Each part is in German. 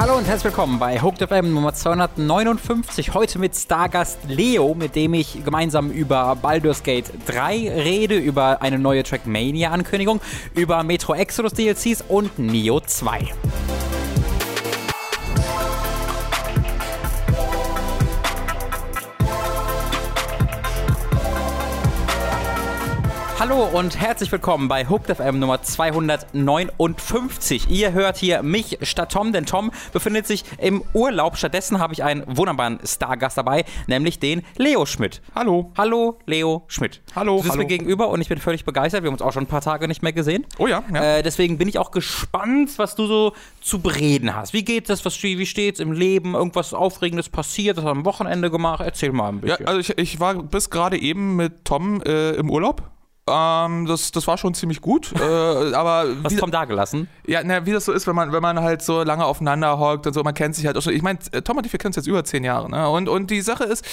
Hallo und herzlich willkommen bei Hooked FM Nummer 259. Heute mit Stargast Leo, mit dem ich gemeinsam über Baldur's Gate 3 rede, über eine neue Trackmania-Ankündigung, über Metro Exodus DLCs und Neo 2. Hallo und herzlich willkommen bei Hooked FM Nummer 259. Ihr hört hier mich statt Tom, denn Tom befindet sich im Urlaub. Stattdessen habe ich einen wunderbaren Stargast dabei, nämlich den Leo Schmidt. Hallo. Hallo, Leo Schmidt. Hallo, Du sitzt hallo. mir gegenüber und ich bin völlig begeistert. Wir haben uns auch schon ein paar Tage nicht mehr gesehen. Oh ja, ja. Äh, deswegen bin ich auch gespannt, was du so zu bereden hast. Wie geht das? Was, wie steht's im Leben? Irgendwas Aufregendes passiert? Du am Wochenende gemacht? Erzähl mal ein ja, bisschen. also ich, ich war bis gerade eben mit Tom äh, im Urlaub. Ähm, das, das war schon ziemlich gut. äh, aber was wie, Tom da gelassen? ja, na, wie das so ist, wenn man, wenn man halt so lange aufeinander hockt und so, man kennt sich halt auch schon. Ich meine, Tom und ich, wir kennen uns jetzt über zehn Jahre. Ne? Und, und die Sache ist,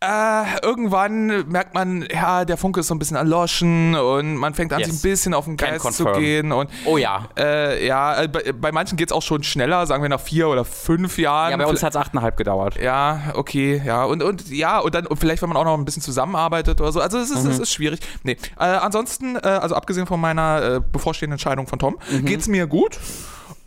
äh, irgendwann merkt man, ja, der Funke ist so ein bisschen erloschen und man fängt an, Yes. sich ein bisschen auf den Geist zu gehen. Und Oh ja. äh, ja, äh, bei, bei manchen geht es auch schon schneller, sagen wir nach vier oder fünf Jahren. Ja, bei uns hat es achteinhalb gedauert. Ja, okay, ja. Und, und ja, und dann und vielleicht, wenn man auch noch ein bisschen zusammenarbeitet oder so. Also es ist, es ist schwierig. Nee. Äh, ansonsten, äh, also abgesehen von meiner äh, bevorstehenden Entscheidung von Tom, geht's mir gut.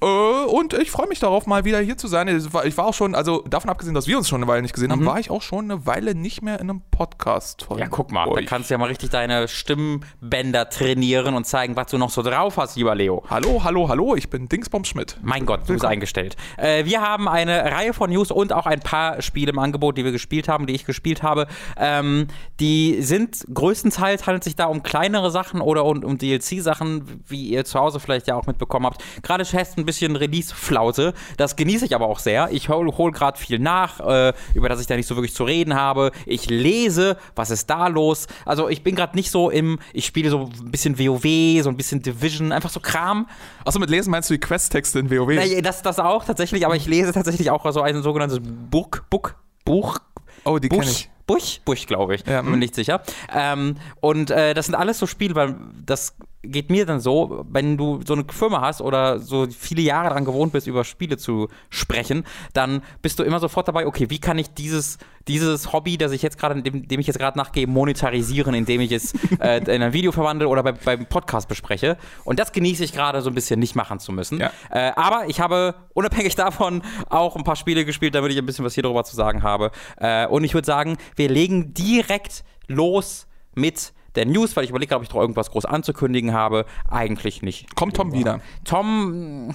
Äh, und ich freue mich darauf, mal wieder hier zu sein. Ich war, auch schon, also davon abgesehen, dass wir uns schon eine Weile nicht gesehen haben, war ich auch schon eine Weile nicht mehr in einem Podcast von Ja, guck mal, da euch. kannst du ja mal richtig deine Stimmbänder trainieren und zeigen, was du noch so drauf hast, lieber Leo. Hallo, hallo, hallo, ich bin Dingsbums Schmidt. Mein Gott, du bist eingestellt. Äh, wir haben eine Reihe von News und auch ein paar Spiele im Angebot, die wir gespielt haben, die ich gespielt habe. Ähm, die sind größtenteils handelt sich da um kleinere Sachen oder um, um DLC-Sachen, wie ihr zu Hause vielleicht ja auch mitbekommen habt. Gerade fest ein bisschen Release-Flaute. Das genieße ich aber auch sehr. Ich hole hol gerade viel nach, äh, über das ich da nicht so wirklich zu reden habe. Ich lese, was ist da los? Also ich bin gerade nicht so im, ich spiele so ein bisschen WoW, so ein bisschen Division, einfach so Kram. Achso, mit Lesen meinst du die Quest-Texte in WoW? Nee, das, das auch tatsächlich, aber ich lese tatsächlich auch so ein sogenanntes Buch, Buch, Buch, oh, die kenne ich. Buch, Buch, glaube ich, Ja, bin mir hm. nicht sicher. Ähm, und äh, das sind alles so Spiele, weil das geht mir dann so, wenn du so eine Firma hast oder so viele Jahre daran gewohnt bist, über Spiele zu sprechen, dann bist du immer sofort dabei, okay, wie kann ich dieses, dieses Hobby, das ich jetzt gerade, dem, dem ich jetzt gerade nachgehe, monetarisieren, indem ich es äh, in ein Video verwandle oder bei, beim Podcast bespreche. Und das genieße ich gerade so ein bisschen nicht machen zu müssen. Ja. Äh, aber ich habe unabhängig davon auch ein paar Spiele gespielt, damit ich ein bisschen was hier drüber zu sagen habe. Äh, und ich würde sagen, wir legen direkt los mit der News, weil ich überlege, ob ich noch irgendwas groß anzukündigen habe. Eigentlich nicht. Kommt Tom wieder? Tom,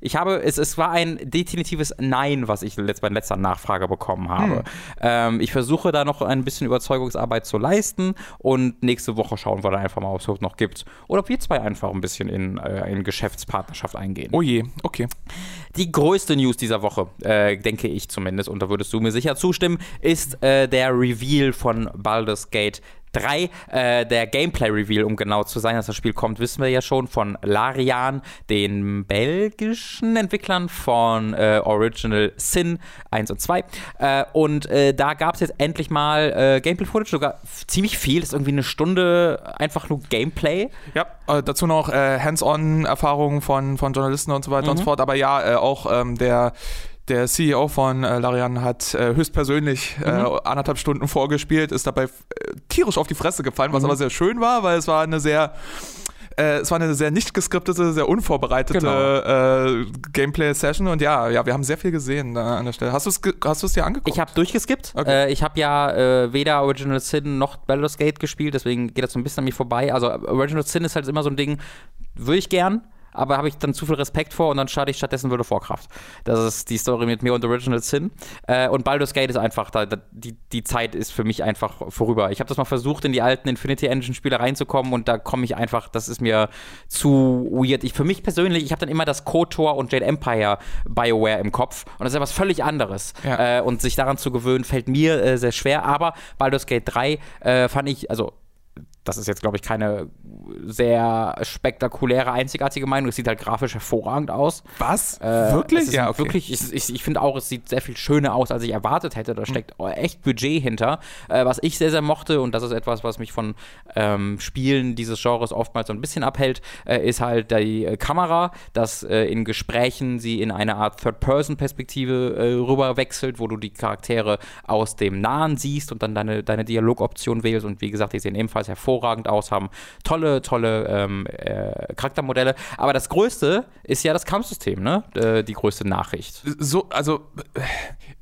ich habe, es, es war ein definitives Nein, was ich letzt, bei letzter Nachfrage bekommen habe. Ähm, ich versuche da noch ein bisschen Überzeugungsarbeit zu leisten und nächste Woche schauen wir dann einfach mal, ob es noch gibt. Oder ob wir zwei einfach ein bisschen in, äh, in Geschäftspartnerschaft eingehen. Oh je, okay. Die größte News dieser Woche, äh, denke ich zumindest, und da würdest du mir sicher zustimmen, ist äh, der Reveal von Baldur's Gate 3. Äh, der Gameplay-Reveal, um genau zu sein, dass das Spiel kommt, wissen wir ja schon von Larian, den belgischen Entwicklern von äh, Original Sin 1 und 2. Äh, und äh, da gab es jetzt endlich mal äh, Gameplay-Footage, sogar ziemlich viel, das ist irgendwie eine Stunde einfach nur Gameplay. Ja, äh, dazu noch äh, Hands-on-Erfahrungen von, von Journalisten und so weiter und so fort. Aber ja, äh, auch ähm, der, der CEO von äh, Larian hat äh, höchstpersönlich äh, anderthalb Stunden vorgespielt, ist dabei äh, tierisch auf die Fresse gefallen, was aber sehr schön war, weil es war eine sehr äh, es war eine sehr nicht geskriptete, sehr unvorbereitete Genau. äh, Gameplay-Session und ja, ja, wir haben sehr viel gesehen äh, an der Stelle. Hast du es hast du's dir angeguckt? Ich habe durchgeskippt. Okay. Äh, ich habe ja äh, weder Original Sin noch Baldur's Gate gespielt, deswegen geht das so ein bisschen an mir vorbei. Also Original Sin ist halt immer so ein Ding, würde ich gern, aber habe ich dann zu viel Respekt vor und dann starte ich stattdessen Würde Vorkraft. Das ist die Story mit mir und Original Sin. Äh, und Baldur's Gate ist einfach, da, da, die, die Zeit ist für mich einfach vorüber. Ich habe das mal versucht, in die alten Infinity Engine Spiele reinzukommen und da komme ich einfach, das ist mir zu weird. Ich, für mich persönlich, ich habe dann immer das KOTOR und Jade Empire BioWare im Kopf und das ist ja was völlig anderes. Ja. Äh, und sich daran zu gewöhnen, fällt mir äh, sehr schwer. Aber Baldur's Gate 3 äh, fand ich, also das ist jetzt, glaube ich, keine sehr spektakuläre, einzigartige Meinung. Es sieht halt grafisch hervorragend aus. Was? Äh, Wirklich? Ja, okay. Wirklich, ich, ich, ich finde auch, es sieht sehr viel schöner aus, als ich erwartet hätte. Da steckt mhm. echt Budget hinter, äh, was ich sehr, sehr mochte. Und das ist etwas, was mich von ähm, Spielen dieses Genres oftmals so ein bisschen abhält, äh, ist halt die äh, Kamera, dass äh, in Gesprächen sie in eine Art Third-Person-Perspektive äh, rüber wechselt, wo du die Charaktere aus dem Nahen siehst und dann deine, deine Dialogoption wählst. Und wie gesagt, die sehen ebenfalls hervorragend aus, haben tolle, tolle ähm, äh, Charaktermodelle. Aber das Größte ist ja das Kampfsystem, ne? Äh, die größte Nachricht. So, also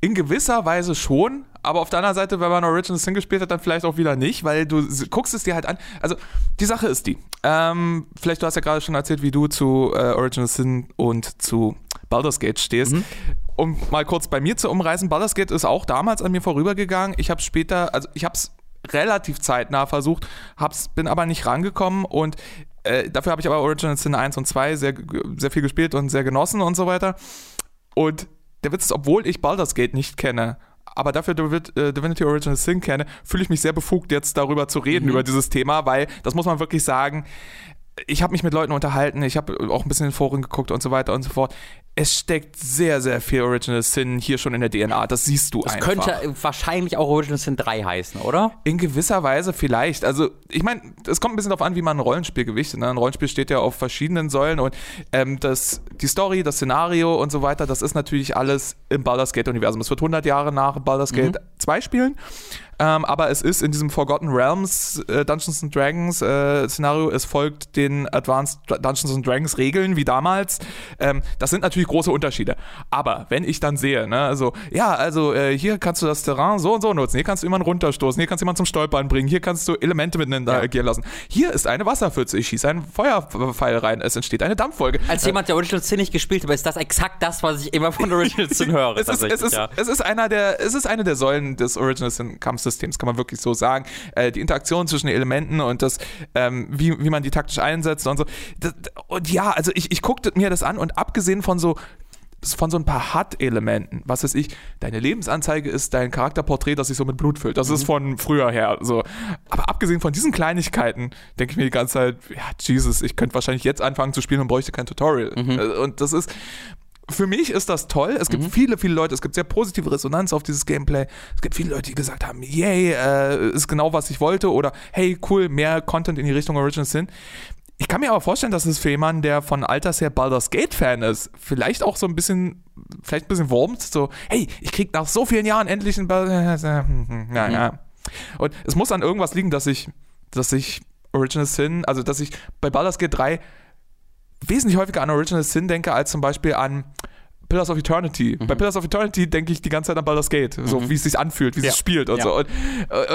in gewisser Weise schon, aber auf der anderen Seite, wenn man Original Sin gespielt hat, dann vielleicht auch wieder nicht, weil du guckst es dir halt an. Also die Sache ist die. Ähm, vielleicht du hast ja gerade schon erzählt, wie du zu äh, Original Sin und zu Baldur's Gate stehst. Mhm. Um mal kurz bei mir zu umreißen, Baldur's Gate ist auch damals an mir vorübergegangen. Ich habe später, also ich habe es relativ zeitnah versucht, hab's, bin aber nicht rangekommen und äh, dafür habe ich aber Original Sin 1 und 2 sehr, sehr viel gespielt und sehr genossen und so weiter. Und der Witz ist, obwohl ich Baldur's Gate nicht kenne, aber dafür äh, Divinity Original Sin kenne, fühle ich mich sehr befugt, jetzt darüber zu reden, mhm. über dieses Thema, weil, das muss man wirklich sagen, ich habe mich mit Leuten unterhalten, ich habe auch ein bisschen in Foren geguckt und so weiter und so fort es steckt sehr, sehr viel Original Sin hier schon in der DNA. Das siehst du das einfach. Das könnte wahrscheinlich auch Original Sin 3 heißen, oder? In gewisser Weise vielleicht. Also, ich meine, es kommt ein bisschen darauf an, wie man ein Rollenspiel gewichtet. Ne? Ein Rollenspiel steht ja auf verschiedenen Säulen und ähm, das, die Story, das Szenario und so weiter, das ist natürlich alles im Baldur's Gate-Universum. Es wird 100 Jahre nach Baldur's Gate mhm. 2 spielen. Ähm, aber es ist in diesem Forgotten Realms äh, Dungeons and Dragons äh, Szenario, es folgt den Advanced Dungeons and Dragons Regeln wie damals. Ähm, das sind natürlich große Unterschiede. Aber wenn ich dann sehe, ne, also, ja, also äh, hier kannst du das Terrain so und so nutzen, hier kannst du jemanden runterstoßen, hier kannst du jemanden zum Stolpern bringen, hier kannst du Elemente miteinander ja. agieren lassen. Hier ist eine Wasserpfütze, ich schieße einen Feuerpfeil rein, es entsteht eine Dampffolge. Als jemand, der Original Sin nicht gespielt hat, ist das exakt das, was ich immer von Original Sin höre. es, ist, es, ist, ja. es, ist einer der, es ist eine der Säulen des Original Sin Kampfsystems, kann man wirklich so sagen. Äh, die Interaktion zwischen den Elementen und das, ähm, wie, wie man die taktisch einsetzt und so. Das, und ja, also ich, ich guckte mir das an und abgesehen von so von so ein paar HUD-Elementen. Was weiß ich, deine Lebensanzeige ist dein Charakterporträt, das sich so mit Blut füllt. Das mhm. ist von früher her so. Aber abgesehen von diesen Kleinigkeiten, denke ich mir die ganze Zeit, ja, Jesus, ich könnte wahrscheinlich jetzt anfangen zu spielen und bräuchte kein Tutorial. Mhm. Äh, und das ist, für mich ist das toll. Es gibt mhm. viele, viele Leute, es gibt sehr positive Resonanz auf dieses Gameplay. Es gibt viele Leute, die gesagt haben, yay, äh, ist genau, was ich wollte. Oder hey, cool, mehr Content in die Richtung Original Sin. Ich kann mir aber vorstellen, dass es für jemanden, der von Alters her Baldur's Gate-Fan ist, vielleicht auch so ein bisschen, vielleicht ein bisschen wurmt, so, hey, ich krieg nach so vielen Jahren endlich ein Baldur's ja, ja. Und es muss an irgendwas liegen, dass ich, dass ich Original Sin, also dass ich bei Baldur's Gate 3 wesentlich häufiger an Original Sin denke, als zum Beispiel an Pillars of Eternity. Mhm. Bei Pillars of Eternity denke ich die ganze Zeit an Baldur's Gate, so mhm. wie es sich anfühlt, wie ja. es spielt und ja. so. Und,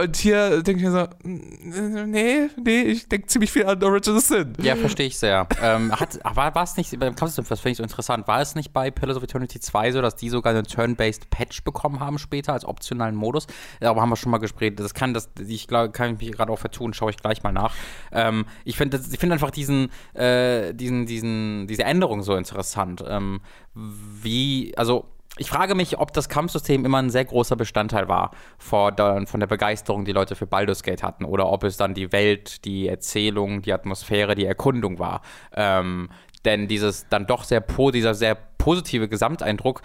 und hier denke ich mir so, nee, nee, ich denke ziemlich viel an Original Sin. Ja, verstehe ich sehr. ähm, hat, war, war es nicht, beim Kampfsystem, das finde ich so interessant, war es nicht bei Pillars of Eternity 2 so, dass die sogar einen Turn-Based Patch bekommen haben später als optionalen Modus? Darüber haben wir schon mal gesprochen. Das kann, das, ich glaube, kann ich mich gerade auch vertun, schaue ich gleich mal nach. Ähm, ich finde ich find einfach diesen, äh, diesen, diesen, diese Änderung so interessant. Ähm, wie, also ich frage mich, ob das Kampfsystem immer ein sehr großer Bestandteil war von der, von der Begeisterung, die Leute für Baldur's Gate hatten, oder ob es dann die Welt, die Erzählung, die Atmosphäre, die Erkundung war. Ähm, denn dieses dann doch sehr, dieser sehr positive Gesamteindruck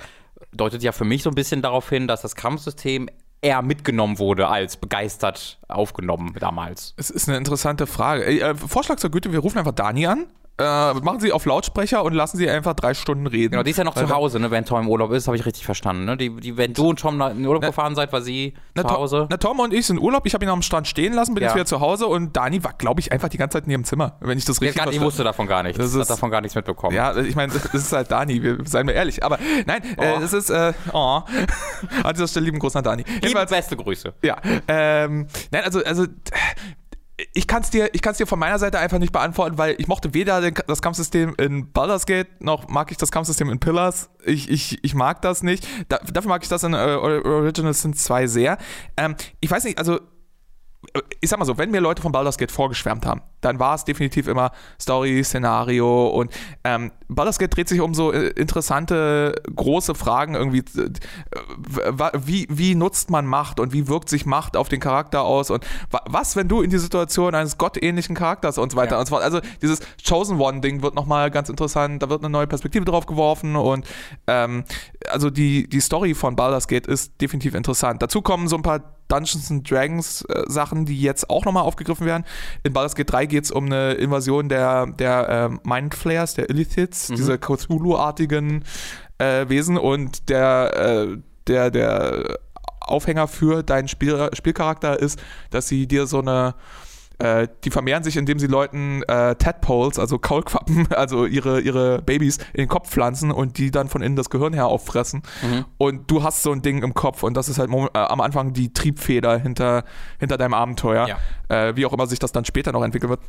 deutet ja für mich so ein bisschen darauf hin, dass das Kampfsystem eher mitgenommen wurde als begeistert aufgenommen damals. Es ist eine interessante Frage. Äh, Vorschlag zur Güte, wir rufen einfach Dani an äh, machen Sie auf Lautsprecher und lassen Sie einfach drei Stunden reden. Genau, die ist ja noch zu Hause, ne, wenn Tom im Urlaub ist, habe ich richtig verstanden. Ne? Die, die, wenn du und Tom in Urlaub na, gefahren seid, war sie na, zu Hause. Na, Tom und ich sind in Urlaub, ich habe ihn am Strand stehen lassen, bin ja. jetzt wieder zu Hause und Dani war, glaube ich, einfach die ganze Zeit in ihrem Zimmer, wenn ich das richtig verstanden Ich wusste davon gar nichts, das ist, hat davon gar nichts mitbekommen. Ja, ich meine, das ist halt Dani, wir, seien wir ehrlich. Aber nein, äh, oh. äh, es ist, äh, oh, an dieser Stelle lieben Gruß an Dani. Liebe beste Grüße. Ja, ähm, nein, also, also ich kann es dir, dir von meiner Seite einfach nicht beantworten, weil ich mochte weder das Kampfsystem in Baldur's Gate noch mag ich das Kampfsystem in Pillars. Ich, ich, ich mag das nicht. Da, dafür mag ich das in äh, Original Sin 2 sehr. Ähm, ich weiß nicht, also ich sag mal so, wenn mir Leute von Baldur's Gate vorgeschwärmt haben, dann war es definitiv immer Story, Szenario und ähm, Baldur's Gate dreht sich um so äh, interessante, große Fragen irgendwie, äh, wie, wie nutzt man Macht und wie wirkt sich Macht auf den Charakter aus und was, wenn du in die Situation eines gottähnlichen Charakters und so weiter ja. und so fort. Also dieses Chosen One-Ding wird nochmal ganz interessant, da wird eine neue Perspektive drauf geworfen und ähm, also die, die Story von Baldur's Gate ist definitiv interessant. Dazu kommen so ein paar Dungeons and Dragons äh, Sachen, die jetzt auch nochmal aufgegriffen werden. In Baldur's Gate 3 geht es um eine Invasion der, der äh, Mindflayers, der Illithids, mhm. diese Cthulhu-artigen äh, Wesen und der, äh, der, der Aufhänger für deinen Spiel, Spielcharakter ist, dass sie dir so eine äh, die vermehren sich, indem sie Leuten äh, Tadpoles, also Kaulquappen, also ihre, ihre Babys in den Kopf pflanzen und die dann von innen das Gehirn her auffressen. Mhm. Und du hast so ein Ding im Kopf und das ist halt äh, am Anfang die Triebfeder hinter, hinter deinem Abenteuer. Ja. Äh, wie auch immer sich das dann später noch entwickeln wird.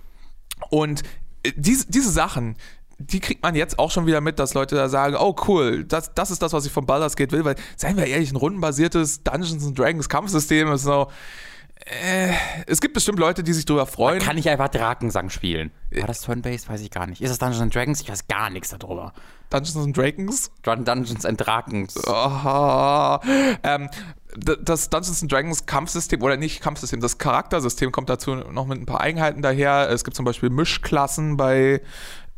Und äh, diese, diese Sachen, die kriegt man jetzt auch schon wieder mit, dass Leute da sagen, oh cool, das, das ist das, was ich von Baldur's Gate will, weil, seien wir ehrlich, ein rundenbasiertes Dungeons Dragons Kampfsystem ist so, äh, es gibt bestimmt Leute, die sich darüber freuen. Man kann ich einfach Drakensang spielen? War das Turn-Based? Weiß ich gar nicht. Ist das Dungeons and Dragons? Ich weiß gar nichts darüber. Dungeons and Dragons? Dungeons and Dragons. Aha. Ähm, das Dungeons and Dragons Kampfsystem oder nicht Kampfsystem, das Charaktersystem kommt dazu noch mit ein paar Eigenheiten daher. Es gibt zum Beispiel Mischklassen bei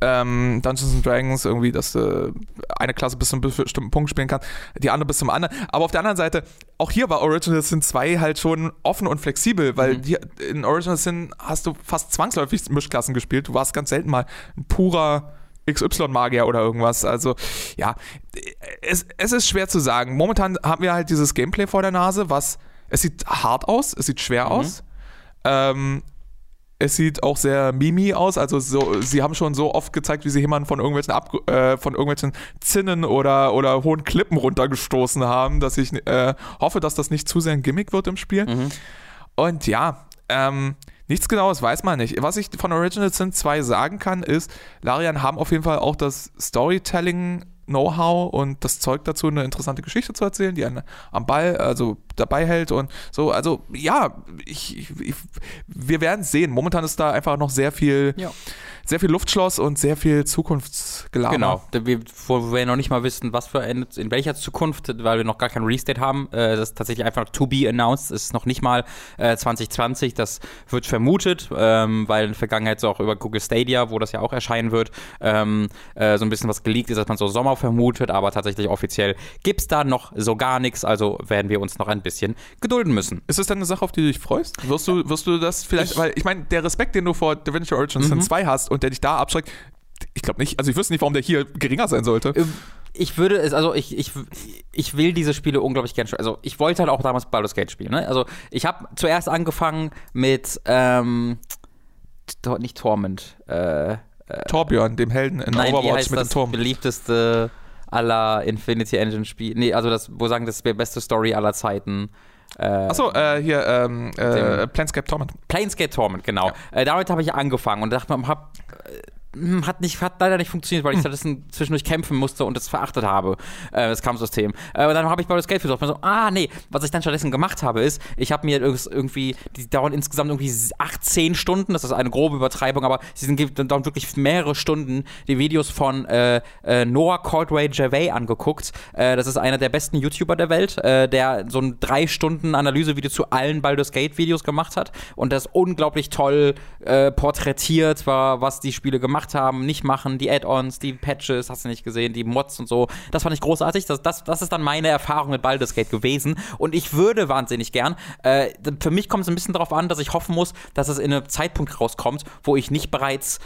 ähm, Dungeons and Dragons irgendwie, dass äh, eine Klasse bis zu einem bestimmten Punkt spielen kann, die andere bis zum anderen. Aber auf der anderen Seite, auch hier war Original Sin 2 halt schon offen und flexibel, weil mhm. die, in Original Sin hast du fast zwangsläufig Mischklassen gespielt. Du warst ganz selten mal ein purer XY-Magier oder irgendwas. Also, ja, es, es ist schwer zu sagen. Momentan haben wir halt dieses Gameplay vor der Nase, was, es sieht hart aus, es sieht schwer mhm. aus. Ähm, es sieht auch sehr mimi aus. Also so, sie haben schon so oft gezeigt, wie sie jemanden von irgendwelchen, Ab äh, von irgendwelchen Zinnen oder, oder hohen Klippen runtergestoßen haben, dass ich äh, hoffe, dass das nicht zu sehr ein Gimmick wird im Spiel. Mhm. Und ja, ähm, nichts genaues weiß man nicht. Was ich von Original Sin 2 sagen kann, ist, Larian haben auf jeden Fall auch das Storytelling Know-how und das Zeug dazu, eine interessante Geschichte zu erzählen, die einen am Ball, also dabei hält und so. Also ja, ich, ich, wir werden sehen. Momentan ist da einfach noch sehr viel. Ja sehr viel Luftschloss und sehr viel Zukunftsgelaber. Genau, wo wir noch nicht mal wissen, was für eine, in welcher Zukunft, weil wir noch gar kein Restate haben. Äh, das ist tatsächlich einfach to be announced. Es ist noch nicht mal äh, 2020. Das wird vermutet, ähm, weil in der Vergangenheit so auch über Google Stadia, wo das ja auch erscheinen wird, ähm, äh, so ein bisschen was geleakt ist, dass man so Sommer vermutet, aber tatsächlich offiziell gibt es da noch so gar nichts. Also werden wir uns noch ein bisschen gedulden müssen. Ist das denn eine Sache, auf die du dich freust? Wirst du, wirst du das vielleicht, ich, weil ich meine, der Respekt, den du vor Divinity Origins mhm. 2 hast und der dich da abschreckt, ich glaube nicht. Also ich wüsste nicht, warum der hier geringer sein sollte. Ähm, ich würde es, also ich, ich, ich will diese Spiele unglaublich gerne spielen. Also ich wollte halt auch damals Baldur's Gate spielen. Ne? Also ich habe zuerst angefangen mit, ähm, nicht Torment, äh, äh, Torbjörn, dem Helden in Nein, Overwatch mit dem Turm. Das beliebteste aller Infinity Engine Spiel. Nee, also das, wo sagen, das ist die beste Story aller Zeiten. Äh, Achso, äh, hier, ähm, äh, Planescape Torment. Planescape Torment, genau. Ja. Äh, damit habe ich angefangen und dachte mir, hab, hat, nicht, hat leider nicht funktioniert, weil ich hm. stattdessen zwischendurch kämpfen musste und das verachtet habe, äh, das Kampfsystem. Äh, und dann habe ich Baldur's Gate versucht. Und so, ah, nee, was ich dann stattdessen gemacht habe, ist, ich habe mir irgendwie, die dauern insgesamt irgendwie 18 Stunden, das ist eine grobe Übertreibung, aber sie sind, dauern wirklich mehrere Stunden, die Videos von äh, äh, Noah Caldwell Gervais angeguckt. Äh, das ist einer der besten YouTuber der Welt, äh, der so ein drei Stunden Analysevideo zu allen Baldur's Gate Videos gemacht hat und das unglaublich toll porträtiert war, was die Spiele gemacht gemacht haben, nicht machen, die Add-ons, die Patches, hast du nicht gesehen, die Mods und so. Das fand ich großartig. Das, das, das ist dann meine Erfahrung mit Baldur's Gate gewesen. Und ich würde wahnsinnig gern. Äh, für mich kommt es ein bisschen darauf an, dass ich hoffen muss, dass es in einem Zeitpunkt rauskommt, wo ich nicht bereits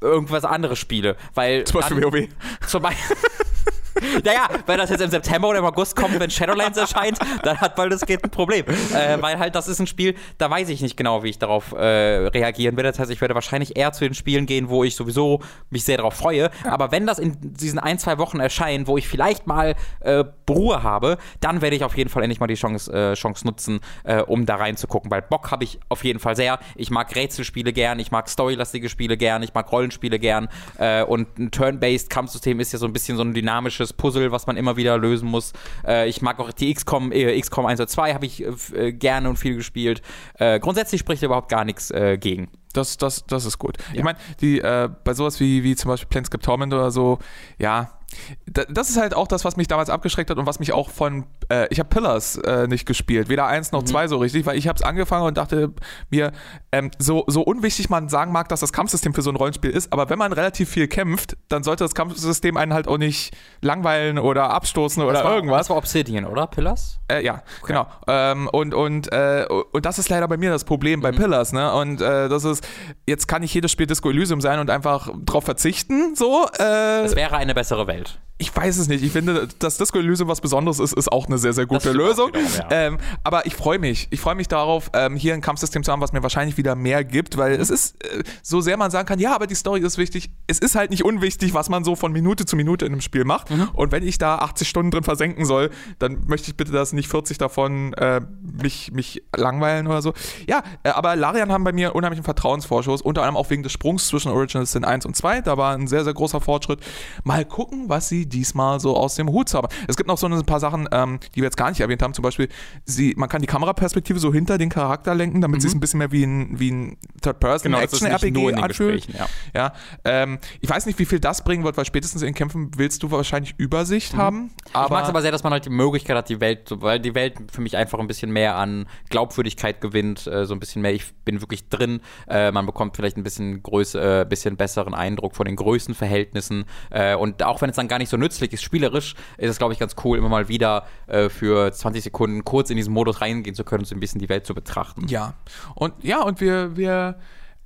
irgendwas anderes spiele. Weil zum Beispiel WoW. Zum Beispiel. naja, wenn das jetzt im September oder im August kommt, wenn Shadowlands erscheint, dann hat Baldur's Gate ein Problem. Äh, weil halt das ist ein Spiel, da weiß ich nicht genau, wie ich darauf äh, reagieren werde. Das heißt, ich werde wahrscheinlich eher zu den Spielen gehen, wo ich sowieso mich sehr darauf freue. Aber wenn das in diesen ein, zwei Wochen erscheint, wo ich vielleicht mal äh, Ruhe habe, dann werde ich auf jeden Fall endlich mal die Chance, äh, Chance nutzen, äh, um da reinzugucken, weil Bock habe ich auf jeden Fall sehr. Ich mag Rätselspiele gern, ich mag storylastige Spiele gern, ich mag Rollenspiele gern äh, und ein Turn-Based Kampfsystem ist ja so ein bisschen so ein dynamisches Puzzle, was man immer wieder lösen muss. Äh, ich mag auch die XCOM, äh, XCOM 1 oder 2 habe ich äh, gerne und viel gespielt. Äh, grundsätzlich spricht überhaupt gar nichts äh, gegen. Das, das, das ist gut. Ja. Ich meine, die äh, bei sowas wie, wie zum Beispiel Planescape Torment oder so, ja, das ist halt auch das, was mich damals abgeschreckt hat und was mich auch von, äh, ich habe Pillars äh, nicht gespielt, weder eins noch mhm. zwei so richtig, weil ich habe es angefangen und dachte mir, ähm, so, so unwichtig man sagen mag, dass das Kampfsystem für so ein Rollenspiel ist, aber wenn man relativ viel kämpft, dann sollte das Kampfsystem einen halt auch nicht langweilen oder abstoßen oder das war, irgendwas. Das war Obsidian, oder? Pillars? Äh, ja, okay. genau. Ähm, und, und, äh, und das ist leider bei mir das Problem bei mhm. Pillars, ne? Und äh, das ist, jetzt kann nicht jedes Spiel Disco Elysium sein und einfach drauf verzichten, so. Äh, das wäre eine bessere Welt ich weiß es nicht. Ich finde, dass Disco Elysium was Besonderes ist, ist auch eine sehr, sehr gute Lösung. Wiederum, ja. ähm, aber ich freue mich. Ich freue mich darauf, ähm, hier ein Kampfsystem zu haben, was mir wahrscheinlich wieder mehr gibt, weil mhm. es ist, äh, so sehr man sagen kann, ja, aber die Story ist wichtig. Es ist halt nicht unwichtig, was man so von Minute zu Minute in einem Spiel macht. Mhm. Und wenn ich da 80 Stunden drin versenken soll, dann möchte ich bitte, dass nicht 40 davon äh, mich, mich langweilen oder so. Ja, äh, aber Larian haben bei mir unheimlichen Vertrauensvorschuss, unter anderem auch wegen des Sprungs zwischen Original Sin 1 und 2. Da war ein sehr, sehr großer Fortschritt. Mal gucken, was sie diesmal so aus dem Hut zaubern. Es gibt noch so ein paar Sachen, ähm, die wir jetzt gar nicht erwähnt haben. Zum Beispiel, sie, man kann die Kameraperspektive so hinter den Charakter lenken, damit mhm. sie es ein bisschen mehr wie ein, wie ein Third-Person-Action-RPG genau, anfühlt. Ja, ja ähm, ich weiß nicht, wie viel das bringen wird, weil spätestens in Kämpfen willst du wahrscheinlich Übersicht mhm. haben. Aber ich mag es aber sehr, dass man halt die Möglichkeit hat, die Welt, weil die Welt für mich einfach ein bisschen mehr an Glaubwürdigkeit gewinnt, äh, so ein bisschen mehr, ich bin wirklich drin. Äh, man bekommt vielleicht ein bisschen Größe, äh, bisschen besseren Eindruck von den Größenverhältnissen. Äh, und auch wenn es dann gar nicht so nützlich ist, spielerisch ist es, glaube ich, ganz cool, immer mal wieder äh, für 20 Sekunden kurz in diesen Modus reingehen zu können und so ein bisschen die Welt zu betrachten. Ja. Und ja, und wir, wir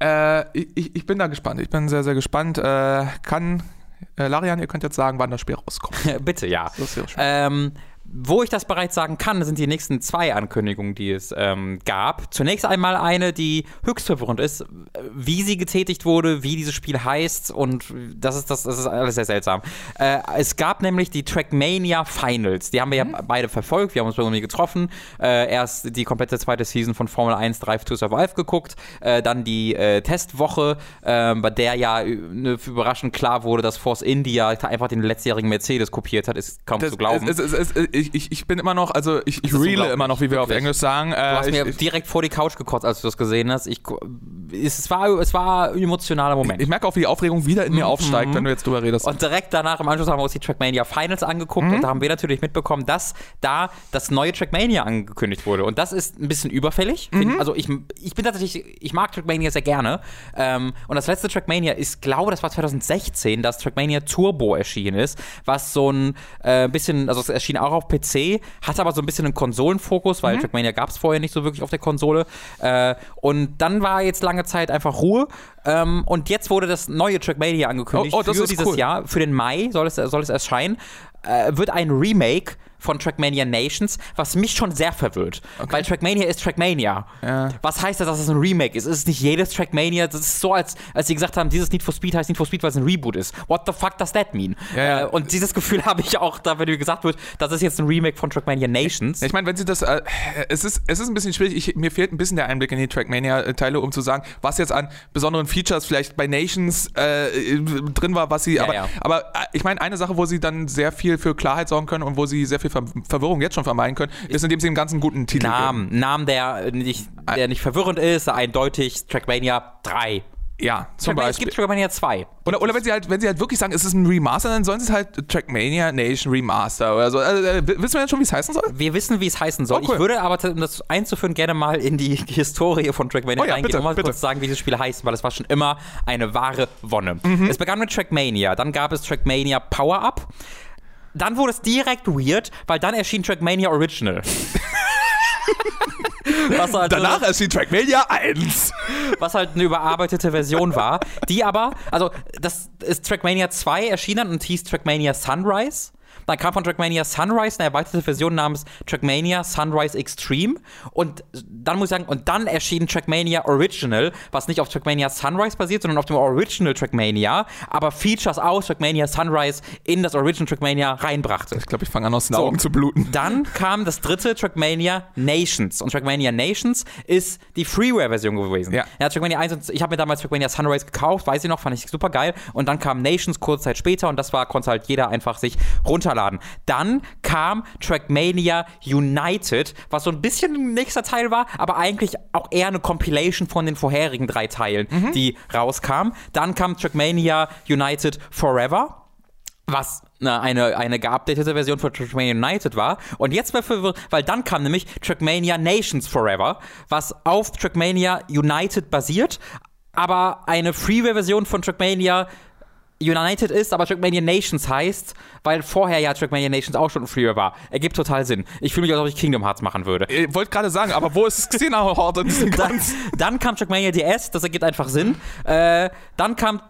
äh, ich, ich bin da gespannt. Ich bin sehr, sehr gespannt. Äh, kann äh, Larian, ihr könnt jetzt sagen, wann das Spiel rauskommt. Bitte, ja. Ähm, wo ich das bereits sagen kann, sind die nächsten zwei Ankündigungen, die es ähm, gab. Zunächst einmal eine, die höchst verwirrend ist, wie sie getätigt wurde, wie dieses Spiel heißt und das ist, das, das ist alles sehr seltsam. Äh, es gab nämlich die Trackmania Finals. Die haben wir mhm. ja beide verfolgt, wir haben uns irgendwie getroffen. Äh, erst die komplette zweite Season von Formel 1 Drive to Survive geguckt, äh, dann die äh, Testwoche, ähm, bei der ja ne, überraschend klar wurde, dass Force India einfach den letztjährigen Mercedes kopiert hat, ist kaum das, zu glauben. Es, es, es, ich, ich, ich bin immer noch, also ich, ich reele immer noch, wie wir auf Englisch sagen. Äh, du hast ich, mir direkt vor die Couch gekotzt, als du das gesehen hast. Ich, es, war, es war ein emotionaler Moment. Ich, ich merke auch, wie die Aufregung wieder in mir mhm. aufsteigt, wenn du jetzt drüber redest. Und direkt danach im Anschluss haben wir uns die Trackmania Finals angeguckt mhm. und da haben wir natürlich mitbekommen, dass da das neue Trackmania angekündigt wurde. Und das ist ein bisschen überfällig. Mhm. Also ich, ich bin tatsächlich, ich mag Trackmania sehr gerne. Ähm, und das letzte Trackmania ist, glaube das war 2016, dass Trackmania Turbo erschienen ist, was so ein äh, bisschen, also es erschien auch auf PC hat aber so ein bisschen einen Konsolenfokus, weil mhm. Trackmania gab es vorher nicht so wirklich auf der Konsole. Äh, und dann war jetzt lange Zeit einfach Ruhe. Ähm, und jetzt wurde das neue Trackmania angekündigt oh, oh, für dieses cool. Jahr, für den Mai soll es, soll es erscheinen. Äh, wird ein Remake von Trackmania Nations, was mich schon sehr verwirrt. Okay. Weil Trackmania ist Trackmania. Ja. Was heißt das, dass es ein Remake ist? Ist es nicht jedes Trackmania? Das ist so, als, als sie gesagt haben, dieses Need for Speed heißt Need for Speed, weil es ein Reboot ist. What the fuck does that mean? Ja, ja. Äh, und dieses Gefühl habe ich auch, da wenn mir gesagt wird, das ist jetzt ein Remake von Trackmania Nations. Ich meine, wenn sie das, äh, es, ist, es ist ein bisschen schwierig, ich, mir fehlt ein bisschen der Einblick in die Trackmania-Teile, um zu sagen, was jetzt an besonderen Features vielleicht bei Nations äh, drin war, was sie, aber, aber äh, ich meine, eine Sache, wo sie dann sehr viel für Klarheit sorgen können und wo sie sehr viel Ver Verwirrung jetzt schon vermeiden können, ist, indem sie einen ganzen guten Titel Namen, geben. Namen, der nicht, der nicht verwirrend ist, eindeutig Trackmania 3. Ja, zum Trackmania, Beispiel. Es gibt Trackmania 2. Oder, oder wenn sie halt, wenn sie halt wirklich sagen, es ist ein Remaster, dann sollen sie es halt Trackmania Nation Remaster oder so. Also, äh, wissen wir denn schon, wie es heißen soll? Wir wissen, wie es heißen soll. Oh, cool. Ich würde aber, um das einzuführen, gerne mal in die Historie von Trackmania oh, ja, reingehen und mal bitte. kurz sagen, wie dieses Spiel heißt, weil es war schon immer eine wahre Wonne. Mhm. Es begann mit Trackmania, dann gab es Trackmania Power Up. Dann wurde es direkt weird, weil dann erschien Trackmania Original. Halt Danach erschien Trackmania 1. Was halt eine überarbeitete Version war, die aber, also das ist Trackmania 2 erschienen und hieß Trackmania Sunrise. Dann kam von Trackmania Sunrise eine erweiterte Version namens Trackmania Sunrise Extreme. Und dann muss ich sagen, und dann erschien Trackmania Original, was nicht auf Trackmania Sunrise basiert, sondern auf dem Original Trackmania, aber Features aus Trackmania Sunrise in das Original Trackmania reinbrachte. Ich glaube, ich fange an, aus den Augen zu bluten. Dann kam das dritte Trackmania Nations. Und Trackmania Nations ist die Freeware-Version gewesen. Ja. ja Trackmania 1 und ich habe mir damals Trackmania Sunrise gekauft, weiß ich noch, fand ich super geil. Und dann kam Nations kurze Zeit später und das war, konnte halt jeder einfach sich runterladen. Dann kam Trackmania United, was so ein bisschen ein nächster Teil war, aber eigentlich auch eher eine Compilation von den vorherigen drei Teilen, die rauskam. Dann kam Trackmania United Forever was ne, eine, eine geupdatete Version von Trackmania United war. Und jetzt war verwirrt, weil dann kam nämlich Trackmania Nations Forever, was auf Trackmania United basiert, aber eine Freeware-Version von Trackmania United ist, aber Trackmania Nations heißt, weil vorher ja Trackmania Nations auch schon Freeware war. Ergibt total Sinn. Ich fühle mich, als ob ich Kingdom Hearts machen würde. Ich wollte gerade sagen, aber wo ist Xena Hort in diesem Dann, dann kam Trackmania DS, das ergibt einfach Sinn. Äh, dann kam.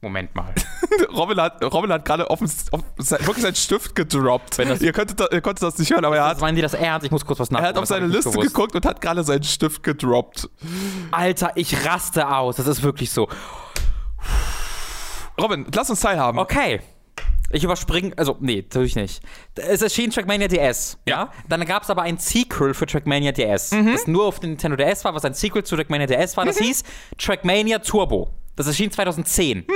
Moment mal. Robin hat, Robin hat gerade offen, offen, wirklich seinen Stift gedroppt. Wenn das- ihr, könntet, ihr konntet das nicht hören, aber er hat, meinen die das ernst? Ich muss kurz was er nachdenken. hat auf seine Liste geguckt und hat gerade seinen Stift gedroppt. Alter, ich raste aus. Das ist wirklich so. Robin, lass uns teilhaben. Okay. Ich überspringe, also, nee, natürlich nicht. Es erschien Trackmania DS, ja? Dann gab es aber ein Sequel für Trackmania DS, das nur auf dem Nintendo DS war, was ein Sequel zu Trackmania DS war. Das hieß Trackmania Turbo. Das erschien 2010.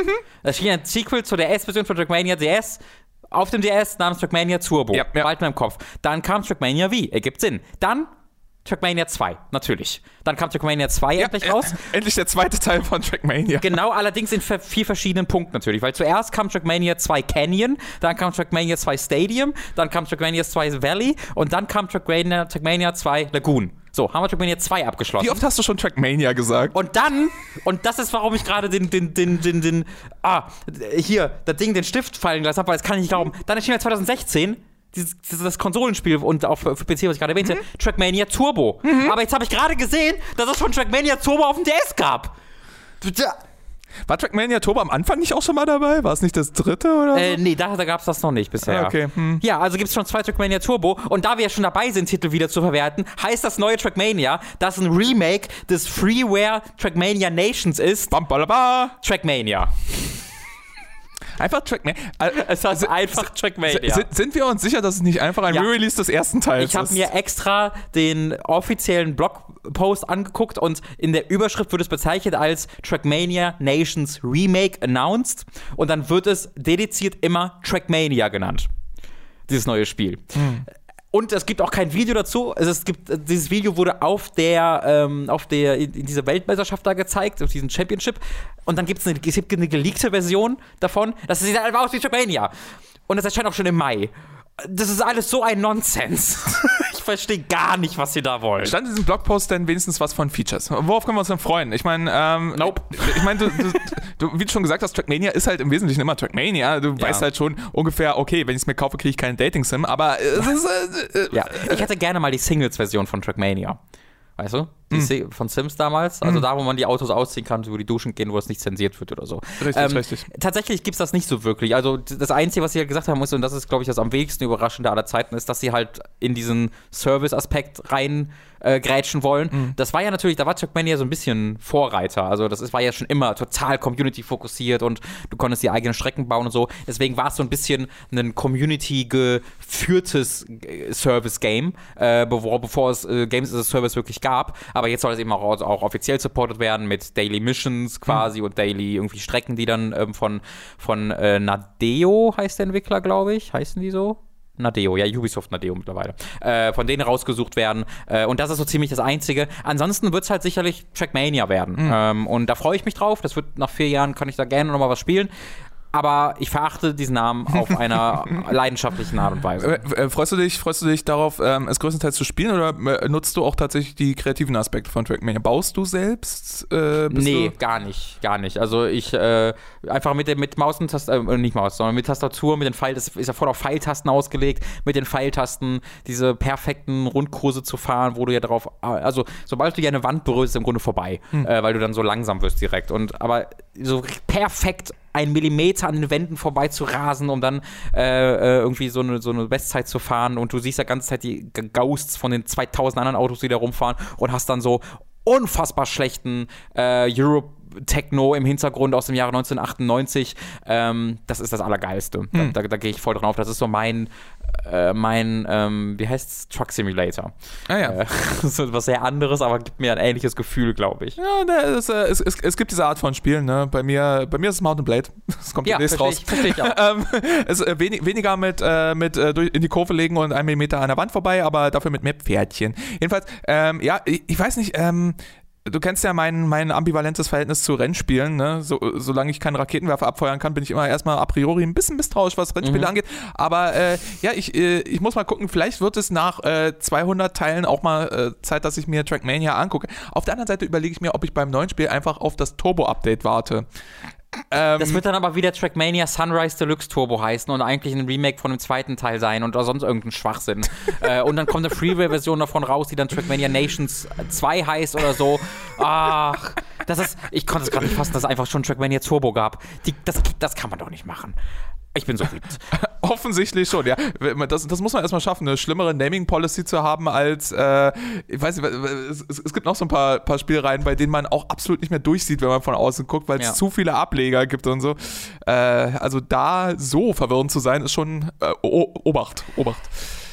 Das erschien ein Sequel zur DS-Version von Trackmania DS auf dem DS namens Trackmania Turbo. Ja, ja. Bald in meinem Kopf. Dann kam Trackmania V, ergibt Sinn. Dann Trackmania 2, natürlich. Dann kam Trackmania 2 endlich raus. Endlich der zweite Teil von Trackmania. Genau, allerdings in vier verschiedenen Punkten natürlich. Weil zuerst kam Trackmania 2 Canyon, dann kam Trackmania 2 Stadium, dann kam Trackmania 2 Valley und dann kam Trackmania, Trackmania 2 Lagoon. So, haben wir Trackmania 2 abgeschlossen. Wie oft hast du schon Trackmania gesagt? Und dann, und das ist, warum ich gerade den, den, den, den, den, ah, hier, das Ding, den Stift fallen gelassen habe, weil das kann ich nicht glauben. Dann erschien ja 2016 dieses, das Konsolenspiel und auch für, für PC, was ich gerade erwähnte, Trackmania Turbo. Aber jetzt habe ich gerade gesehen, dass es schon Trackmania Turbo auf dem DS gab. War Trackmania Turbo am Anfang nicht auch schon mal dabei? War es nicht das dritte oder Äh, so? nee, da, da gab es das noch nicht bisher. Ah, okay, hm. Ja, also gibt es schon zwei Trackmania Turbo. Und da wir ja schon dabei sind, Titel wieder zu verwerten, heißt das neue Trackmania, das ein Remake des Freeware Trackmania Nations ist, Bam, balaba. Trackmania. Einfach Trackmania. Äh, Es heißt einfach Trackmania. Sind, sind wir uns sicher, dass es nicht einfach ein Ja. Re-Release des ersten Teils Ich habe ist? mir extra den offiziellen Blogpost angeguckt und in der Überschrift wird es bezeichnet als Trackmania Nations Remake announced und dann wird es dediziert immer Trackmania genannt. Dieses neue Spiel. Und es gibt auch kein Video dazu. Also es gibt, dieses Video wurde auf der, ähm, auf der, in, dieser Weltmeisterschaft da gezeigt, auf diesem Championship. Und dann gibt es eine, es gibt eine geleakte Version davon. Das sieht einfach aus wie Trackmania. Und das erscheint auch schon im Mai. Das ist alles so ein Nonsens. ich verstehe gar nicht, was sie da wollen. Stand in diesem Blogpost denn wenigstens was von Features? Worauf können wir uns denn freuen? Ich meine, ähm, Nope. ich meine, du, du, du, wie du schon gesagt hast, Trackmania ist halt im Wesentlichen immer Trackmania. Du Ja. weißt halt schon ungefähr, okay, wenn ich es mir kaufe, kriege ich keinen Dating-Sim, aber es ist, äh, äh, Ja, ich hätte gerne mal die Singles-Version von Trackmania. Weißt du? Hm. Von Sims damals. Also da, wo man die Autos ausziehen kann, wo die duschen gehen, wo es nicht zensiert wird oder so. Ähm, Richtig, richtig. Tatsächlich gibt es das nicht so wirklich. Also das Einzige, was sie halt gesagt haben muss, und das ist, glaube ich, das am wenigsten Überraschende aller Zeiten, ist, dass sie halt in diesen Service-Aspekt rein äh, grätschen wollen. Mhm. Das war ja natürlich, da war Trackmania so ein bisschen Vorreiter. Also das ist, war ja schon immer total Community-fokussiert und du konntest die eigenen Strecken bauen und so. Deswegen war es so ein bisschen ein Community-geführtes äh, Service-Game, äh, bevor, bevor es äh, Games as a Service wirklich gab. Aber jetzt soll es eben auch, auch offiziell supported werden mit Daily Missions quasi und Daily irgendwie Strecken, die dann ähm, von, von äh, Nadeo heißt der Entwickler, glaube ich. Heißen die so? Nadeo, ja, Ubisoft Nadeo mittlerweile. Äh, von denen rausgesucht werden. Äh, und das ist so ziemlich das Einzige. Ansonsten wird es halt sicherlich Trackmania werden. Ähm, und da freue ich mich drauf. Das wird nach vier Jahren, kann ich da gerne nochmal was spielen. Aber ich verachte diesen Namen auf einer leidenschaftlichen Art und Weise. Äh, äh, freust du dich, freust du dich darauf, ähm, es größtenteils zu spielen oder äh, nutzt du auch tatsächlich die kreativen Aspekte von Trackmania? Baust du selbst? Äh, Nee, Du? gar nicht, gar nicht. Also ich äh, einfach mit, mit Maus und Tastatur, äh, nicht Maus, sondern mit Tastatur, mit den Pfeil, das ist ja voll auf Pfeiltasten ausgelegt, mit den Pfeiltasten diese perfekten Rundkurse zu fahren, wo du ja drauf, also sobald du ja eine Wand berührst, ist im Grunde vorbei, äh, weil du dann so langsam wirst direkt. Und aber so perfekt ein Millimeter an den Wänden vorbei zu rasen, um dann äh, äh, irgendwie so eine, so eine Bestzeit zu fahren. Und du siehst ja ganze Zeit die Ghosts von den 2000 anderen Autos, die da rumfahren und hast dann so unfassbar schlechten äh, Europe Techno im Hintergrund aus dem Jahre 1998. Ähm, das ist das Allergeilste. Hm. Da, da, da gehe ich voll drauf. Das ist so mein, äh, mein, ähm, wie heißt's? Truck Simulator. Ah ja. Äh, das ist was sehr anderes, aber gibt mir ein ähnliches Gefühl, glaube ich. Ja, ne, das, äh, es, es, es, gibt diese Art von Spielen, ne? Bei mir, bei mir ist es Mountain Blade. Das kommt ja, demnächst raus. Ich, verstehe ich auch. ähm, es, äh, wenig, weniger mit, äh, mit äh, in die Kurve legen und einen Millimeter an der Wand vorbei, aber dafür mit mehr Pferdchen. Jedenfalls, ähm, ja, ich, ich weiß nicht, ähm, du kennst ja mein, mein ambivalentes Verhältnis zu Rennspielen. Ne? So, solange ich keinen Raketenwerfer abfeuern kann, bin ich immer erstmal a priori ein bisschen misstrauisch, was Rennspiele mhm. angeht. Aber äh, ja, ich, äh, ich muss mal gucken, vielleicht wird es nach äh, 200 Teilen auch mal äh, Zeit, dass ich mir Trackmania angucke. Auf der anderen Seite überlege ich mir, ob ich beim neuen Spiel einfach auf das Turbo-Update warte. Ähm, das wird dann aber wieder Trackmania Sunrise Deluxe Turbo heißen und eigentlich ein Remake von dem zweiten Teil sein und sonst irgendein Schwachsinn. äh, und dann kommt eine Freeware-Version davon raus, die dann Trackmania Nations 2 heißt oder so. Ach, das ist, ich konnte es gerade nicht fassen, dass es einfach schon Trackmania Turbo gab. Die, das, das kann man doch nicht machen. Ich bin so wütend. Offensichtlich schon, ja. Das, das muss man erstmal schaffen, eine schlimmere Naming-Policy zu haben als, äh, ich weiß nicht, es, es, gibt noch so ein paar, paar Spielreihen, bei denen man auch absolut nicht mehr durchsieht, wenn man von außen guckt, weil es ja. zu viele Ableger gibt und so. Äh, also da so verwirrend zu sein, ist schon äh, Obacht, Obacht.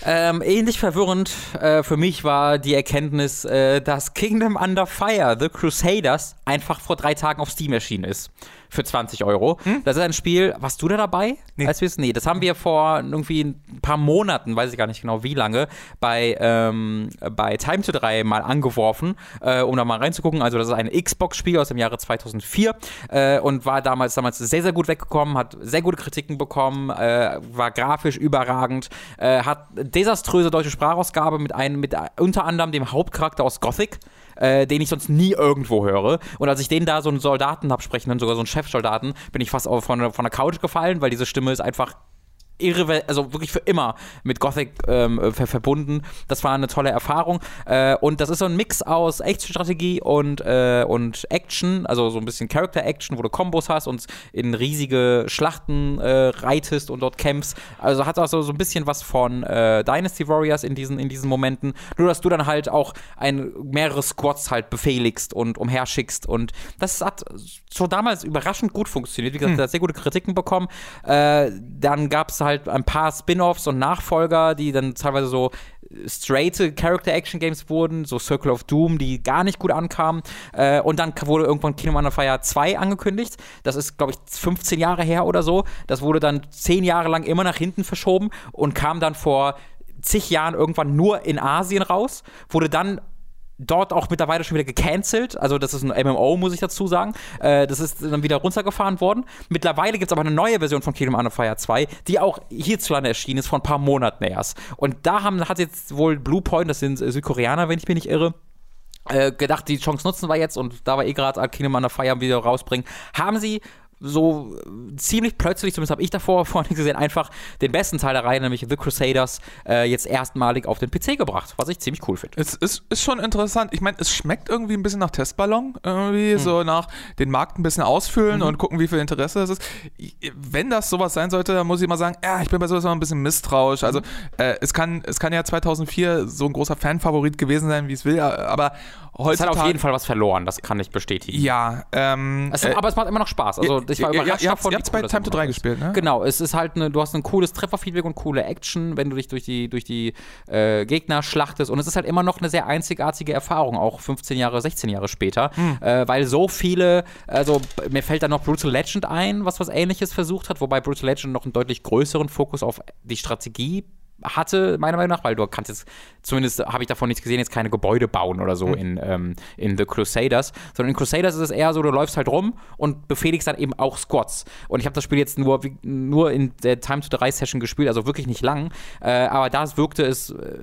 Ähm, ähnlich verwirrend äh, für mich war die Erkenntnis, äh, dass Kingdom Under Fire, The Crusaders, einfach vor drei Tagen auf Steam erschienen ist für 20 Euro. Hm? Das ist ein Spiel, warst du da dabei? Nee. Als nee, das haben wir vor irgendwie ein paar Monaten, weiß ich gar nicht genau wie lange, bei, ähm, bei Time to 3 mal angeworfen, äh, um da mal reinzugucken. Also das ist ein Xbox-Spiel aus dem Jahre 2004 äh, und war damals, damals sehr, sehr gut weggekommen, hat sehr gute Kritiken bekommen, äh, war grafisch überragend, äh, hat desaströse deutsche Sprachausgabe mit einem, mit unter anderem dem Hauptcharakter aus Gothic äh, den ich sonst nie irgendwo höre. Und als ich den da so einen Soldaten habe sprechen hören, sogar so einen Chefsoldaten, bin ich fast von, von der Couch gefallen, weil diese Stimme ist einfach irre, also wirklich für immer mit Gothic ähm, ver verbunden. Das war eine tolle Erfahrung. Äh, und das ist so ein Mix aus Echtstrategie und, äh, und Action, also so ein bisschen Character-Action, wo du Kombos hast und in riesige Schlachten äh, reitest und dort kämpfst. Also hat auch so, so ein bisschen was von äh, Dynasty Warriors in diesen, in diesen Momenten. Nur, dass du dann halt auch ein, mehrere Squads halt befehligst und umherschickst. Und das hat so damals überraschend gut funktioniert. Wie gesagt, hm. hat sehr gute Kritiken bekommen. Äh, dann gab es halt ein paar Spin-offs und Nachfolger, die dann teilweise so straight Character-Action-Games wurden, so Circle of Doom, die gar nicht gut ankamen. Äh, und dann wurde irgendwann Kingdom Under Fire 2 angekündigt. Das ist, glaube ich, 15 Jahre her oder so. Das wurde dann 10 Jahre lang immer nach hinten verschoben und kam dann vor zig Jahren irgendwann nur in Asien raus, wurde dann dort auch mittlerweile schon wieder gecancelt. Also, das ist ein MMO, muss ich dazu sagen. Äh, das ist dann wieder runtergefahren worden. Mittlerweile gibt es aber eine neue Version von Kingdom Under Fire 2, die auch hierzulande erschienen ist, vor ein paar Monaten erst. Und da haben, hat jetzt wohl Bluepoint, das sind Südkoreaner, wenn ich mich nicht irre, äh, gedacht, die Chance nutzen wir jetzt und da wir eh gerade Kingdom Under Fire wieder rausbringen, haben sie so ziemlich plötzlich, zumindest habe ich davor vorhin gesehen, einfach den besten Teil der Reihe, nämlich The Crusaders, äh, jetzt erstmalig auf den PC gebracht, was ich ziemlich cool finde. Es ist, ist, schon interessant. Ich meine, es schmeckt irgendwie ein bisschen nach Testballon, irgendwie hm. so nach den Markt ein bisschen ausfüllen mhm. und gucken, wie viel Interesse es ist. Wenn das sowas sein sollte, dann muss ich mal sagen, ja, ich bin bei sowas immer ein bisschen misstrauisch. Also, mhm. äh, es, kann, es kann ja 2004 so ein großer Fanfavorit gewesen sein, wie es will, aber heutzutage. Es hat auf jeden Fall was verloren, das kann ich bestätigen. Ja, ähm, es, äh, aber es macht immer noch Spaß. Also, ich war überrascht ja, davon. Ihr habt bei cool Time to 3 gespielt, ne? Genau, es ist halt eine, du hast ein cooles Trefferfeedback und coole Action, wenn du dich durch die, durch die äh, Gegner schlachtest. Und es ist halt immer noch eine sehr einzigartige Erfahrung, auch 15 Jahre, 16 Jahre später, hm. äh, weil so viele, also mir fällt da noch Brutal Legend ein, was was ähnliches versucht hat, wobei Brutal Legend noch einen deutlich größeren Fokus auf die Strategie hatte, meiner Meinung nach, weil du kannst jetzt, zumindest habe ich davon nichts gesehen, jetzt keine Gebäude bauen oder so mhm. in, ähm, in The Crusaders, sondern in Crusaders ist es eher so, du läufst halt rum und befehligst dann eben auch Squads. Und ich habe das Spiel jetzt nur, nur in der Time to 3 Session gespielt, also wirklich nicht lang, äh, aber da wirkte es, äh,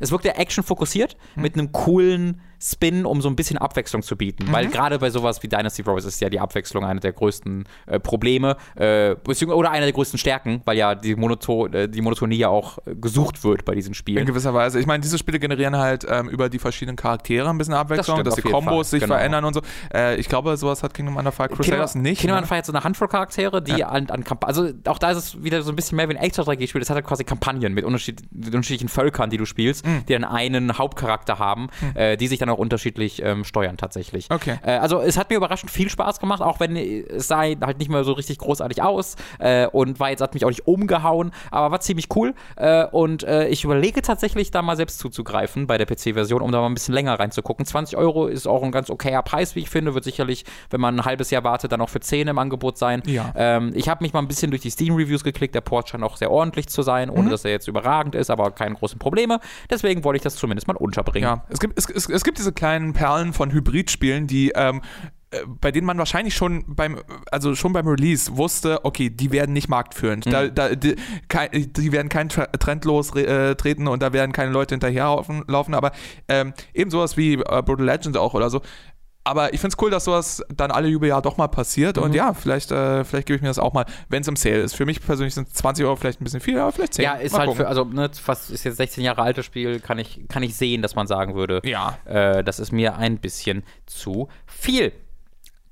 es wirkte Action fokussiert mhm. mit einem coolen Spin, um so ein bisschen Abwechslung zu bieten. Weil gerade bei sowas wie Dynasty Bros ist ja die Abwechslung eine der größten äh, Probleme äh, oder eine der größten Stärken, weil ja die, Monoto äh, die Monotonie ja auch äh, gesucht wird bei diesen In Spielen. gewisser Weise. Ich meine, diese Spiele generieren halt ähm, über die verschiedenen Charaktere ein bisschen Abwechslung, stimmt dass die Kombos sich Genau. verändern und so. Äh, ich glaube, sowas hat Kingdom Under Fire Crusaders nicht. Kingdom ne? Under Fire hat so eine Handvoll Charaktere, die an, an Kamp also auch da ist es wieder so ein bisschen mehr wie ein Extra-Strategie-Spiel. Das hat halt quasi Kampagnen mit, unterschied mit unterschiedlichen Völkern, die du spielst, Mhm. die dann einen Hauptcharakter haben, äh, die sich dann auch unterschiedlich ähm, steuern tatsächlich. Okay. Äh, also es hat mir überraschend viel Spaß gemacht, auch wenn äh, es sah halt nicht mehr so richtig großartig aus äh, und war jetzt hat mich auch nicht umgehauen, aber war ziemlich cool äh, und äh, ich überlege tatsächlich da mal selbst zuzugreifen bei der PC-Version, um da mal ein bisschen länger reinzugucken. 20 Euro ist auch ein ganz okayer Preis, wie ich finde, wird sicherlich, wenn man ein halbes Jahr wartet, dann auch für 10 im Angebot sein. Ja. Ähm, ich habe mich mal ein bisschen durch die Steam-Reviews geklickt, der Port scheint auch sehr ordentlich zu sein, Mhm. ohne dass er jetzt überragend ist, aber keine großen Probleme. Deswegen wollte ich das zumindest mal unterbringen. Ja, es gibt, es, es, es gibt diese kleinen Perlen von Hybridspielen, die ähm, äh, bei denen man wahrscheinlich schon beim, also schon beim Release wusste, okay, die werden nicht marktführend. Da, da, die, die werden keinen Trend lostreten und da werden keine Leute hinterherlaufen, laufen, aber ähm, eben sowas wie äh, Brutal Legend auch oder so. Aber ich finde es cool, dass sowas dann alle Jubeljahre doch mal passiert. Und ja, vielleicht, äh, vielleicht gebe ich mir das auch mal, wenn es im Sale ist. Für mich persönlich sind 20 Euro vielleicht ein bisschen viel, aber vielleicht 10. Ja, ist Mal halt für, also ne, fast ist jetzt 16 Jahre altes Spiel, kann ich, kann ich sehen, dass man sagen würde, Ja. äh, das ist mir ein bisschen zu viel.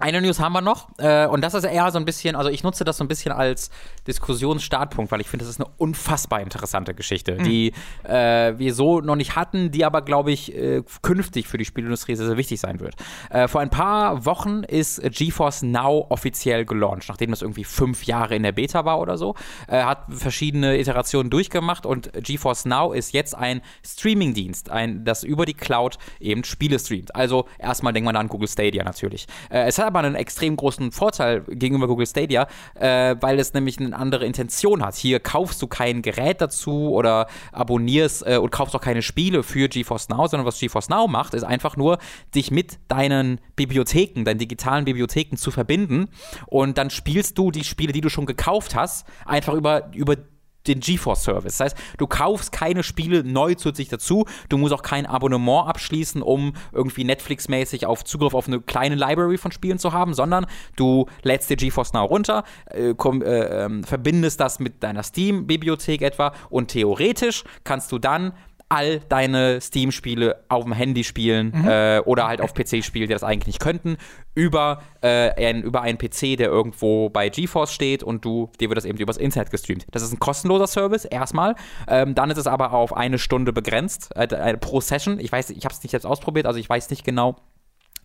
Eine News haben wir noch, äh, und das ist eher so ein bisschen, also ich nutze das so ein bisschen als Diskussionsstartpunkt, weil ich finde, das ist eine unfassbar interessante Geschichte, die äh, wir so noch nicht hatten, die aber, glaube ich, äh, künftig für die Spielindustrie sehr, sehr wichtig sein wird. Äh, vor ein paar Wochen ist GeForce Now offiziell gelauncht, nachdem das irgendwie fünf Jahre in der Beta war oder so, äh, hat verschiedene Iterationen durchgemacht und GeForce Now ist jetzt ein Streaming-Dienst, ein, das über die Cloud eben Spiele streamt. Also erstmal denkt man an Google Stadia natürlich. Äh, es hat aber einen extrem großen Vorteil gegenüber Google Stadia, äh, weil es nämlich eine andere Intention hat. Hier kaufst du kein Gerät dazu oder abonnierst äh, und kaufst auch keine Spiele für GeForce Now, sondern was GeForce Now macht, ist einfach nur, dich mit deinen Bibliotheken, deinen digitalen Bibliotheken zu verbinden und dann spielst du die Spiele, die du schon gekauft hast, einfach über, über den GeForce-Service. Das heißt, du kaufst keine Spiele neu zusätzlich dazu. Du musst auch kein Abonnement abschließen, um irgendwie Netflix-mäßig auf Zugriff auf eine kleine Library von Spielen zu haben, sondern du lädst dir GeForce Now runter, äh, komm, äh, ähm, verbindest das mit deiner Steam-Bibliothek etwa und theoretisch kannst du dann all deine Steam-Spiele auf dem Handy spielen äh, oder halt auf PC spielen, die das eigentlich nicht könnten, über, äh, ein, über einen PC, der irgendwo bei GeForce steht und du, dir wird das eben übers Internet gestreamt. Das ist ein kostenloser Service, erstmal. Ähm, dann ist es aber auf eine Stunde begrenzt, äh, äh, pro Session. Ich weiß, ich habe es nicht jetzt ausprobiert, also ich weiß nicht genau,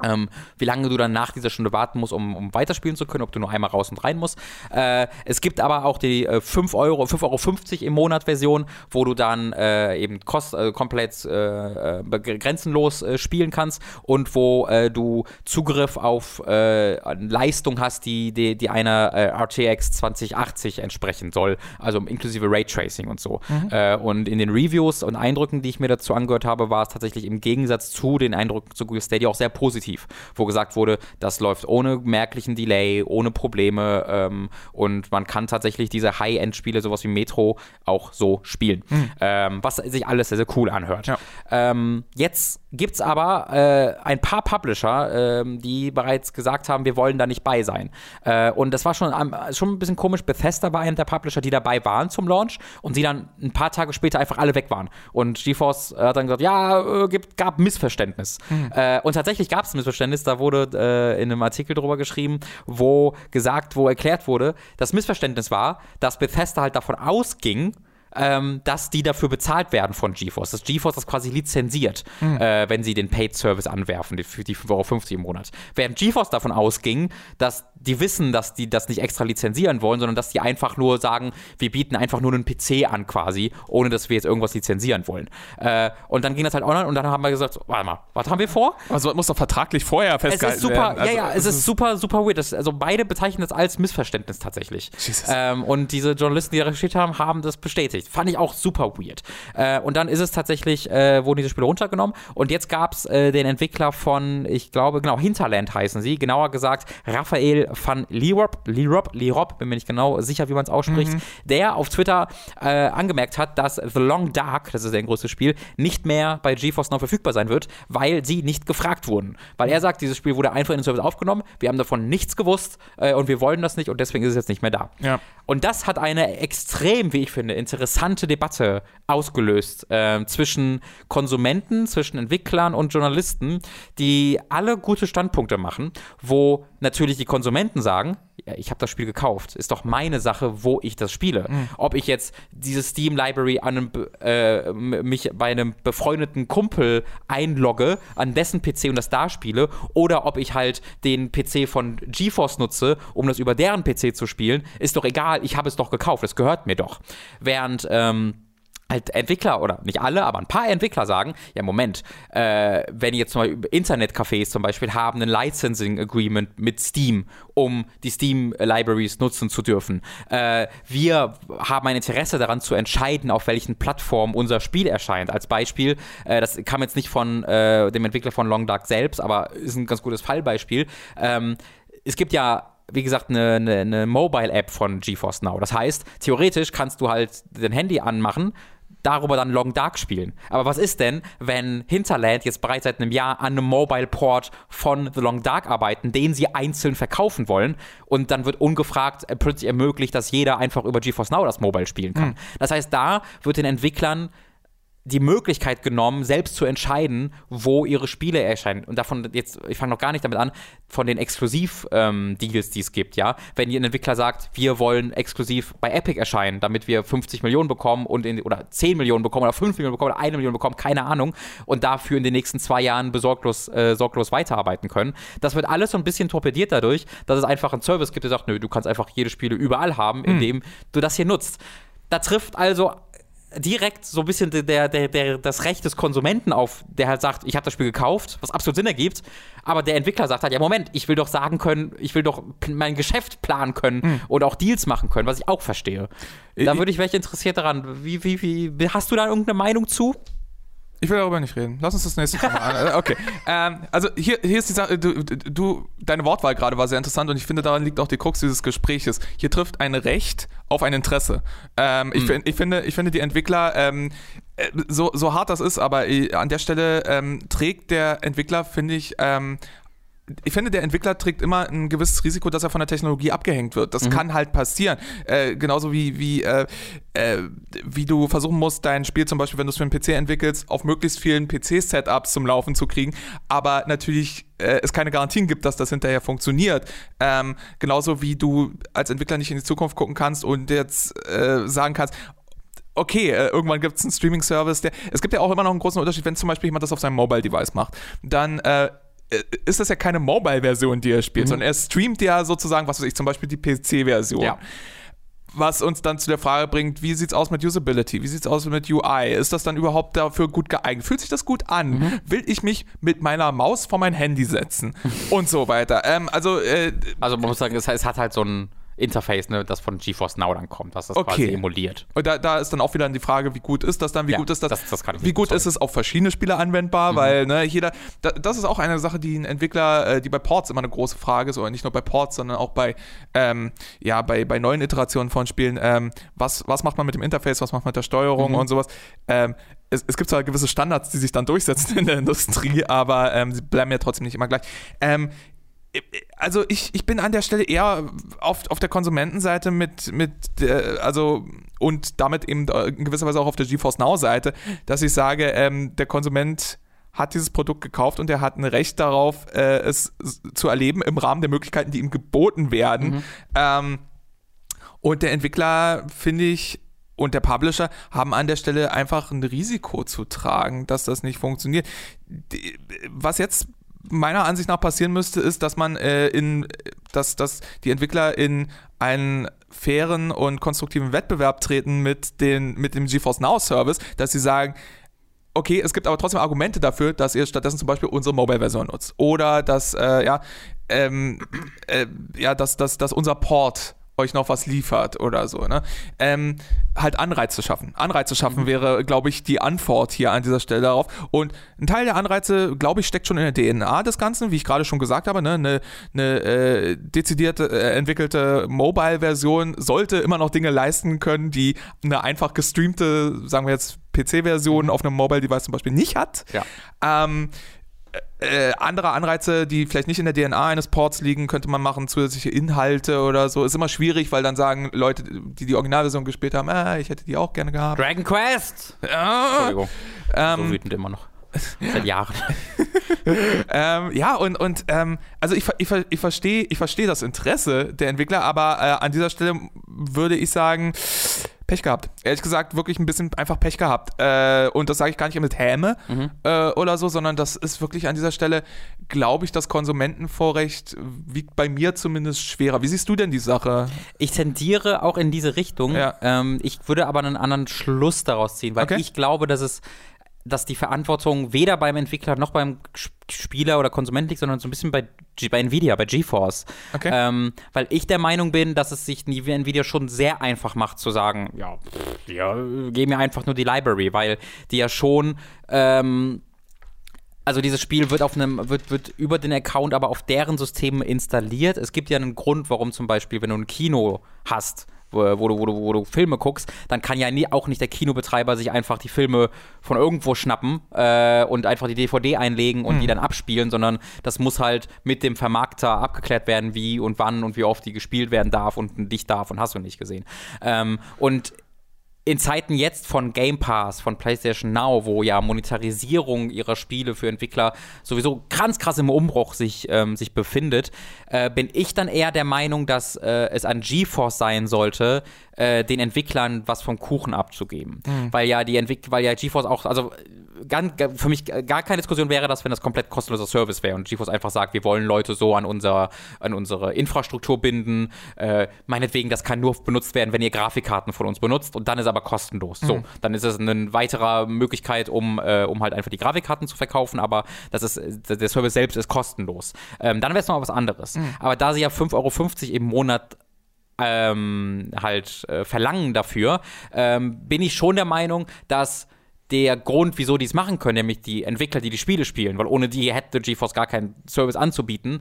ähm, wie lange du dann nach dieser Stunde warten musst, um, um weiterspielen zu können, ob du nur einmal raus und rein musst. Äh, es gibt aber auch die äh, 5 Euro, 5,50 Euro im Monat Version, wo du dann äh, eben kost, äh, komplett äh, äh, grenzenlos äh, spielen kannst und wo du Zugriff auf Leistung hast, die, die, die einer RTX 2080 entsprechen soll, also inklusive Raytracing und so. Äh, und in den Reviews und Eindrücken, die ich mir dazu angehört habe, war es tatsächlich im Gegensatz zu den Eindrücken zu Google Stadia auch sehr positiv, wo gesagt wurde, das läuft ohne merklichen Delay, ohne Probleme ähm, und man kann tatsächlich diese High-End-Spiele, sowas wie Metro, auch so spielen. Ähm, was sich alles sehr, sehr cool anhört. Ja. Ähm, jetzt gibt es aber äh, ein paar Publisher, ähm, die bereits gesagt haben, wir wollen da nicht bei sein. Äh, und das war schon, schon ein bisschen komisch. Bethesda war einer der Publisher, die dabei waren zum Launch und die dann ein paar Tage später einfach alle weg waren. Und GeForce äh, hat dann gesagt, ja, äh, gibt, gab Missverständnis. Äh, und tatsächlich gab es Missverständnis, da wurde äh, in einem Artikel drüber geschrieben, wo gesagt, wo erklärt wurde, das Missverständnis war, dass Bethesda halt davon ausging, ähm, dass die dafür bezahlt werden von GeForce. Dass GeForce das quasi lizenziert, äh, wenn sie den Paid-Service anwerfen, die, für die 5,50 Euro im Monat. Während GeForce davon ausging, dass die wissen, dass die das nicht extra lizenzieren wollen, sondern dass die einfach nur sagen, wir bieten einfach nur einen PC an quasi, ohne dass wir jetzt irgendwas lizenzieren wollen. Äh, und dann ging das halt online und dann haben wir gesagt, warte mal, was haben wir vor? Also muss doch vertraglich vorher Es festgehalten ist super, werden. Also, ja, ja, es ist super, super weird. Das, also beide bezeichnen das als Missverständnis tatsächlich. Ähm, und diese Journalisten, die da recherchiert haben, haben das bestätigt. Fand ich auch super weird. Äh, und dann ist es tatsächlich, äh, wurden diese Spiele runtergenommen und jetzt gab es äh, den Entwickler von, ich glaube, genau, Hinterland heißen sie, genauer gesagt Raphael van Lierop, Lierop, Lierop, bin mir nicht genau sicher, wie man es ausspricht, mhm. der auf Twitter äh, angemerkt hat, dass The Long Dark, das ist sein größtes Spiel, nicht mehr bei GeForce Now verfügbar sein wird, weil sie nicht gefragt wurden. Weil er sagt, dieses Spiel wurde einfach in den Service aufgenommen, wir haben davon nichts gewusst äh, und wir wollen das nicht und deswegen ist es jetzt nicht mehr da. Ja. Und das hat eine extrem, wie ich finde, interessante Debatte ausgelöst äh, zwischen Konsumenten, zwischen Entwicklern und Journalisten, die alle gute Standpunkte machen, wo natürlich die Konsumenten sagen, ich habe das Spiel gekauft, ist doch meine Sache, wo ich das spiele. Mhm. Ob ich jetzt diese Steam Library an einem, äh, mich bei einem befreundeten Kumpel einlogge, an dessen PC und das da spiele, oder ob ich halt den PC von GeForce nutze, um das über deren PC zu spielen, ist doch egal, ich habe es doch gekauft, es gehört mir doch. Während ähm, halt Entwickler oder nicht alle, aber ein paar Entwickler sagen, ja Moment, äh, wenn jetzt Beispiel Internetcafés zum Beispiel haben ein Licensing Agreement mit Steam, um die Steam Libraries nutzen zu dürfen. Äh, wir haben ein Interesse daran zu entscheiden, auf welchen Plattformen unser Spiel erscheint. Als Beispiel, äh, das kam jetzt nicht von äh, dem Entwickler von Long Dark selbst, aber ist ein ganz gutes Fallbeispiel. Ähm, es gibt ja wie gesagt, eine, eine, eine Mobile-App von GeForce Now. Das heißt, theoretisch kannst du halt dein Handy anmachen, darüber dann Long Dark spielen. Aber was ist denn, wenn Hinterland jetzt bereits seit einem Jahr an einem Mobile Port von The Long Dark arbeiten, den sie einzeln verkaufen wollen und dann wird ungefragt äh, plötzlich ermöglicht, dass jeder einfach über GeForce Now das Mobile spielen kann. Mhm. Das heißt, da wird den Entwicklern die Möglichkeit genommen, selbst zu entscheiden, wo ihre Spiele erscheinen. Und davon jetzt, ich fange noch gar nicht damit an, von den Exklusiv-Deals, ähm, die es gibt, ja. Wenn ein Entwickler sagt, wir wollen exklusiv bei Epic erscheinen, damit wir 50 Millionen bekommen und in, oder 10 Millionen bekommen oder 5 Millionen bekommen oder 1 Million bekommen, keine Ahnung, und dafür in den nächsten zwei Jahren besorglos, äh, sorglos weiterarbeiten können. Das wird alles so ein bisschen torpediert dadurch, dass es einfach einen Service gibt, der sagt, nö, du kannst einfach jede Spiele überall haben, hm. indem mhm. du das hier nutzt. Da trifft also direkt so ein bisschen der, der, der, das Recht des Konsumenten auf, der halt sagt, ich habe das Spiel gekauft, was absolut Sinn ergibt, aber der Entwickler sagt halt, ja Moment, ich will doch sagen können, ich will doch mein Geschäft planen können hm. und auch Deals machen können, was ich auch verstehe. Da würde ich welche interessiert daran. Wie, wie, wie, hast du da irgendeine Meinung zu? Ich will darüber nicht reden. Lass uns das nächste Mal an. Äh, okay. Ähm, also hier, hier ist die Sache, du, du, deine Wortwahl gerade war sehr interessant und ich finde, daran liegt auch die Krux dieses Gespräches. Hier trifft ein Recht auf ein Interesse. Ähm, ich, hm. ich, finde, ich finde, die Entwickler, ähm, äh, so, so hart das ist, aber äh, an der Stelle ähm, trägt der Entwickler, finde ich, ähm, ich finde, der Entwickler trägt immer ein gewisses Risiko, dass er von der Technologie abgehängt wird. Das mhm. kann halt passieren. Äh, genauso wie, wie, äh, äh, wie du versuchen musst, dein Spiel zum Beispiel, wenn du es für einen PC entwickelst, auf möglichst vielen PC-Setups zum Laufen zu kriegen, aber natürlich äh, es keine Garantien gibt, dass das hinterher funktioniert. Ähm, genauso wie du als Entwickler nicht in die Zukunft gucken kannst und jetzt äh, sagen kannst, okay, äh, irgendwann gibt es einen Streaming-Service, der. Es gibt ja auch immer noch einen großen Unterschied, wenn zum Beispiel jemand das auf seinem Mobile-Device macht. Dann äh, äh, ist das ja keine Mobile-Version, die er spielt, mhm. sondern er streamt ja sozusagen, was weiß ich, zum Beispiel die PC-Version. Ja. Was uns dann zu der Frage bringt, wie sieht es aus mit Usability? Wie sieht es aus mit UI? Ist das dann überhaupt dafür gut geeignet? Fühlt sich das gut an? Mhm. Will ich mich mit meiner Maus vor mein Handy setzen? Und so weiter. Ähm, also, äh, also man muss sagen, es hat halt so ein Interface, ne, das von GeForce Now dann kommt, was das okay. quasi emuliert. Und da, da ist dann auch wieder die Frage, wie gut ist das dann, wie ja, gut ist das, das, das wie gut sorry. ist es auf verschiedene Spiele anwendbar, mhm. weil ne, jeder, da, das ist auch eine Sache, die ein Entwickler, äh, die bei Ports immer eine große Frage ist, oder nicht nur bei Ports, sondern auch bei, ähm, ja, bei, bei neuen Iterationen von Spielen, ähm, was, was macht man mit dem Interface, was macht man mit der Steuerung mhm. und sowas. Ähm, es, es, gibt zwar gewisse Standards, die sich dann durchsetzen in der Industrie, aber ähm, sie bleiben ja trotzdem nicht immer gleich. Ähm, also ich, ich bin an der Stelle eher auf, auf der Konsumentenseite mit, mit äh, also und damit eben in gewisser Weise auch auf der GeForce Now-Seite, dass ich sage, ähm, der Konsument hat dieses Produkt gekauft und er hat ein Recht darauf, äh, es zu erleben im Rahmen der Möglichkeiten, die ihm geboten werden. Mhm. Ähm, und der Entwickler, finde ich, und der Publisher haben an der Stelle einfach ein Risiko zu tragen, dass das nicht funktioniert. Was jetzt meiner Ansicht nach passieren müsste, ist, dass man äh, in, dass, dass die Entwickler in einen fairen und konstruktiven Wettbewerb treten mit, den, mit dem GeForce Now Service, dass sie sagen, okay, es gibt aber trotzdem Argumente dafür, dass ihr stattdessen zum Beispiel unsere Mobile-Version nutzt. Oder dass, äh, ja, ähm, äh, ja, dass, dass, dass unser Port euch noch was liefert oder so, ne? Ähm, halt Anreize schaffen. Anreize schaffen mhm. wäre, glaube ich, die Antwort hier an dieser Stelle darauf. Und ein Teil der Anreize, glaube ich, steckt schon in der DNA des Ganzen, wie ich gerade schon gesagt habe, ne? Eine, eine äh, dezidierte, äh, entwickelte Mobile-Version sollte immer noch Dinge leisten können, die eine einfach gestreamte, sagen wir jetzt, PC-Version mhm. auf einem Mobile-Device zum Beispiel nicht hat. Ja. Ähm, äh, andere Anreize, die vielleicht nicht in der DNA eines Ports liegen, könnte man machen, zusätzliche Inhalte oder so. Ist immer schwierig, weil dann sagen Leute, die die Originalversion gespielt haben, äh, ich hätte die auch gerne gehabt. Dragon Quest! Ja. Entschuldigung. Ähm, so wütend immer noch. Seit Jahren. ähm, ja, und, und ähm, also ich, ich, ich verstehe ich versteh das Interesse der Entwickler, aber äh, an dieser Stelle würde ich sagen, Pech gehabt. Ehrlich gesagt, wirklich ein bisschen einfach Pech gehabt. Äh, und das sage ich gar nicht mit Häme mhm. äh, oder so, sondern das ist wirklich an dieser Stelle, glaube ich, das Konsumentenvorrecht wiegt bei mir zumindest schwerer. Wie siehst du denn die Sache? Ich tendiere auch in diese Richtung. Ja. Ähm, ich würde aber einen anderen Schluss daraus ziehen, weil okay. ich glaube, dass es dass die Verantwortung weder beim Entwickler noch beim Spieler oder Konsument liegt, sondern so ein bisschen bei, G bei Nvidia, bei GeForce. Okay. Ähm, weil ich der Meinung bin, dass es sich Nvidia schon sehr einfach macht zu sagen, ja, pff, ja mir einfach nur die Library, weil die ja schon ähm, also dieses Spiel wird auf einem, wird, wird über den Account aber auf deren Systemen installiert. Es gibt ja einen Grund, warum zum Beispiel, wenn du ein Kino hast, wo du, wo, du, wo du Filme guckst, dann kann ja nie, auch nicht der Kinobetreiber sich einfach die Filme von irgendwo schnappen äh, und einfach die DVD einlegen und mhm. die dann abspielen, sondern das muss halt mit dem Vermarkter abgeklärt werden, wie und wann und wie oft die gespielt werden darf und nicht darf und hast du nicht gesehen. Ähm, und in Zeiten jetzt von Game Pass, von PlayStation Now, wo ja Monetarisierung ihrer Spiele für Entwickler sowieso ganz krass im Umbruch sich, ähm, sich befindet, äh, bin ich dann eher der Meinung, dass äh, es an GeForce sein sollte, äh, den Entwicklern was vom Kuchen abzugeben. Mhm. Weil ja die Entwickler, weil ja GeForce auch, also ganz, für mich gar keine Diskussion wäre das, wenn das komplett kostenloser Service wäre und GeForce einfach sagt, wir wollen Leute so an, unser, an unsere Infrastruktur binden. Äh, meinetwegen, das kann nur benutzt werden, wenn ihr Grafikkarten von uns benutzt und dann ist aber kostenlos. Mhm. So, dann ist es eine weitere Möglichkeit, um, äh, um halt einfach die Grafikkarten zu verkaufen, aber das ist, der Service selbst ist kostenlos. Ähm, dann wäre es noch was anderes. Mhm. Aber da sie ja 5,50 Euro im Monat ähm, halt äh, verlangen dafür, ähm, bin ich schon der Meinung, dass der Grund, wieso die es machen können, nämlich die Entwickler, die die Spiele spielen, weil ohne die hätte GeForce gar keinen Service anzubieten,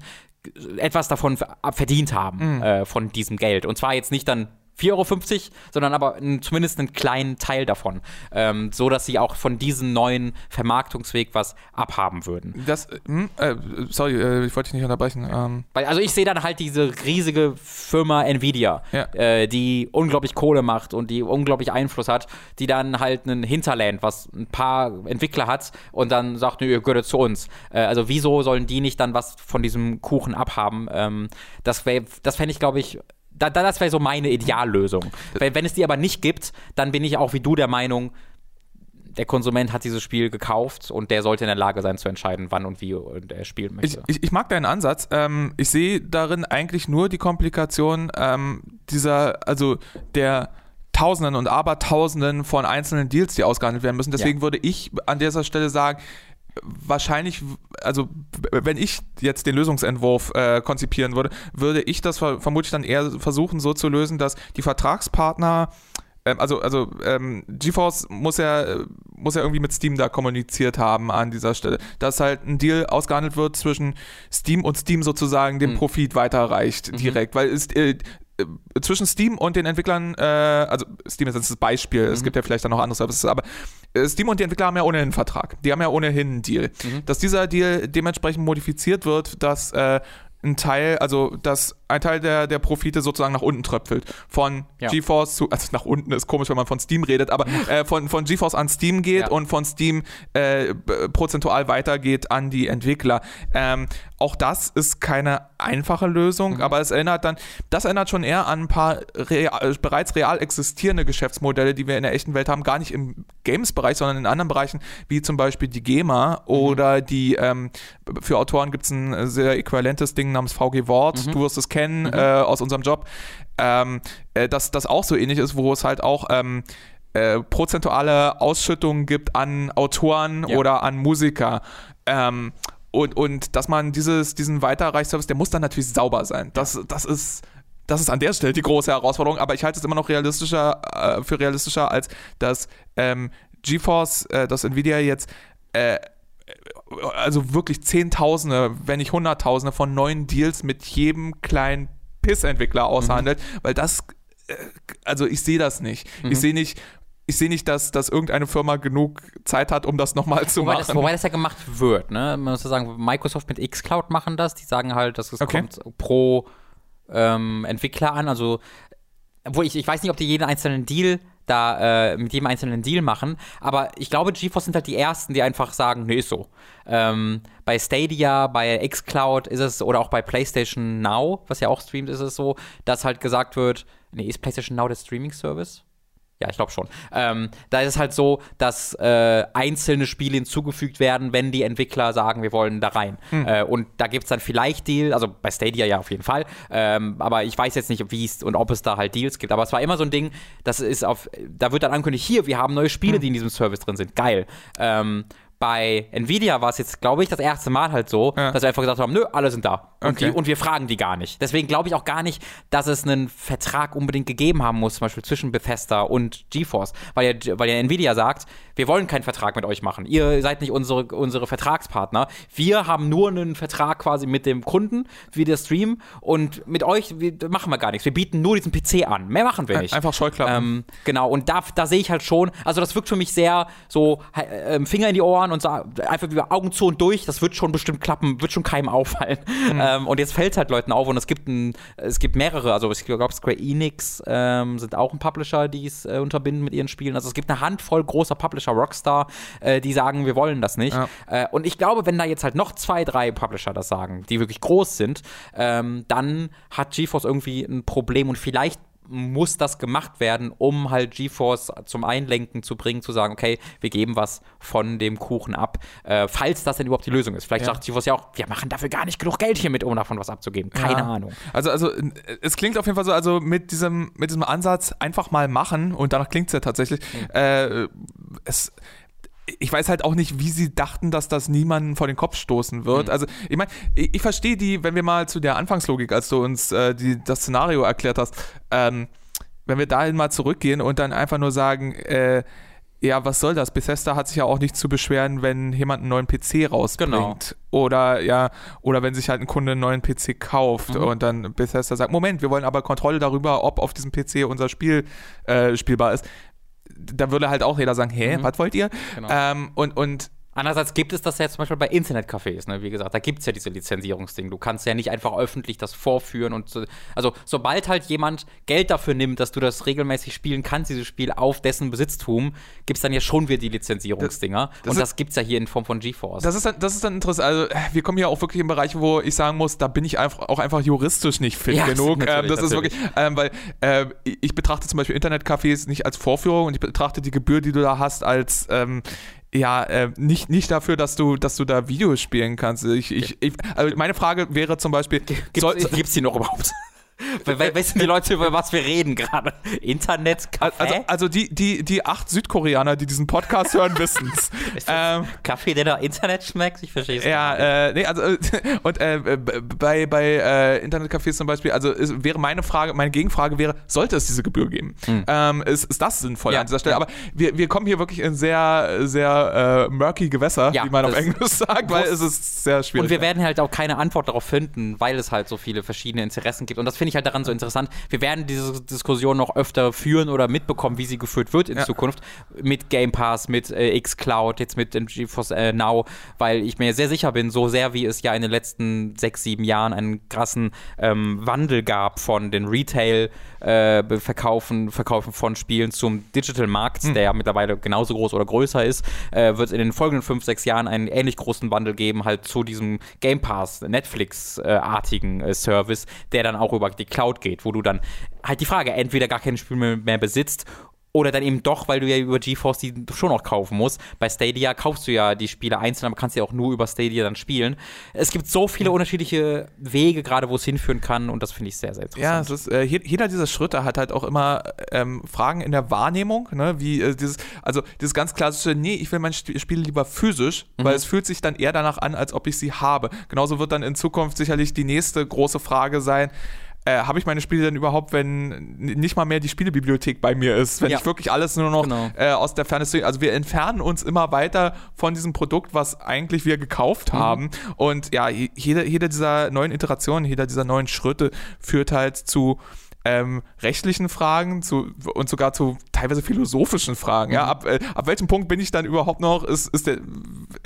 etwas davon verdient haben, mhm. äh, von diesem Geld. Und zwar jetzt nicht dann 4,50 Euro, sondern aber zumindest einen kleinen Teil davon, ähm, so dass sie auch von diesem neuen Vermarktungsweg was abhaben würden. Das, hm, äh, sorry, äh, ich wollte dich nicht unterbrechen. Ähm. Also ich sehe dann halt diese riesige Firma Nvidia, ja. äh, die unglaublich Kohle macht und die unglaublich Einfluss hat, die dann halt ein Hinterland, was ein paar Entwickler hat und dann sagt, nö, ihr gehört zu uns. Äh, also wieso sollen die nicht dann was von diesem Kuchen abhaben? Ähm, das, das fände ich, glaube ich, da, das wäre so meine Ideallösung. Wenn, wenn es die aber nicht gibt, dann bin ich auch wie du der Meinung, der Konsument hat dieses Spiel gekauft und der sollte in der Lage sein zu entscheiden, wann und wie er spielen möchte. Ich, ich, ich mag deinen Ansatz. Ähm, ich sehe darin eigentlich nur die Komplikation ähm, dieser, also der Tausenden und Abertausenden von einzelnen Deals, die ausgehandelt werden müssen. Deswegen ja. würde ich an dieser Stelle sagen, wahrscheinlich, also wenn ich jetzt den Lösungsentwurf äh, konzipieren würde, würde ich das ver vermutlich dann eher versuchen so zu lösen, dass die Vertragspartner ähm, also, also ähm, GeForce muss ja, muss ja irgendwie mit Steam da kommuniziert haben an dieser Stelle, dass halt ein Deal ausgehandelt wird zwischen Steam und Steam sozusagen den mhm. Profit weiterreicht mhm. direkt, weil es, äh, äh, zwischen Steam und den Entwicklern, äh, also Steam ist jetzt das Beispiel, mhm. es gibt ja vielleicht dann noch andere Services, aber äh, Steam und die Entwickler haben ja ohnehin einen Vertrag. Die haben ja ohnehin einen Deal. Mhm. Dass dieser Deal dementsprechend modifiziert wird, dass äh, ein Teil, also dass ein Teil der, der Profite sozusagen nach unten tröpfelt. Von ja. GeForce zu, also nach unten ist komisch, wenn man von Steam redet, aber äh, von, von GeForce an Steam geht ja. und von Steam äh, prozentual weitergeht an die Entwickler. Ähm, auch das ist keine einfache Lösung, mhm. aber es erinnert dann, das erinnert schon eher an ein paar real, bereits real existierende Geschäftsmodelle, die wir in der echten Welt haben, gar nicht im Games-Bereich, sondern in anderen Bereichen, wie zum Beispiel die GEMA mhm. oder die, ähm, für Autoren gibt es ein sehr äquivalentes Ding namens VG Wort, mhm. du wirst es kennen mhm. äh, aus unserem Job, ähm, äh, dass das auch so ähnlich ist, wo es halt auch ähm, äh, prozentuale Ausschüttungen gibt an Autoren ja. oder an Musiker. Ähm, und, und dass man dieses, diesen Weiterreichservice, der muss dann natürlich sauber sein. Das, das ist das ist an der Stelle die große Herausforderung, aber ich halte es immer noch realistischer äh, für realistischer, als dass ähm, GeForce, äh, dass Nvidia jetzt äh, also wirklich Zehntausende, wenn nicht Hunderttausende von neuen Deals mit jedem kleinen Piss-Entwickler aushandelt, mhm. weil das, äh, also ich sehe das nicht. Mhm. Ich sehe nicht, ich sehe nicht, dass, dass irgendeine Firma genug Zeit hat, um das nochmal zu wobei machen. Das, wobei das ja gemacht wird, ne? Man muss sagen, Microsoft mit xCloud machen das. Die sagen halt, dass es okay. kommt pro ähm, Entwickler an. Also, wo ich, ich weiß nicht, ob die jeden einzelnen Deal da äh, mit jedem einzelnen Deal machen. Aber ich glaube, GeForce sind halt die ersten, die einfach sagen, nee, ist so. Ähm, bei Stadia, bei xCloud ist es, oder auch bei PlayStation Now, was ja auch streamt, ist es so, dass halt gesagt wird, nee, ist PlayStation Now der Streaming-Service? Ja, ich glaube schon. Ähm, da ist es halt so, dass äh, einzelne Spiele hinzugefügt werden, wenn die Entwickler sagen, wir wollen da rein. Hm. Äh, und da gibt es dann vielleicht Deal, also bei Stadia ja auf jeden Fall. Ähm, aber ich weiß jetzt nicht, wie es und ob es da halt Deals gibt. Aber es war immer so ein Ding, das ist auf, da wird dann angekündigt, hier, wir haben neue Spiele, hm. die in diesem Service drin sind. Geil. Ähm, bei Nvidia war es jetzt, glaube ich, das erste Mal halt so, ja. dass wir einfach gesagt haben, nö, alle sind da. Und, okay. die, und wir fragen die gar nicht. Deswegen glaube ich auch gar nicht, dass es einen Vertrag unbedingt gegeben haben muss, zum Beispiel zwischen Bethesda und GeForce. Weil ja, weil ja Nvidia sagt, wir wollen keinen Vertrag mit euch machen. Ihr seid nicht unsere, unsere Vertragspartner. Wir haben nur einen Vertrag quasi mit dem Kunden, wie der Stream. Und mit euch wir, machen wir gar nichts. Wir bieten nur diesen PC an. Mehr machen wir nicht. Einfach Scheuklappen. Ähm, genau. Und da, da sehe ich halt schon, also das wirkt für mich sehr so äh, Finger in die Ohren und so, einfach wieder Augen zu und durch. Das wird schon bestimmt klappen, wird schon keinem auffallen. Mhm. Ähm, und jetzt fällt es halt Leuten auf und es gibt, ein, es gibt mehrere. Also ich glaube, Square Enix ähm, sind auch ein Publisher, die es äh, unterbinden mit ihren Spielen. Also es gibt eine Handvoll großer Publisher Publisher Rockstar, äh, die sagen, wir wollen das nicht. Ja. Äh, und ich glaube, wenn da jetzt halt noch zwei, drei Publisher das sagen, die wirklich groß sind, ähm, dann hat GeForce irgendwie ein Problem und vielleicht muss das gemacht werden, um halt GeForce zum Einlenken zu bringen, zu sagen, okay, wir geben was von dem Kuchen ab, äh, falls das denn überhaupt die Lösung ist. Vielleicht ja. sagt GeForce ja auch, wir machen dafür gar nicht genug Geld hiermit, um davon was abzugeben. Keine ja. Ahnung. Also, also es klingt auf jeden Fall so, also mit diesem, mit diesem Ansatz einfach mal machen und danach klingt es ja tatsächlich. Mhm. Äh, es ich weiß halt auch nicht, wie sie dachten, dass das niemanden vor den Kopf stoßen wird. Mhm. Also, ich meine, ich, ich verstehe die, wenn wir mal zu der Anfangslogik, als du uns äh, die, das Szenario erklärt hast, ähm, wenn wir dahin mal zurückgehen und dann einfach nur sagen, äh, ja, was soll das? Bethesda hat sich ja auch nicht zu beschweren, wenn jemand einen neuen PC rausbringt. Genau. Oder ja, oder wenn sich halt ein Kunde einen neuen PC kauft mhm. und dann Bethesda sagt, Moment, wir wollen aber Kontrolle darüber, ob auf diesem PC unser Spiel äh, spielbar ist da würde halt auch jeder sagen, hä, mhm. was wollt ihr? Genau. Ähm, und, und Andererseits gibt es das ja zum Beispiel bei Internetcafés, ne? wie gesagt, da gibt es ja diese Lizenzierungsding. Du kannst ja nicht einfach öffentlich das vorführen und so. Also, sobald halt jemand Geld dafür nimmt, dass du das regelmäßig spielen kannst, dieses Spiel auf dessen Besitztum, gibt es dann ja schon wieder die Lizenzierungsdinger. Das, das und ist, das gibt es ja hier in Form von GeForce. Das ist, dann, das ist dann interessant. Also, wir kommen ja auch wirklich im Bereich, wo ich sagen muss, da bin ich einfach, auch einfach juristisch nicht fit ja, genug. Ähm, das natürlich. ist wirklich, ähm, weil äh, ich betrachte zum Beispiel Internetcafés nicht als Vorführung und ich betrachte die Gebühr, die du da hast, als ähm, ja, äh, nicht, nicht dafür, dass du, dass du da Videos spielen kannst. Ich, ich, ich also meine Frage wäre zum Beispiel: Gibt es die noch überhaupt? Wissen die Leute, über was wir reden gerade? Internet, Kaffee? Also, also die, die, die acht Südkoreaner, die diesen Podcast hören, wissen es. Ähm, Kaffee, der nach Internet schmeckt? Ich verstehe es Ja, äh, nee, also und äh, bei, bei äh, Internetcafés zum Beispiel, also ist, wäre meine Frage, meine Gegenfrage wäre, sollte es diese Gebühr geben? Hm. Ähm, ist, ist das sinnvoll ja, an dieser Stelle? Aber wir, wir kommen hier wirklich in sehr, sehr äh, murky Gewässer, ja, wie man auf Englisch sagt, weil es ist sehr schwierig. Und wir werden halt auch keine Antwort darauf finden, weil es halt so viele verschiedene Interessen gibt. Und das finde ich halt daran so interessant. Wir werden diese Diskussion noch öfter führen oder mitbekommen, wie sie geführt wird in ja. Zukunft. Mit Game Pass, mit äh, xCloud, jetzt mit GeForce äh, Now, weil ich mir sehr sicher bin, so sehr wie es ja in den letzten sechs, sieben Jahren einen krassen ähm, Wandel gab von den Retail- äh, Verkaufen, Verkaufen von Spielen zum Digital-Markt, hm. der ja mittlerweile genauso groß oder größer ist, äh, wird es in den folgenden fünf, sechs Jahren einen ähnlich großen Wandel geben, halt zu diesem Game Pass, Netflix-artigen äh, Service, der dann auch über die Cloud geht, wo du dann halt die Frage entweder gar kein Spiel mehr, mehr besitzt oder dann eben doch, weil du ja über GeForce die schon noch kaufen musst. Bei Stadia kaufst du ja die Spiele einzeln, aber kannst ja auch nur über Stadia dann spielen. Es gibt so viele unterschiedliche Wege, gerade wo es hinführen kann, und das finde ich sehr, sehr interessant. Ja, ist, äh, jeder dieser Schritte hat halt auch immer ähm, Fragen in der Wahrnehmung, ne? wie äh, dieses, also dieses ganz klassische, nee, ich will mein Spiel lieber physisch, mhm. weil es fühlt sich dann eher danach an, als ob ich sie habe. Genauso wird dann in Zukunft sicherlich die nächste große Frage sein, äh, habe ich meine Spiele denn überhaupt, wenn nicht mal mehr die Spielebibliothek bei mir ist, wenn Ja. ich wirklich alles nur noch Genau. äh, aus der Ferne. Also wir entfernen uns immer weiter von diesem Produkt, was eigentlich wir gekauft Mhm. haben. Und ja, je- jede, jede dieser neuen Iterationen, jeder dieser neuen Schritte führt halt zu ähm, rechtlichen Fragen zu, und sogar zu teilweise philosophischen Fragen. Mhm. Ja, ab, äh, ab welchem Punkt bin ich dann überhaupt noch, ist, ist der,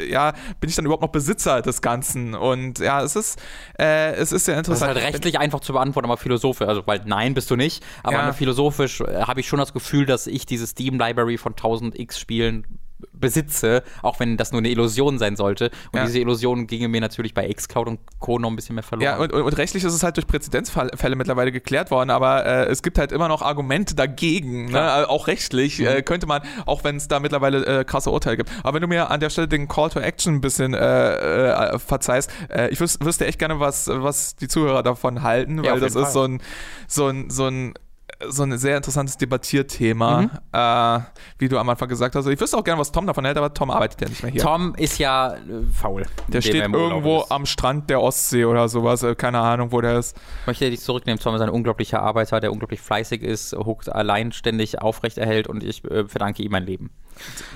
ja, bin ich dann überhaupt noch Besitzer des Ganzen? Und ja, es ist, äh, es ist sehr Das ist interessant. halt rechtlich einfach zu beantworten, aber philosophisch, also weil nein, bist du nicht, aber Ja. philosophisch äh, habe ich schon das Gefühl, dass ich diese Steam Library von 1000 X Spielen besitze, auch wenn das nur eine Illusion sein sollte. Und Ja. diese Illusion ginge mir natürlich bei Xcloud und Co. noch ein bisschen mehr verloren. Ja, und, und, und rechtlich ist es halt durch Präzedenzfälle mittlerweile geklärt worden, aber äh, es gibt halt immer noch Argumente dagegen, ne? Äh, auch rechtlich äh, könnte man, auch wenn es da mittlerweile äh, krasse Urteile gibt. Aber wenn du mir an der Stelle den Call to Action ein bisschen äh, äh, verzeihst, ich wüs wüsste echt gerne, was, was die Zuhörer davon halten, Ja, weil auf das ist so ein, so ein, so ein so ein sehr interessantes Debattierthema, Mhm. äh, wie du am Anfang gesagt hast. Ich wüsste auch gerne, was Tom davon hält, aber Tom arbeitet ja nicht mehr hier. Tom ist ja äh, faul. der steht irgendwo ist. am Strand der Ostsee oder sowas, äh, keine Ahnung, wo der ist. möchte dich zurücknehmen. Tom ist ein unglaublicher Arbeiter, der unglaublich fleißig ist, Hooked allein ständig aufrecht erhält und ich äh, verdanke ihm mein Leben.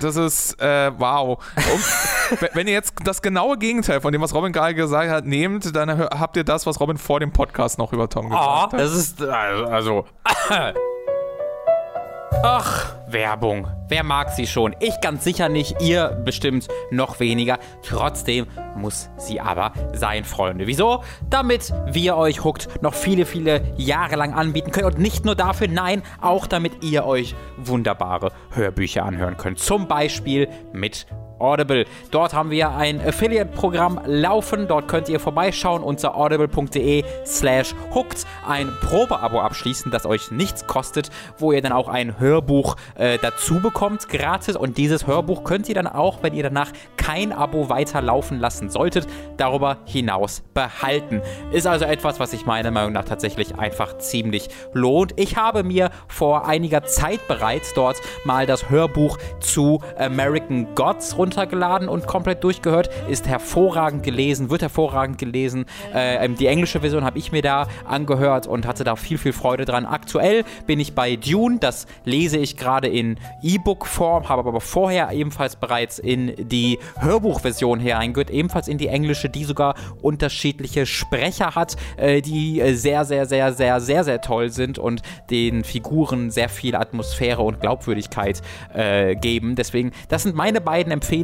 Das ist, äh, wow. Wenn- ihr jetzt das genaue Gegenteil von dem, was Robin gerade gesagt hat, nehmt, dann habt ihr das, was Robin vor dem Podcast noch über Tom Ah, gesagt hat. das ist äh, also. Ach, Werbung. Wer mag sie schon? Ich ganz sicher nicht, ihr bestimmt noch weniger. Trotzdem muss sie aber sein, Freunde. Wieso? Damit wir euch Hooked noch viele, viele Jahre lang anbieten können. Und nicht nur dafür, nein, auch damit ihr euch wunderbare Hörbücher anhören könnt. Zum Beispiel mit Audible. Dort haben wir ein Affiliate-Programm laufen. Dort könnt ihr vorbeischauen unter audible.de slash hooked. Ein Probeabo abschließen, das euch nichts kostet, wo ihr dann auch ein Hörbuch äh, dazu bekommt, gratis. Und dieses Hörbuch könnt ihr dann auch, wenn ihr danach kein Abo weiterlaufen lassen solltet, darüber hinaus behalten. Ist also etwas, was sich meiner Meinung nach tatsächlich einfach ziemlich lohnt. Ich habe mir vor einiger Zeit bereits dort mal das Hörbuch zu American Gods runtergeladen und komplett durchgehört. Ist hervorragend gelesen, wird hervorragend gelesen. Äh, die englische Version habe ich mir da angehört und hatte da viel, viel Freude dran. Aktuell bin ich bei Dune, das lese ich gerade in E-Book-Form, habe aber vorher ebenfalls bereits in die Hörbuchversion hereingehört, ebenfalls in die englische, die sogar unterschiedliche Sprecher hat, äh, die äh, sehr, sehr, sehr, sehr, sehr, sehr toll sind und den Figuren sehr viel Atmosphäre und Glaubwürdigkeit äh, geben. Deswegen, das sind meine beiden Empfehlungen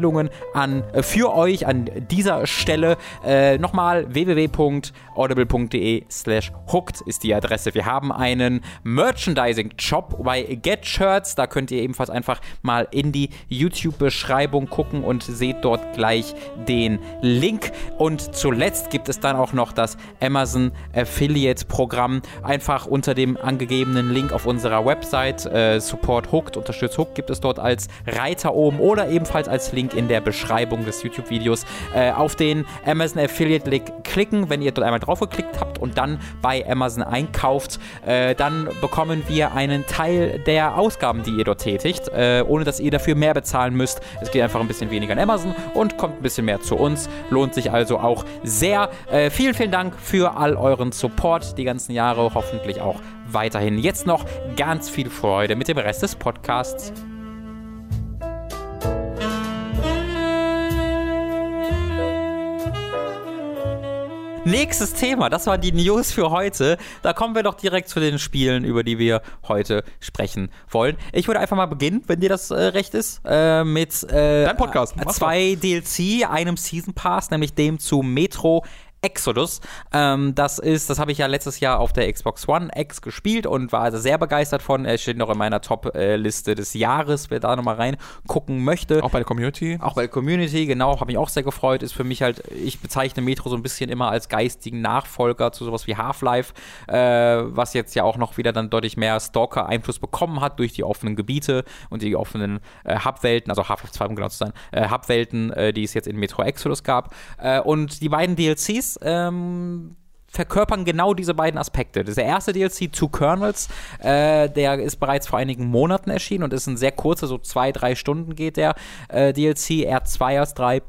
an, äh, für euch an dieser Stelle. Äh, Nochmal www.audible.de slash hooked ist die Adresse. Wir haben einen Merchandising-Shop bei Get Shirts. Da könnt ihr ebenfalls einfach mal in die YouTube-Beschreibung gucken und seht dort gleich den Link. Und zuletzt gibt es dann auch noch das Amazon Affiliate-Programm. Einfach unter dem angegebenen Link auf unserer Website äh, Support Hooked, unterstützt Hooked, gibt es dort als Reiter oben oder ebenfalls als Link in der Beschreibung des YouTube-Videos äh, auf den Amazon Affiliate-Link klicken. Wenn ihr dort einmal draufgeklickt habt und dann bei Amazon einkauft, äh, dann bekommen wir einen Teil der Ausgaben, die ihr dort tätigt, äh, ohne dass ihr dafür mehr bezahlen müsst. Es geht einfach ein bisschen weniger an Amazon und kommt ein bisschen mehr zu uns. Lohnt sich also auch sehr. Äh, vielen, vielen Dank für all euren Support die ganzen Jahre, hoffentlich auch weiterhin. Jetzt noch ganz viel Freude mit dem Rest des Podcasts. Nächstes Thema, das war die News für heute. Da kommen wir doch direkt zu den Spielen, über die wir heute sprechen wollen. Ich würde einfach mal beginnen, wenn dir das äh, recht ist, äh, mit äh, Dein Podcast, zwei DLC, einem Season Pass, nämlich dem zu Metro Exodus. Ähm, das ist, das habe ich ja letztes Jahr auf der Xbox One X gespielt und war also sehr begeistert von. Er steht noch in meiner Top-Liste des Jahres, wer da nochmal reingucken möchte. Auch bei der Community. Auch bei der Community, genau, habe mich auch sehr gefreut. Ist für mich halt, ich bezeichne Metro so ein bisschen immer als geistigen Nachfolger zu sowas wie Half-Life, äh, was jetzt ja auch noch wieder dann deutlich mehr Stalker-Einfluss bekommen hat durch die offenen Gebiete und die offenen äh, Hubwelten, also Half-Life 2, um genau zu sein, äh, Hubwelten, äh, die es jetzt in Metro Exodus gab. Äh, und die beiden DLCs, ähm, verkörpern genau diese beiden Aspekte. Das der erste DLC, Two Kernels, äh, der ist bereits vor einigen Monaten erschienen und ist ein sehr kurzer, so zwei, drei Stunden geht der äh, DLC, R2 aus 3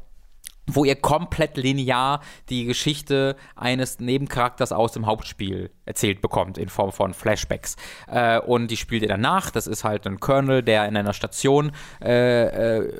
wo ihr komplett linear die Geschichte eines Nebencharakters aus dem Hauptspiel erzählt bekommt in Form von Flashbacks. Äh, und die spielt ihr danach. Das ist halt ein Colonel, der in einer Station äh, äh,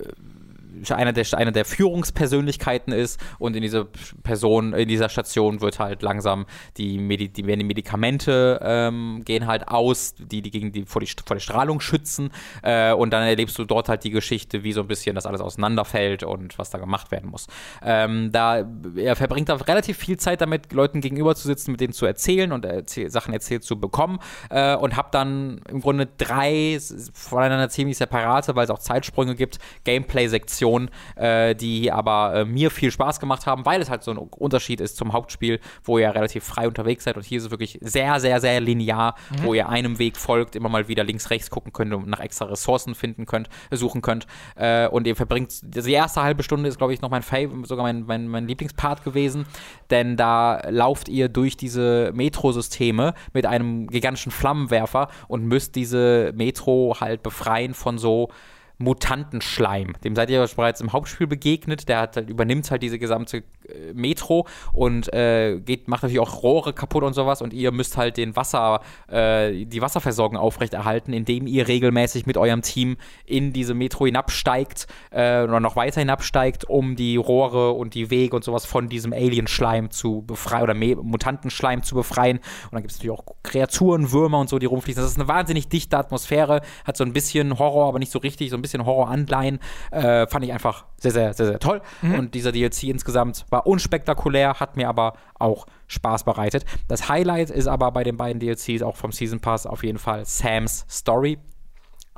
einer der, einer der Führungspersönlichkeiten ist und in dieser Person, in dieser Station wird halt langsam die, Medi die, die Medikamente ähm, gehen halt aus, die, die gegen die vor, die vor der Strahlung schützen äh, und dann erlebst du dort halt die Geschichte, wie so ein bisschen das alles auseinanderfällt und was da gemacht werden muss. Ähm, da er verbringt da relativ viel Zeit damit, Leuten gegenüber zu sitzen, mit denen zu erzählen und erzähl Sachen erzählt zu bekommen äh, und habe dann im Grunde drei voneinander ziemlich separate, weil es auch Zeitsprünge gibt, Gameplay-Sektionen Missionen, äh, die aber äh, mir viel Spaß gemacht haben, weil es halt so ein Unterschied ist zum Hauptspiel, wo ihr relativ frei unterwegs seid und hier ist es wirklich sehr, sehr, sehr linear, mhm. wo ihr einem Weg folgt, immer mal wieder links, rechts gucken könnt und nach extra Ressourcen finden könnt, suchen könnt äh, und ihr verbringt, die erste halbe Stunde ist, glaube ich, noch mein Fav sogar mein, mein, mein Lieblingspart gewesen, denn da lauft ihr durch diese Metrosysteme mit einem gigantischen Flammenwerfer und müsst diese Metro halt befreien von so Mutantenschleim. Dem seid ihr bereits im Hauptspiel begegnet. Der hat, übernimmt halt diese gesamte äh, Metro und äh, geht, macht natürlich auch Rohre kaputt und sowas. Und ihr müsst halt den Wasser, äh, die Wasserversorgung aufrechterhalten, indem ihr regelmäßig mit eurem Team in diese Metro hinabsteigt äh, oder noch weiter hinabsteigt, um die Rohre und die Wege und sowas von diesem Alien-Schleim zu befreien oder Mutantenschleim zu befreien. Und dann gibt es natürlich auch Kreaturen, Würmer und so, die rumfließen. Das ist eine wahnsinnig dichte Atmosphäre, hat so ein bisschen Horror, aber nicht so richtig, so ein bisschen bisschen Horror-Anleihen. Äh, fand ich einfach sehr, sehr, sehr, sehr toll. Mhm. Und dieser DLC insgesamt war unspektakulär, hat mir aber auch Spaß bereitet. Das Highlight ist aber bei den beiden DLCs auch vom Season Pass auf jeden Fall Sam's Story.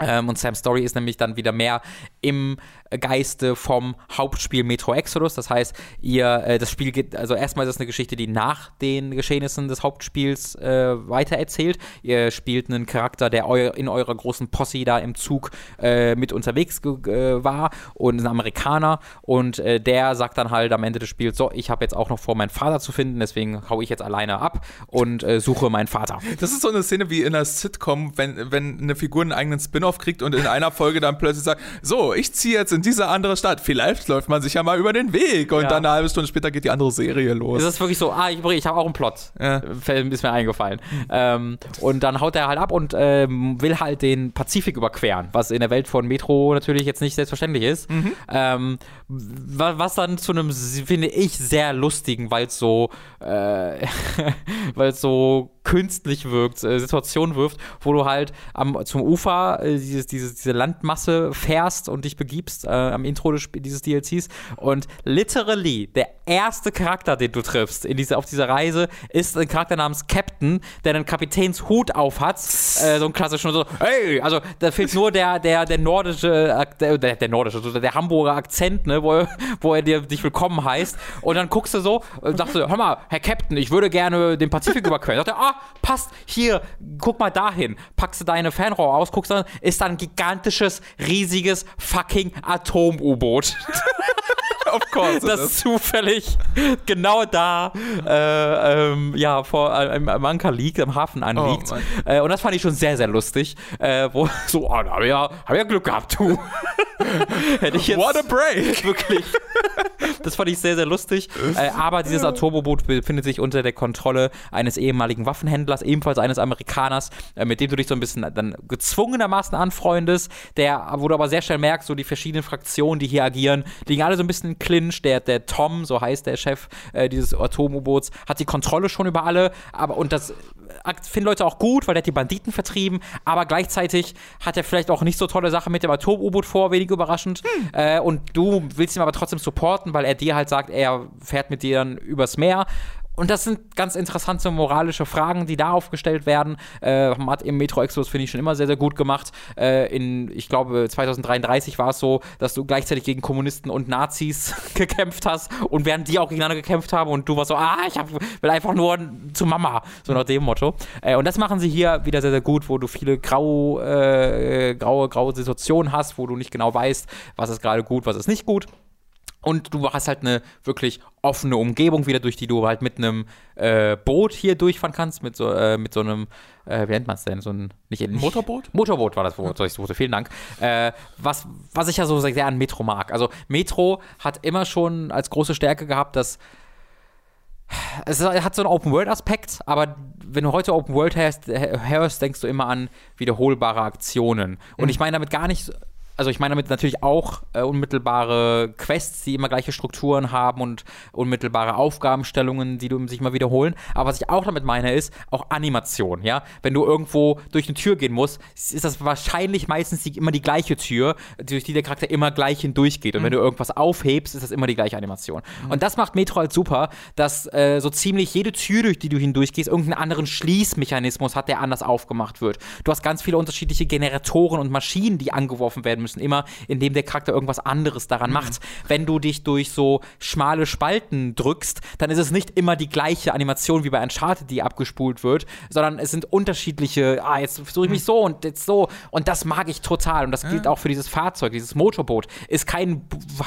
Ähm, und Sam's Story ist nämlich dann wieder mehr im Geiste vom Hauptspiel Metro Exodus. Das heißt, ihr, äh, das Spiel geht, also erstmal ist es eine Geschichte, die nach den Geschehnissen des Hauptspiels äh, weitererzählt. Ihr spielt einen Charakter, der eu in eurer großen Posse da im Zug äh, mit unterwegs äh, war und ein Amerikaner und äh, der sagt dann halt am Ende des Spiels, so, ich habe jetzt auch noch vor, meinen Vater zu finden, deswegen hau ich jetzt alleine ab und äh, suche meinen Vater. Das ist so eine Szene wie in einer Sitcom, wenn, wenn eine Figur einen eigenen Spin-off kriegt und in einer Folge dann plötzlich sagt, so, ich ziehe jetzt in diese andere Stadt. Vielleicht läuft man sich ja mal über den Weg und ja. dann eine halbe Stunde später geht die andere Serie los. Es ist wirklich so, ah, ich, ich habe auch einen Plot. Ja. Ist mir eingefallen. Ähm, und dann haut er halt ab und ähm, will halt den Pazifik überqueren, was in der Welt von Metro natürlich jetzt nicht selbstverständlich ist. Mhm. Ähm, was dann zu einem, finde ich, sehr lustigen, weil es so, äh, weil es so künstlich wirkt, äh, Situation wirft, wo du halt am, zum Ufer äh, dieses, dieses, diese Landmasse fährst und dich begibst äh, am Intro dieses DLCs und literally der erste Charakter, den du triffst in diese, auf dieser Reise, ist ein Charakter namens Captain, der einen Kapitänshut auf hat, äh, so ein klassischer so, hey, also da fehlt nur der, der, der nordische, der, der nordische, der Hamburger Akzent, ne, wo, wo er dir dich willkommen heißt und dann guckst du so und sagst du, hör mal, Herr Captain, ich würde gerne den Pazifik überqueren. Sagt er, ah, passt, hier, guck mal dahin. Packst du deine Fernrohr aus, guckst dann, ist da ein gigantisches, riesiges fucking Atom-U-Boot. of course. Das zufällig genau da äh, ähm, ja, vor einem äh, Anker liegt, am Hafen anliegt. Oh, äh, und das fand ich schon sehr, sehr lustig. Äh, wo so, oh, da habe ich, ja, hab ich ja Glück gehabt, du. Hätte ich jetzt. What a break! Wirklich. Das fand ich sehr, sehr lustig. Äh, aber dieses Atomboot befindet sich unter der Kontrolle eines ehemaligen Waffenhändlers, ebenfalls eines Amerikaners, äh, mit dem du dich so ein bisschen dann gezwungenermaßen anfreundest, der, wo du aber sehr schnell merkst, so die verschiedenen Fraktionen, die hier agieren, liegen alle so ein bisschen in Clinch. Der, der Tom, so heißt der Chef äh, dieses Atom-U-Boots, hat die Kontrolle schon über alle, aber und das finden Leute auch gut, weil der hat die Banditen vertrieben, aber gleichzeitig hat er vielleicht auch nicht so tolle Sachen mit dem Atom-U-Boot vor, wenig überraschend. Hm. Äh, und du willst ihn aber trotzdem supporten, weil er dir halt sagt, er fährt mit dir dann übers Meer. Und das sind ganz interessante moralische Fragen, die da aufgestellt werden. Äh, hat im Metro Exodus, finde ich, schon immer sehr, sehr gut gemacht. Äh, in, ich glaube, 2033 war es so, dass du gleichzeitig gegen Kommunisten und Nazis gekämpft hast und während die auch gegeneinander gekämpft haben und du warst so, ah, ich hab, will einfach nur zu Mama. So nach dem Motto. Äh, und das machen sie hier wieder sehr, sehr gut, wo du viele grau, äh, graue, graue Situationen hast, wo du nicht genau weißt, was ist gerade gut, was ist nicht gut. Und du hast halt eine wirklich offene Umgebung wieder, durch die du halt mit einem äh, Boot hier durchfahren kannst, mit so, äh, mit so einem, äh, wie nennt man es denn? So ein nicht, nicht, Motorboot? Motorboot war das Wort, ja. ich suchte. Vielen Dank. Äh, was, was ich ja so sehr an Metro mag. Also Metro hat immer schon als große Stärke gehabt, dass es hat so einen Open-World-Aspekt, aber wenn du heute Open-World hörst, hörst, denkst du immer an wiederholbare Aktionen. Und mhm. ich meine damit gar nicht also ich meine damit natürlich auch äh, unmittelbare Quests, die immer gleiche Strukturen haben und unmittelbare Aufgabenstellungen, die du sich mal wiederholen. Aber was ich auch damit meine, ist auch Animation, ja. Wenn du irgendwo durch eine Tür gehen musst, ist das wahrscheinlich meistens die, immer die gleiche Tür, durch die der Charakter immer gleich hindurchgeht. Und mhm. wenn du irgendwas aufhebst, ist das immer die gleiche Animation. Mhm. Und das macht Metro halt super, dass äh, so ziemlich jede Tür, durch die du hindurchgehst, irgendeinen anderen Schließmechanismus hat, der anders aufgemacht wird. Du hast ganz viele unterschiedliche Generatoren und Maschinen, die angeworfen werden müssen, immer indem der Charakter irgendwas anderes daran mhm. macht. Wenn du dich durch so schmale Spalten drückst, dann ist es nicht immer die gleiche Animation wie bei Uncharted, die abgespult wird, sondern es sind unterschiedliche, ah, jetzt versuche ich mich mhm. so und jetzt so. Und das mag ich total. Und das gilt auch für dieses Fahrzeug, dieses Motorboot. Ist kein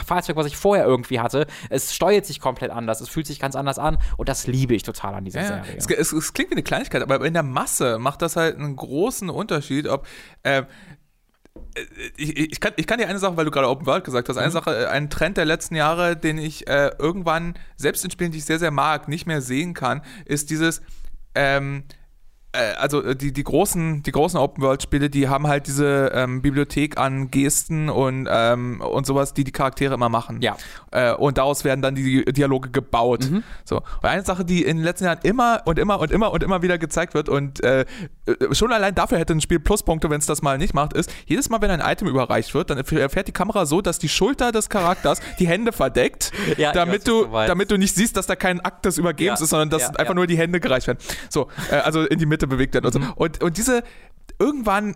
Fahrzeug, was ich vorher irgendwie hatte. Es steuert sich komplett anders. Es fühlt sich ganz anders an. Und das liebe ich total an dieser ja, Serie. Es, es, es, klingt wie eine Kleinigkeit, aber in der Masse macht das halt einen großen Unterschied, ob äh, ich, ich, kann, ich kann dir eine Sache, weil du gerade Open World gesagt hast, eine mhm. Sache, äh, ein Trend der letzten Jahre, den ich äh, irgendwann, selbst in Spielen, die ich sehr, sehr mag, nicht mehr sehen kann, ist dieses, ähm, äh, also äh, die, die großen, die großen Open-World-Spiele, die haben halt diese ähm, Bibliothek an Gesten und, ähm, und sowas, die die Charaktere immer machen. Ja. Äh, und daraus werden dann die Dialoge gebaut. Mhm. So. Und eine Sache, die in den letzten Jahren immer und immer und immer und immer wieder gezeigt wird und äh, schon allein dafür hätte ein Spiel Pluspunkte, wenn es das mal nicht macht, ist, jedes Mal, wenn ein Item überreicht wird, dann erfährt die Kamera so, dass die Schulter des Charakters die Hände verdeckt, ja, damit, du, damit du nicht siehst, dass da kein Akt des Übergebens ja. ist, sondern dass einfach nur die Hände gereicht werden. So, äh, also in die Mitte Leute bewegt werden und so. Mhm. Und, und diese, irgendwann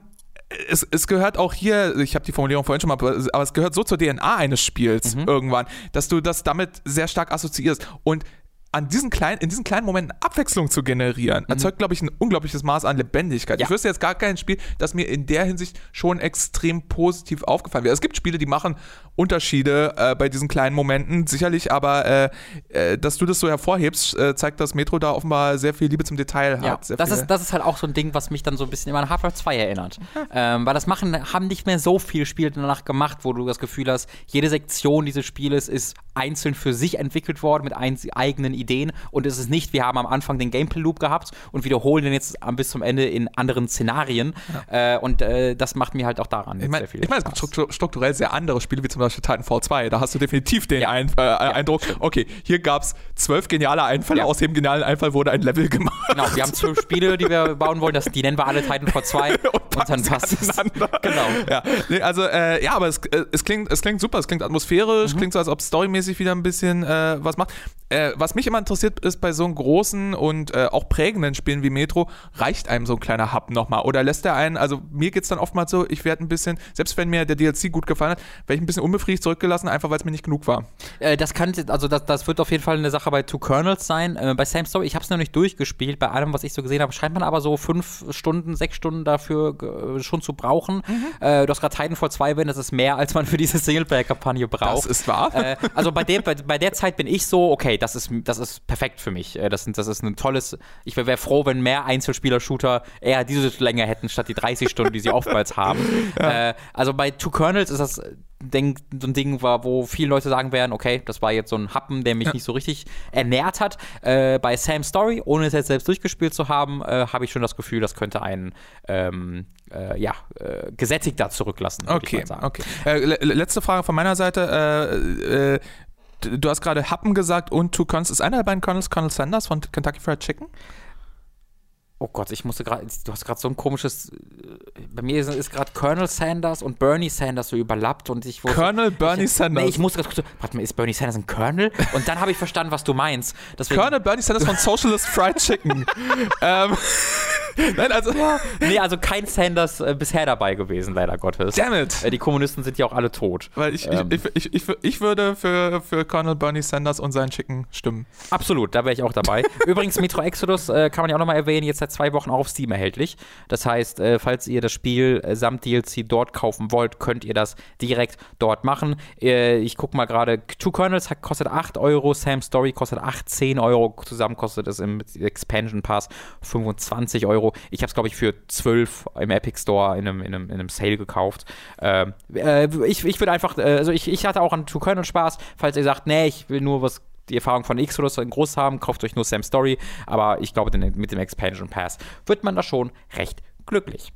es, es, gehört auch hier, ich habe die Formulierung vorhin schon mal, aber es gehört so zur DNA eines Spiels mhm. irgendwann, dass du das damit sehr stark assoziierst. Und an diesen kleinen, in diesen kleinen Momenten Abwechslung zu generieren, mhm. erzeugt, glaube ich, ein unglaubliches Maß an Lebendigkeit. Ja. Ich wüsste jetzt gar kein Spiel, das mir in der Hinsicht schon extrem positiv aufgefallen wäre. Es gibt Spiele, die machen Unterschiede äh, bei diesen kleinen Momenten, sicherlich, aber äh, äh, dass du das so hervorhebst, äh, zeigt, dass Metro da offenbar sehr viel Liebe zum Detail ja, hat. Das, ist, das ist halt auch so ein Ding, was mich dann so ein bisschen immer an Half-Life 2 erinnert. ähm, weil das machen, haben nicht mehr so viele Spiele danach gemacht, wo du das Gefühl hast, jede Sektion dieses Spieles ist einzeln für sich entwickelt worden mit eigenen Ideen und es ist nicht, wir haben am Anfang den Gameplay-Loop gehabt und wiederholen den jetzt bis zum Ende in anderen Szenarien. Ja. Äh, und äh, das macht mir halt auch daran ich mein, sehr viel. Ich meine, es gibt strukturell sehr andere Spiele, wie zum Beispiel Titanfall 2. Da hast du definitiv den ja. Ein, äh, ja, Eindruck, stimmt. okay, hier gab es zwölf geniale Einfälle, aus dem genialen Einfall wurde ein Level gemacht. Genau, wir haben zwölf Spiele, die wir bauen wollen, das, die nennen wir alle Titanfall 2 und, und dann passt es. Genau. Ja, nee, also, äh, ja, aber es, äh, es, klingt, es klingt super, es klingt atmosphärisch, mhm. klingt so, als ob storymäßig wieder ein bisschen äh, was macht. Was mich immer interessiert, ist bei so einem großen und äh, auch prägenden Spielen wie Metro, reicht einem so ein kleiner Hub nochmal? Oder lässt er einen, also mir geht es dann oftmals so, ich werde ein bisschen, selbst wenn mir der DLC gut gefallen hat, werde ich ein bisschen unbefriedigt zurückgelassen, einfach weil es mir nicht genug war. Äh, das kann, also das, das wird auf jeden Fall eine Sache bei Two Kernels sein. Äh, bei Same Story, ich habe es noch nicht durchgespielt, bei allem, was ich so gesehen habe, scheint man aber so fünf Stunden, sechs Stunden dafür äh, schon zu brauchen. Mhm. Äh, du hast gerade Titanfall 2 wenn das ist mehr, als man für diese Singleplayer-Kampagne braucht. Das ist wahr. also bei der, bei, bei der Zeit bin ich so, okay, das ist, das ist perfekt für mich. Das, das ist ein tolles, ich wäre wär froh, wenn mehr Einzelspieler-Shooter eher diese Länge hätten, statt die 30 Stunden, die sie oftmals haben. Ja. Äh, also bei Two Kernels ist das denk, so ein Ding, war, wo viele Leute sagen werden, okay, das war jetzt so ein Happen, der mich ja. nicht so richtig ernährt hat. Äh, bei Sam Story, ohne es jetzt selbst durchgespielt zu haben, äh, habe ich schon das Gefühl, das könnte einen ähm, äh, ja, äh, gesättigter zurücklassen. Okay, okay. Äh, letzte Frage von meiner Seite. Äh, du hast gerade Happen gesagt und Two Colonels. Ist einer der beiden Colonels Colonel Sanders von Kentucky Fried Chicken? Oh Gott, ich musste gerade, du hast gerade so ein komisches, bei mir ist, ist gerade Colonel Sanders und Bernie Sanders so überlappt und ich wusste, Colonel Bernie ich, Sanders? Nee, ich musste gerade, warte mal, ist Bernie Sanders ein Colonel? Und dann habe ich verstanden, was du meinst. Deswegen, Colonel Bernie Sanders von Socialist Fried Chicken. ähm, Nein, also. Nee, also kein Sanders äh, bisher dabei gewesen, leider Gottes. Damn it. Äh, die Kommunisten sind ja auch alle tot. Weil ich, Ähm. ich, ich, ich, ich, würde für, für Colonel Bernie Sanders und seinen Chicken stimmen. Absolut, da wäre ich auch dabei. Übrigens, Metro Exodus äh, kann man ja auch nochmal erwähnen, jetzt seit zwei Wochen auch auf Steam erhältlich. Das heißt, äh, falls ihr das Spiel äh, samt DLC dort kaufen wollt, könnt ihr das direkt dort machen. Äh, ich gucke mal gerade, Two Kernels hat, kostet 8 Euro, Sam Story kostet 18 Euro, zusammen kostet es im Expansion Pass 25 Euro. Ich habe es, glaube ich, für 12 im Epic Store in einem, in einem, in einem Sale gekauft. Ähm, äh, ich, ich würde einfach, äh, also ich, ich hatte auch an Two Kernel Spaß, falls ihr sagt, nee, ich will nur was die Erfahrung von Exodus in groß haben, kauft euch nur Sam Story, aber ich glaube, mit dem Expansion Pass wird man da schon recht glücklich.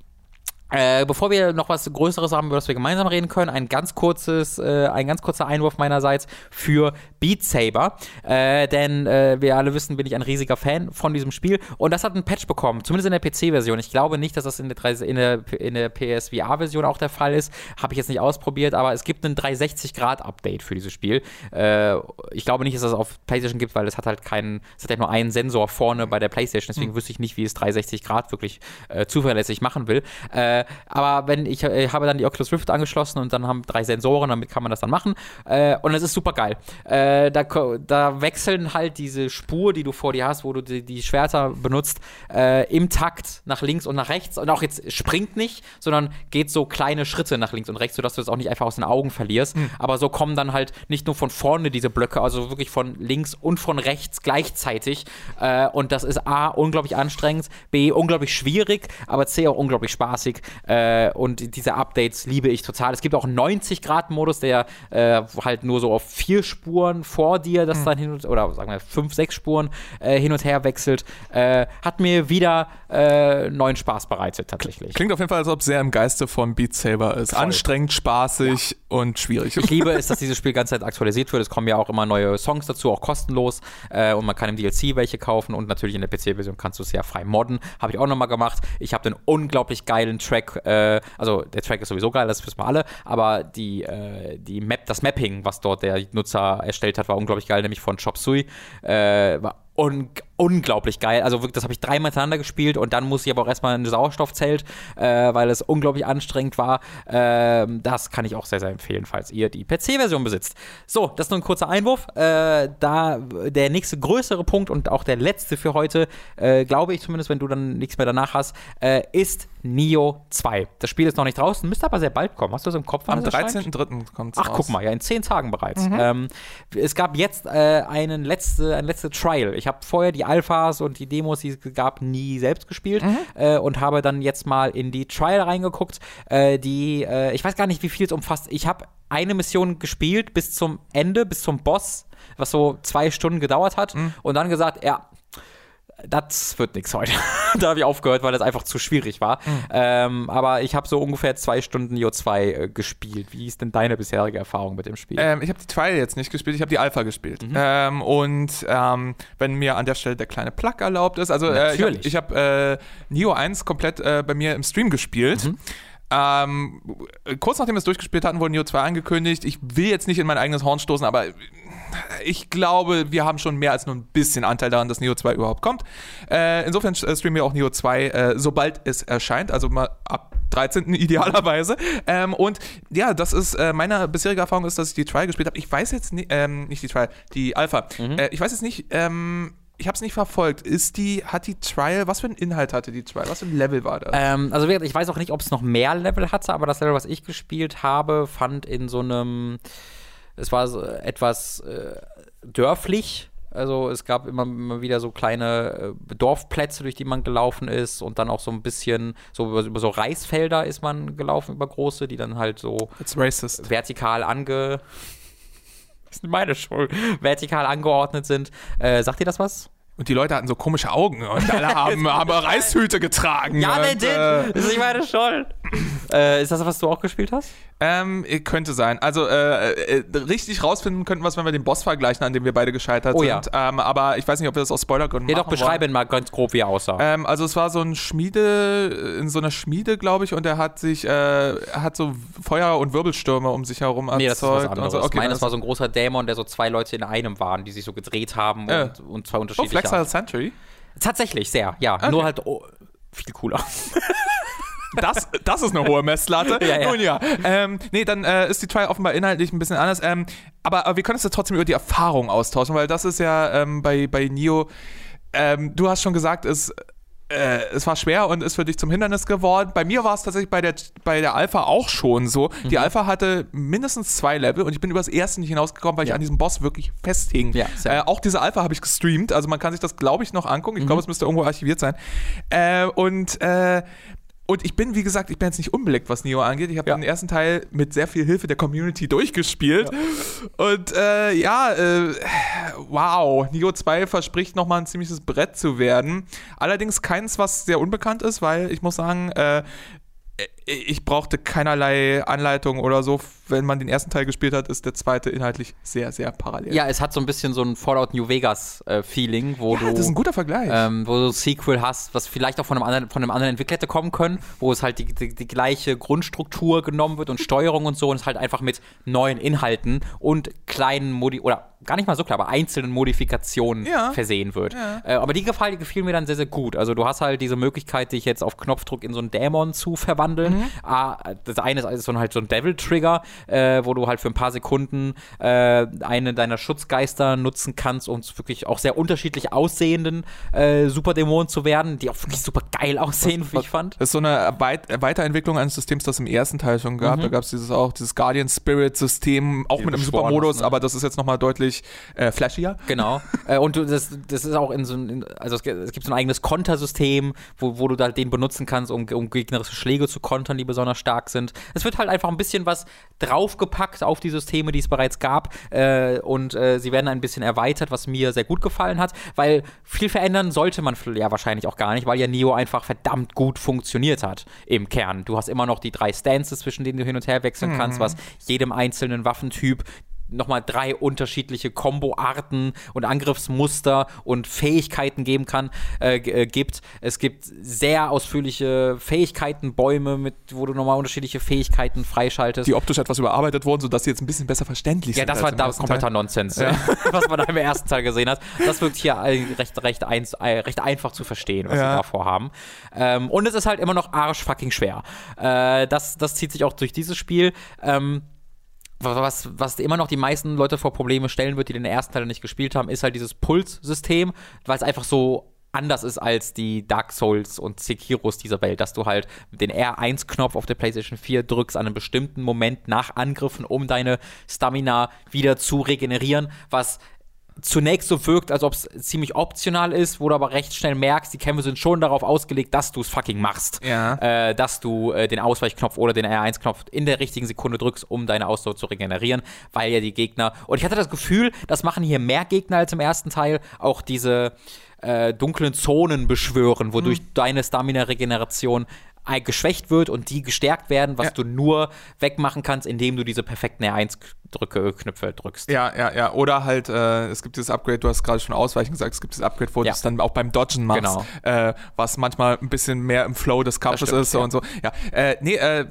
Äh, bevor wir noch was Größeres haben, über das wir gemeinsam reden können, ein ganz kurzes, äh, ein ganz kurzer Einwurf meinerseits für Beat Saber. Äh, denn äh, wir alle wissen, bin ich ein riesiger Fan von diesem Spiel. Und das hat einen Patch bekommen, zumindest in der PC-Version. Ich glaube nicht, dass das in der, 3 in der, in der PSVR-Version auch der Fall ist. Habe ich jetzt nicht ausprobiert, aber es gibt ein 360-Grad-Update für dieses Spiel. Äh, ich glaube nicht, dass das auf PlayStation gibt, weil es hat halt keinen, es hat ja nur einen Sensor vorne bei der PlayStation. Deswegen wüsste ich nicht, wie es 360 Grad wirklich äh, zuverlässig machen will. Äh, aber wenn ich äh, habe dann die Oculus Rift angeschlossen und dann haben drei Sensoren, damit kann man das dann machen. Äh, und es ist super geil. Äh, da, da wechseln halt diese Spur, die du vor dir hast, wo du die, die Schwerter benutzt, äh, im Takt nach links und nach rechts. Und auch jetzt springt nicht, sondern geht so kleine Schritte nach links und rechts, sodass du das auch nicht einfach aus den Augen verlierst. Aber so kommen dann halt nicht nur von vorne diese Blöcke, also wirklich von links und von rechts gleichzeitig. Äh, und das ist A, unglaublich anstrengend, B, unglaublich schwierig, aber C, auch unglaublich spaßig. Äh, und diese Updates liebe ich total. Es gibt auch einen 90-Grad-Modus, der äh, halt nur so auf vier Spuren vor dir das dann hin und oder sagen wir fünf, sechs Spuren äh, hin und her wechselt. Äh, hat mir wieder äh, neuen Spaß bereitet, tatsächlich. Klingt auf jeden Fall, als ob es sehr im Geiste von Beat Saber ist. Anstrengend, spaßig und schwierig. Ich liebe es, dass dieses Spiel ganze Zeit aktualisiert wird. Es kommen ja auch immer neue Songs dazu, auch kostenlos. Äh, und man kann im DLC welche kaufen. Und natürlich in der PC-Version kannst du es ja frei modden. Habe ich auch nochmal gemacht. Ich habe den unglaublich geilen Track. Äh, also der Track ist sowieso geil, das wissen wir alle. Aber die, äh, die Map, das Mapping, was dort der Nutzer erstellt hat, war unglaublich geil, nämlich von Chop Suey. Äh, war un unglaublich geil. Also wirklich, das habe ich dreimal hintereinander gespielt und dann muss ich aber auch erstmal in ein Sauerstoffzelt, äh, weil es unglaublich anstrengend war. Ähm, das kann ich auch sehr, sehr empfehlen, falls ihr die PC-Version besitzt. So, das ist nur ein kurzer Einwurf. Äh, da der nächste größere Punkt und auch der letzte für heute, äh, glaube ich zumindest, wenn du dann nichts mehr danach hast, äh, ist Neo 2. Das Spiel ist noch nicht draußen, müsste aber sehr bald kommen. Hast du das im Kopf? Am es erscheint? 13.03. kommt es Ach, guck mal, ja, in zehn Tagen bereits. Ähm, es gab jetzt äh, einen letzte, ein letztes Trial. Ich habe vorher die Alphas und die Demos, die es gab, nie selbst gespielt äh, und habe dann jetzt mal in die Trial reingeguckt, äh, die, äh, ich weiß gar nicht, wie viel es umfasst. Ich habe eine Mission gespielt bis zum Ende, bis zum Boss, was so zwei Stunden gedauert hat und dann gesagt, ja, das wird nichts heute. da habe ich aufgehört, weil das einfach zu schwierig war. Ähm, aber ich habe so ungefähr zwei Stunden Neo 2 äh, gespielt. Wie ist denn deine bisherige Erfahrung mit dem Spiel? Ähm, ich habe die Trial jetzt nicht gespielt, ich habe die Alpha gespielt. Mhm. Ähm, und ähm, wenn mir an der Stelle der kleine Plug erlaubt ist, also äh, ich habe hab, äh, Neo 1 komplett äh, bei mir im Stream gespielt. Mhm. Ähm, kurz nachdem wir es durchgespielt hatten, wurde Neo 2 angekündigt. Ich will jetzt nicht in mein eigenes Horn stoßen, aber ich glaube, wir haben schon mehr als nur ein bisschen Anteil daran, dass Neo 2 überhaupt kommt. Äh, insofern äh, streamen wir auch Neo 2, äh, sobald es erscheint, also mal ab 13. idealerweise. Ähm, und ja, das ist äh, meine bisherige Erfahrung ist, dass ich die Trial gespielt habe. Ich weiß jetzt nicht, ähm, nicht die Trial, die Alpha. Äh, ich weiß jetzt nicht, ähm, ich habe es nicht verfolgt. Ist die, hat die Trial, was für einen Inhalt hatte die Trial? Was für ein Level war das? Ähm, also wie gesagt, ich weiß auch nicht, ob es noch mehr Level hatte, aber das Level, was ich gespielt habe, fand in so einem, es war so etwas äh, dörflich. Also es gab immer, immer wieder so kleine äh, Dorfplätze, durch die man gelaufen ist und dann auch so ein bisschen, so über, über so Reisfelder ist man gelaufen, über große, die dann halt so vertikal ange... Das ist meine Schuld. Vertikal angeordnet sind. Äh, sagt ihr das was? Und die Leute hatten so komische Augen und alle haben, haben Reishüte getragen. Ja, und, they did. äh, Das ist nicht meine Schuld. Äh, ist das, was du auch gespielt hast? Ähm, könnte sein. Also äh, äh, richtig rausfinden könnten wir es, wenn wir den Boss vergleichen, an dem wir beide gescheitert Oh ja. sind. Ähm, aber ich weiß nicht, ob wir das aus Spoilergründen Ja, doch, machen beschreibe ihn mal ganz grob, wie er aussah. Ähm, also es war so ein Schmiede, in so einer Schmiede, glaube ich, und er hat sich, äh, hat so Feuer- und Wirbelstürme um sich herum nee, das ist was erzeugt. anderes. so. ich Okay, meine, dann das war so ein großer Dämon, der so zwei Leute in einem waren, die sich so gedreht haben Äh. und, und zwei oh, unterschiedliche. Flexile Century. Tatsächlich, sehr, ja. Okay. Nur halt o- viel cooler. Das, das ist eine hohe Messlatte. Ja, ja. Nun ja. Ähm, nee, dann äh, ist die Trial offenbar inhaltlich ein bisschen anders. Ähm, aber, aber wir können uns ja trotzdem über die Erfahrung austauschen, weil das ist ja ähm, bei, bei Nio, ähm, du hast schon gesagt, es, äh, es war schwer und ist für dich zum Hindernis geworden. Bei mir war es tatsächlich bei der, bei der Alpha auch schon so. Die Mhm. Alpha hatte mindestens zwei Level und ich bin über das erste nicht hinausgekommen, weil ich Ja. an diesem Boss wirklich festhing. Ja, äh, auch diese Alpha habe ich gestreamt, also man kann sich das, glaube ich, noch angucken. Ich Mhm. glaube, es müsste irgendwo archiviert sein. Äh, und äh, und ich bin, wie gesagt, ich bin jetzt nicht unbeleckt, was Neo angeht. Ich habe Ja. den ersten Teil mit sehr viel Hilfe der Community durchgespielt. Und äh, ja, äh, wow, Neo 2 verspricht nochmal ein ziemliches Brett zu werden. Allerdings keins, was sehr unbekannt ist, weil ich muss sagen, äh, ich brauchte keinerlei Anleitung oder so. Wenn man den ersten Teil gespielt hat, ist der zweite inhaltlich sehr, sehr parallel. Ja, es hat so ein bisschen so ein Fallout New Vegas äh, Feeling, wo Ja, du das ist ein guter Vergleich. ähm, wo du ein Sequel hast, was vielleicht auch von einem anderen, von einem anderen Entwickler hätte kommen können, wo es halt die, die, die gleiche Grundstruktur genommen wird und Steuerung und so und es halt einfach mit neuen Inhalten und kleinen Modi oder gar nicht mal so klar, aber einzelnen Modifikationen Ja. versehen wird. Ja. Äh, aber die gefallen, gefielen mir dann sehr, sehr gut. Also du hast halt diese Möglichkeit, dich jetzt auf Knopfdruck in so einen Dämon zu verwandeln. Mhm. Ah, das eine ist also so ein, halt so ein Devil-Trigger, äh, wo du halt für ein paar Sekunden äh, eine deiner Schutzgeister nutzen kannst, um wirklich auch sehr unterschiedlich aussehenden äh, Superdämonen zu werden, die auch wirklich super geil aussehen, wie ich fand. Das ist so eine Weit Weiterentwicklung eines Systems, das im ersten Teil schon gab. Da gab es dieses auch, dieses Guardian Spirit System, auch Die mit einem Supermodus, ne? aber das ist jetzt nochmal deutlich äh, flashier. Genau. äh, und das, das ist auch in so ein, also es, gibt- es gibt so ein eigenes Kontersystem, wo, wo du da den benutzen kannst, um, um gegnerische Schläge zu kontern, die besonders stark sind. Es wird halt einfach ein bisschen was draufgepackt auf die Systeme, die es bereits gab. Äh, und äh, sie werden ein bisschen erweitert, was mir sehr gut gefallen hat, weil viel verändern sollte man ja wahrscheinlich auch gar nicht, weil ja Neo einfach verdammt gut funktioniert hat im Kern. Du hast immer noch die drei Stances, zwischen denen du hin und her wechseln kannst, was jedem einzelnen Waffentyp nochmal drei unterschiedliche Komboarten und Angriffsmuster und Fähigkeiten geben kann, äh, äh, gibt. Es gibt sehr ausführliche Fähigkeitenbäume, mit, wo du nochmal unterschiedliche Fähigkeiten freischaltest. Die optisch etwas überarbeitet wurden, sodass sie jetzt ein bisschen besser verständlich ja, sind. das als war da kompletter. Nonsens, was man da im ersten Teil gesehen hat. Das wirkt hier recht, recht, eins, äh, recht einfach zu verstehen, was Ja. sie davor haben. Ähm, und es ist halt immer noch arschfucking schwer. Äh, das, das zieht sich auch durch dieses Spiel. Ähm, was, was immer noch die meisten Leute vor Probleme stellen wird, die den ersten Teil nicht gespielt haben, ist halt dieses Puls-System, weil es einfach so anders ist als die Dark Souls und Sekiros dieser Welt, dass du halt den R1-Knopf auf der PlayStation 4 drückst an einem bestimmten Moment nach Angriffen, um deine Stamina wieder zu regenerieren, was zunächst so wirkt, als ob es ziemlich optional ist, wo du aber recht schnell merkst, die Kämpfe sind schon darauf ausgelegt, dass du es fucking machst. Ja. Äh, dass du äh, den Ausweichknopf oder den R1-Knopf in der richtigen Sekunde drückst, um deine Ausdauer zu regenerieren, weil ja die Gegner. Und ich hatte das Gefühl, das machen hier mehr Gegner als im ersten Teil, auch diese äh, dunklen Zonen beschwören, wodurch deine Stamina-Regeneration geschwächt wird und die gestärkt werden, was Ja. du nur wegmachen kannst, indem du diese perfekten R1-Knöpfe drückst. Ja, ja, ja. Oder halt, äh, es gibt dieses Upgrade, du hast gerade schon Ausweichen gesagt, es gibt dieses Upgrade, wo Ja. du es dann auch beim Dodgen machst, Genau. äh, was manchmal ein bisschen mehr im Flow des Kampfes ist ja. und so. Ja, äh, nee, äh,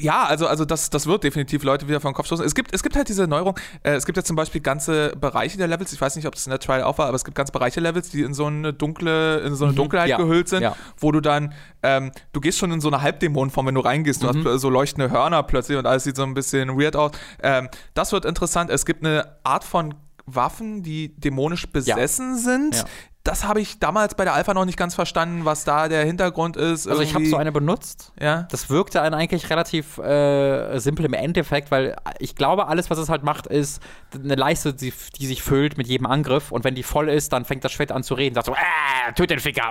ja, also, also das, das wird definitiv Leute wieder vom Kopf stoßen. Es gibt, es gibt halt diese Neuerung, äh, es gibt ja zum Beispiel ganze Bereiche der Levels, ich weiß nicht, ob das in der Trial auch war, aber es gibt ganze Bereiche Levels, die in so eine dunkle, in so eine Dunkelheit Mhm. ja, gehüllt sind, ja. wo du dann, ähm, du gehst schon in so eine Halbdämonenform, wenn du reingehst, du Mhm. hast so leuchtende Hörner plötzlich und alles sieht so ein bisschen weird aus. Ähm, das wird interessant. Es gibt eine Art von Waffen, die dämonisch besessen sind. Das habe ich damals bei der Alpha noch nicht ganz verstanden, was da der Hintergrund ist. Also ich habe Irgendwie- so eine benutzt. Ja. Das wirkte dann eigentlich relativ äh, simpel im Endeffekt, weil ich glaube, alles, was es halt macht, ist eine Leiste, die, die sich füllt mit jedem Angriff und wenn die voll ist, dann fängt das Schwert an zu reden, sagt so, äh, töte den Ficker,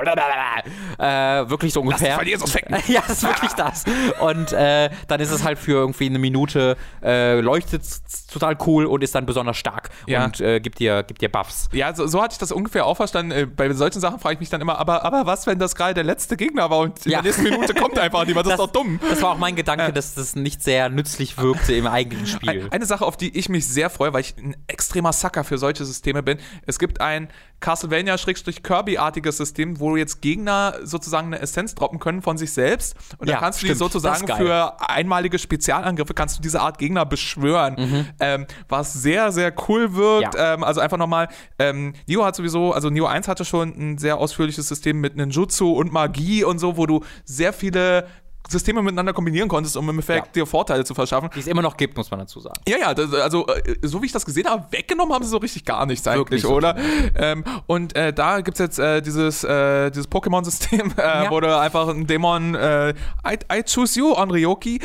äh, wirklich so Lass ungefähr. von Jesus ficken. ja, das ist wirklich das. Und äh, dann ist es halt für irgendwie eine Minute, äh, leuchtet total cool und ist dann besonders stark Ja. und äh, gibt, dir, gibt dir Buffs. Ja, so, so hatte ich das ungefähr auch verstanden. Äh, Bei solchen Sachen frage ich mich dann immer, aber, aber was, wenn das gerade der letzte Gegner war und Ja. in der nächsten Minute kommt einfach niemand? Das, ist doch dumm. Das war auch mein Gedanke, dass das nicht sehr nützlich wirkte im eigentlichen Spiel. Ein- Eine Sache, auf die ich mich sehr freue, weil ich ein extremer Sucker für solche Systeme bin. Es gibt ein Castlevania-Kirby-artiges System, wo jetzt Gegner sozusagen eine Essenz droppen können von sich selbst. Und Ja, da kannst du stimmt. die sozusagen Das für einmalige Spezialangriffe kannst du diese Art Gegner beschwören. Ähm, was sehr, sehr cool wirkt. Mhm. Ja. Ähm, also einfach nochmal, ähm, Neo hat sowieso, also Neo 1 hat hatte schon ein sehr ausführliches System mit Ninjutsu und Magie und so, wo du sehr viele Systeme miteinander kombinieren konntest, um im Effekt Ja. dir Vorteile zu verschaffen. Die es immer noch gibt, muss man dazu sagen. Ja, ja, das, also äh, so wie ich das gesehen habe, weggenommen haben sie so richtig gar nichts eigentlich, so. oder? Ähm, und äh, da gibt es jetzt äh, dieses, äh, dieses Pokémon-System, äh, Ja. wo du einfach einen Dämon äh, I, I choose you on Ryoki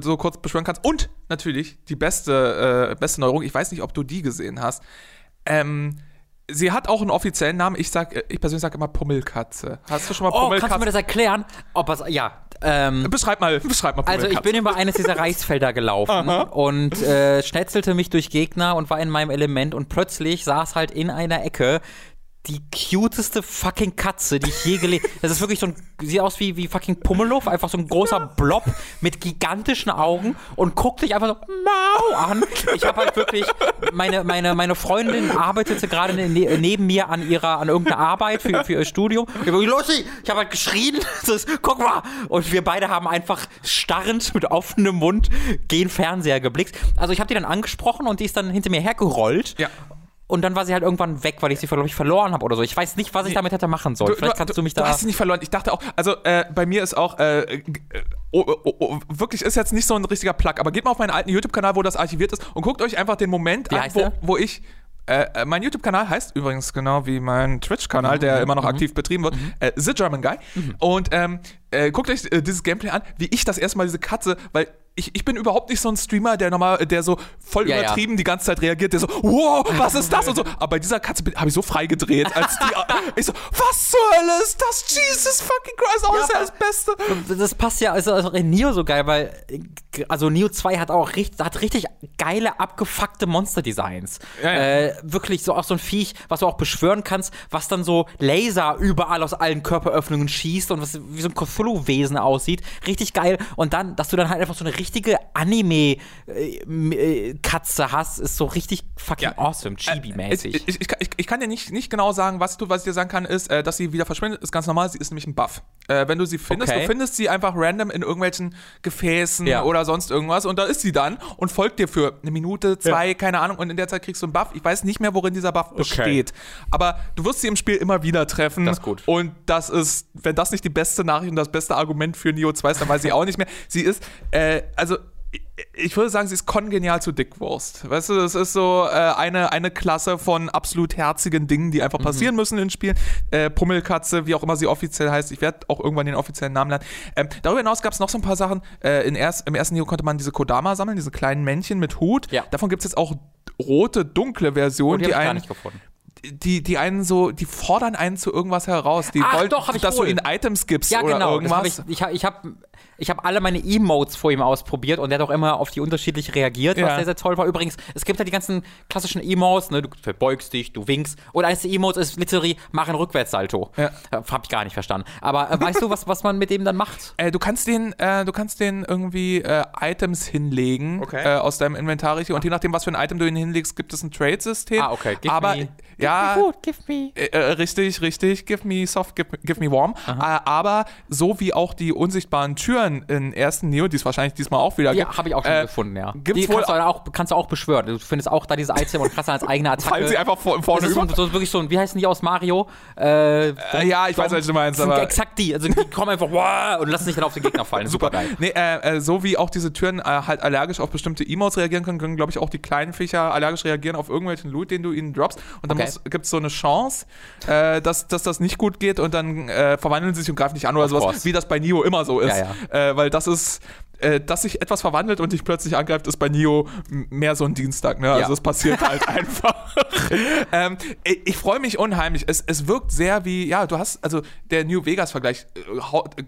so kurz beschwören kannst. Und natürlich die beste, beste Neuerung, ich weiß nicht, ob du die gesehen hast. Ähm, sie hat auch einen offiziellen Namen. Ich sag, ich persönlich sage immer Pummelkatze. Hast du schon mal Oh, Pummelkatze? kannst du mir das erklären? Ob was, ja, ähm, beschreib mal, beschreib mal Also ich Pummelkatze. bin über eines dieser Reisfelder gelaufen und äh, schnetzelte mich durch Gegner und war in meinem Element und plötzlich saß halt in einer Ecke die cuteste fucking Katze, die ich je gelesen Das ist wirklich so ein, sieht aus wie, wie fucking Pummeluff, einfach so ein großer Blob mit gigantischen Augen und guckt dich einfach so mau an. Ich habe halt wirklich, meine, meine, meine Freundin arbeitete gerade ne, neben mir an ihrer, an irgendeiner Arbeit für, für ihr Studium. Ich habe Lucy, ich habe halt geschrien, ist, guck mal. Und wir beide haben einfach starrend mit offenem Mund gen Fernseher geblickt. Also ich habe die dann angesprochen und die ist dann hinter mir hergerollt. Ja. Und dann war sie halt irgendwann weg, weil ich sie, glaube ich, verloren habe oder so. Ich weiß nicht, was ich damit hätte machen sollen. Vielleicht kannst du, mich da. Du hast sie nicht verloren. Ich dachte auch, also äh, bei mir ist auch, äh, äh, oh, oh, oh, wirklich ist jetzt nicht so ein richtiger Plug, aber geht mal auf meinen alten YouTube-Kanal, wo das archiviert ist und guckt euch einfach den Moment Wie an, wo, der? wo ich. Äh, äh, mein YouTube-Kanal heißt übrigens genau wie mein Twitch-Kanal, der Mhm. immer noch aktiv betrieben wird, äh, The German Guy. Und ähm, äh, guckt euch dieses Gameplay an, wie ich das erste Mal diese Katze, weil ich, ich bin überhaupt nicht so ein Streamer, der normal, der so voll Ja, ja. übertrieben die ganze Zeit reagiert, der so, wow, was ist das und so. Aber bei dieser Katze habe ich so frei gedreht, als die, ich so, was zur Hölle ist das? Jesus fucking Christ, oh, das ist ja das Beste. Das passt ja also also in Neo so geil, weil also Neo 2 hat auch richtig, hat richtig geile, abgefuckte Monster-Designs. Ja, ja. Äh, wirklich so auch so ein Viech, was du auch beschwören kannst, was dann so Laser überall aus allen Körperöffnungen schießt und was wie so ein Cthulhu-Wesen aussieht. Richtig geil. Und dann, dass du dann halt einfach so eine richtige Anime-Katze hast, ist so richtig fucking Ja. awesome, Äh, Chibi-mäßig. Ich, ich, ich, kann- ich, ich kann dir nicht, nicht genau sagen, was du, was ich dir sagen kann, ist, äh, dass sie wieder verschwindet, ist ganz normal, sie ist nämlich ein Buff. Äh, wenn du sie findest, Okay. du findest sie einfach random in irgendwelchen Gefäßen Ja. oder sonst irgendwas und da ist sie dann und folgt dir für eine Minute, zwei, keine Ahnung, und in der Zeit kriegst du einen Buff. Ich weiß nicht mehr, worin dieser Buff besteht. Aber du wirst sie im Spiel immer wieder treffen. Das ist gut. Und das ist, wenn das nicht die beste Nachricht und das beste Argument für Neo 2 ist, dann weiß ich auch nicht mehr. Sie ist, äh, also ich- ich würde sagen, sie ist kongenial zu Dickwurst. Weißt du, das ist so äh, eine, eine Klasse von absolut herzigen Dingen, die einfach passieren müssen in Spielen. Äh, Pummelkatze, wie auch immer sie offiziell heißt. Ich werde auch irgendwann den offiziellen Namen lernen. Ähm, darüber hinaus gab es noch so ein paar Sachen. Äh, in erst, Im ersten Neo konnte man diese Kodama sammeln, diese kleinen Männchen mit Hut. Ja. Davon gibt es jetzt auch rote, dunkle Versionen, Und die, die, ich gar einen nicht gefunden. die, die einen so, die fordern einen zu irgendwas heraus. Die Ach, wollen, doch, ich dass wohl. du ihnen Items gibst Ja, oder genau. Das hab irgendwas. ich ich habe ich hab, ich hab alle meine Emotes vor ihm ausprobiert und der hat auch immer auf die unterschiedlich reagiert, was Ja. sehr, sehr toll war. Übrigens, es gibt ja die ganzen klassischen Emotes, ne? du verbeugst dich, du winkst. Und eines der Emotes ist literally, mach einen Rückwärtssalto. Ja. Äh, Hab ich gar nicht verstanden. Aber äh, weißt du, was, was man mit dem dann macht? Äh, du kannst den, äh, du kannst den irgendwie äh, Items hinlegen Okay. äh, aus deinem Inventar und je nachdem, was für ein Item du ihn hinlegst, gibt es ein Trade-System. Ah, okay. Give Aber me- ja, Give me food, give me. Äh, äh, richtig, richtig. Give me soft, give, give me warm. Äh, aber so wie auch die unsichtbaren Türen im ersten Neo, die es wahrscheinlich diesmal auch wieder Ja, gibt. habe ich auch schon äh, gefunden, ja. gibt's die wohl kannst du, auch, kannst du auch beschwören. Du findest auch da diese Item und kannst dann als eigene Attacke. Fallen sie einfach vor, das vorne ist so, über. so wirklich so ein, wie heißen die aus Mario? Äh, Äh, ja, ich weiß, was du meinst, Das aber- exakt die. Also die kommen einfach wow, und lassen sich dann auf den Gegner fallen. Super geil. Nee, äh, äh, so wie auch diese Türen äh, halt allergisch auf bestimmte Emotes reagieren können, können, glaube ich, auch die kleinen Viecher allergisch reagieren auf irgendwelchen Loot, den du ihnen droppst. Und dann Okay. gibt es so eine Chance, dass, dass das nicht gut geht und dann verwandeln sie sich und greifen dich an oder sowas, wie das bei Nio immer so ist. Ja, Äh, weil das ist. Äh, dass sich etwas verwandelt und dich plötzlich angreift, ist bei Nio mehr so ein Dienstag. Ne? Also Ja. es passiert halt einfach. ähm, ich ich freue mich unheimlich. Es, es wirkt sehr wie, ja, du hast, also der New Vegas-Vergleich äh, äh,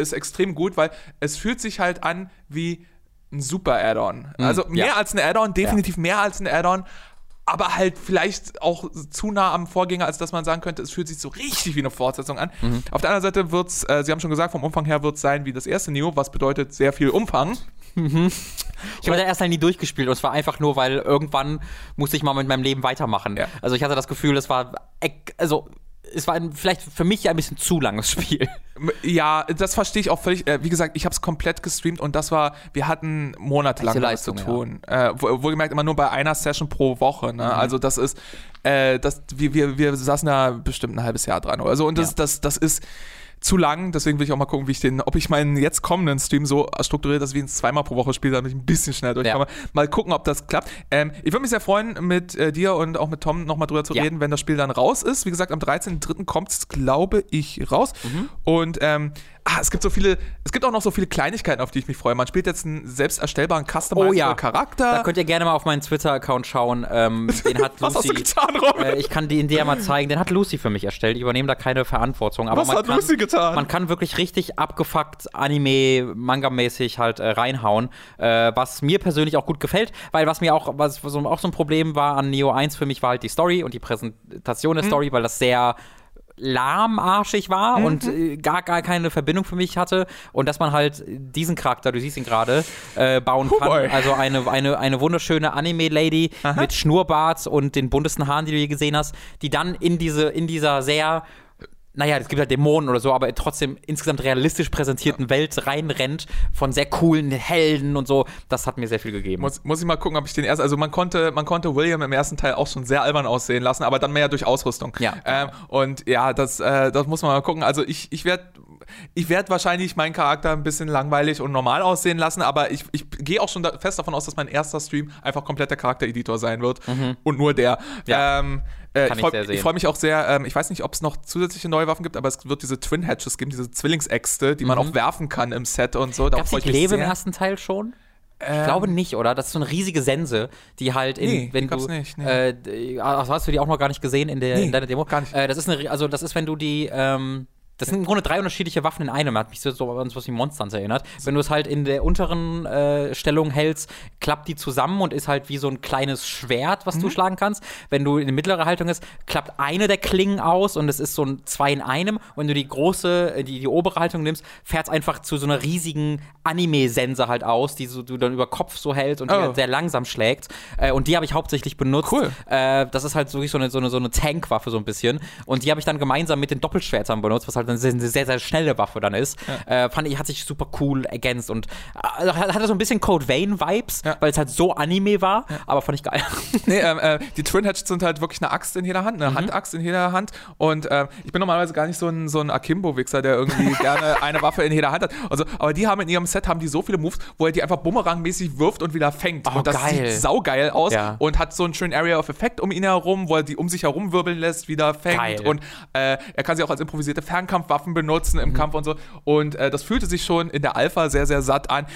ist extrem gut, weil es fühlt sich halt an wie ein super Add-on. Also mehr ja. als ein Add-on, definitiv mehr als ein Add-on. Aber halt vielleicht auch zu nah am Vorgänger, als dass man sagen könnte, es fühlt sich so richtig wie eine Fortsetzung an. Auf der anderen Seite wird es, äh, Sie haben schon gesagt, vom Umfang her wird es sein wie das erste Neo, was bedeutet sehr viel Umfang. Ich habe da erst mal nie durchgespielt und es war einfach nur, weil irgendwann musste ich mal mit meinem Leben weitermachen. Ja. Also ich hatte das Gefühl, es war, also es war ein, vielleicht für mich ein bisschen zu langes Spiel. Ja, das verstehe ich auch völlig. Äh, wie gesagt, ich habe es komplett gestreamt und das war, wir hatten monatelang was zu tun. Ja. Äh, wohlgemerkt immer nur bei einer Session pro Woche. Ne? Mhm. Also das ist, äh, das, wir, wir, wir saßen da bestimmt ein halbes Jahr dran oder so. Und das, ja. das, das ist zu lang, deswegen will ich auch mal gucken, wie ich den, ob ich meinen jetzt kommenden Stream so strukturiere, dass wir ihn zweimal pro Woche spielen, damit ich ein bisschen schneller durchkomme. Ja. Mal gucken, ob das klappt. Ähm, ich würde mich sehr freuen, mit äh, dir und auch mit Tom nochmal drüber zu ja. reden, wenn das Spiel dann raus ist. Wie gesagt, am 13.03. kommt es, glaube ich, raus. Mhm. Und ähm, ah, es gibt so viele, es gibt auch noch so viele Kleinigkeiten, auf die ich mich freue. Man spielt jetzt einen selbst erstellbaren Customized oh, ja. Charakter. Da könnt ihr gerne mal auf meinen Twitter-Account schauen. Ähm, den hat Was Lucy, hast du getan, Robin? Äh, ich kann den dir mal zeigen. Den hat Lucy für mich erstellt. Ich übernehme da keine Verantwortung. Aber Was man hat kann, Lucy getan? Man kann wirklich richtig abgefuckt Anime, Manga-mäßig halt äh, reinhauen. Äh, was mir persönlich auch gut gefällt, weil was mir auch, was so, auch so ein Problem war an Neo 1 für mich war halt die Story und die Präsentation der mhm. Story, weil das sehr lahmarschig war mhm. und äh, gar, gar keine Verbindung für mich hatte und dass man halt diesen Charakter, du siehst ihn gerade, äh, bauen oh kann. Boy. Also eine, eine, eine wunderschöne Anime-Lady mit Schnurrbart und den buntesten Haaren, die du je gesehen hast, die dann in diese, in dieser sehr naja, es gibt halt Dämonen oder so, aber trotzdem insgesamt realistisch präsentierten ja. Welt reinrennt von sehr coolen Helden und so. Das hat mir sehr viel gegeben. Muss, muss ich mal gucken, ob ich den erst, also man konnte, man konnte William im ersten Teil auch schon sehr albern aussehen lassen, aber dann mehr durch Ausrüstung. Ja. Ähm, und ja, das, äh, das muss man mal gucken. Also ich, ich werde ich werde wahrscheinlich meinen Charakter ein bisschen langweilig und normal aussehen lassen, aber ich, ich gehe auch schon da fest davon aus, dass mein erster Stream einfach komplett der Charaktereditor sein wird mhm. und nur der. Ja. Ähm, äh, ich freue freu mich auch sehr, ähm, ich weiß nicht, ob es noch zusätzliche neue Waffen gibt, aber es wird diese Twin Hatches geben, diese Zwillingsäxte, die mhm. man auch werfen kann im Set und so. Gab es die Kleve im ersten Teil schon? Ich ähm, glaube nicht, oder? Das ist so eine riesige Sense, die halt in, nee, wenn du, nicht, nee. äh, also hast du die auch noch gar nicht gesehen in, der, nee, in deiner Demo? Gar nicht. Äh, das ist eine, also das ist, wenn du die, ähm, das sind im Grunde drei unterschiedliche Waffen in einem. Hat mich so, so an was wie Monsters erinnert. Wenn du es halt in der unteren äh, Stellung hältst, klappt die zusammen und ist halt wie so ein kleines Schwert, was mhm. du schlagen kannst. Wenn du in der mittleren Haltung ist, klappt eine der Klingen aus und es ist so ein zwei in einem. Und wenn du die große, äh, die, die obere Haltung nimmst, fährt es einfach zu so einer riesigen Anime-Sense halt aus, die so, du dann über Kopf so hältst und oh. die halt sehr langsam schlägt. Äh, und die habe ich hauptsächlich benutzt. Cool. Äh, das ist halt wirklich so eine, so eine, so eine Tankwaffe so ein bisschen. Und die habe ich dann gemeinsam mit den Doppelschwertern benutzt, was halt eine sehr, sehr schnelle Waffe dann ist. Ja. Äh, fand ich, hat sich super cool ergänzt und äh, hatte so ein bisschen Code Vein-Vibes, ja. weil es halt so Anime war, ja. aber fand ich geil. Nee, ähm, äh, die Twin Hatchets sind halt wirklich eine Axt in jeder Hand, eine mhm. Handaxt in jeder Hand und äh, ich bin normalerweise gar nicht so ein, so ein Akimbo-Wichser, der irgendwie gerne eine Waffe in jeder Hand hat. Also, aber die haben in ihrem Set haben die so viele Moves, wo er die einfach bumerangmäßig wirft und wieder fängt. Oh, und das geil. sieht saugeil aus und hat so einen schönen Area of Effect um ihn herum, wo er die um sich herum wirbeln lässt, wieder fängt. Geil. Und äh, er kann sie auch als improvisierte Fernkampfwaffen benutzen im mhm. Kampf und so. Und äh, das fühlte sich schon in der Alpha sehr, sehr satt an.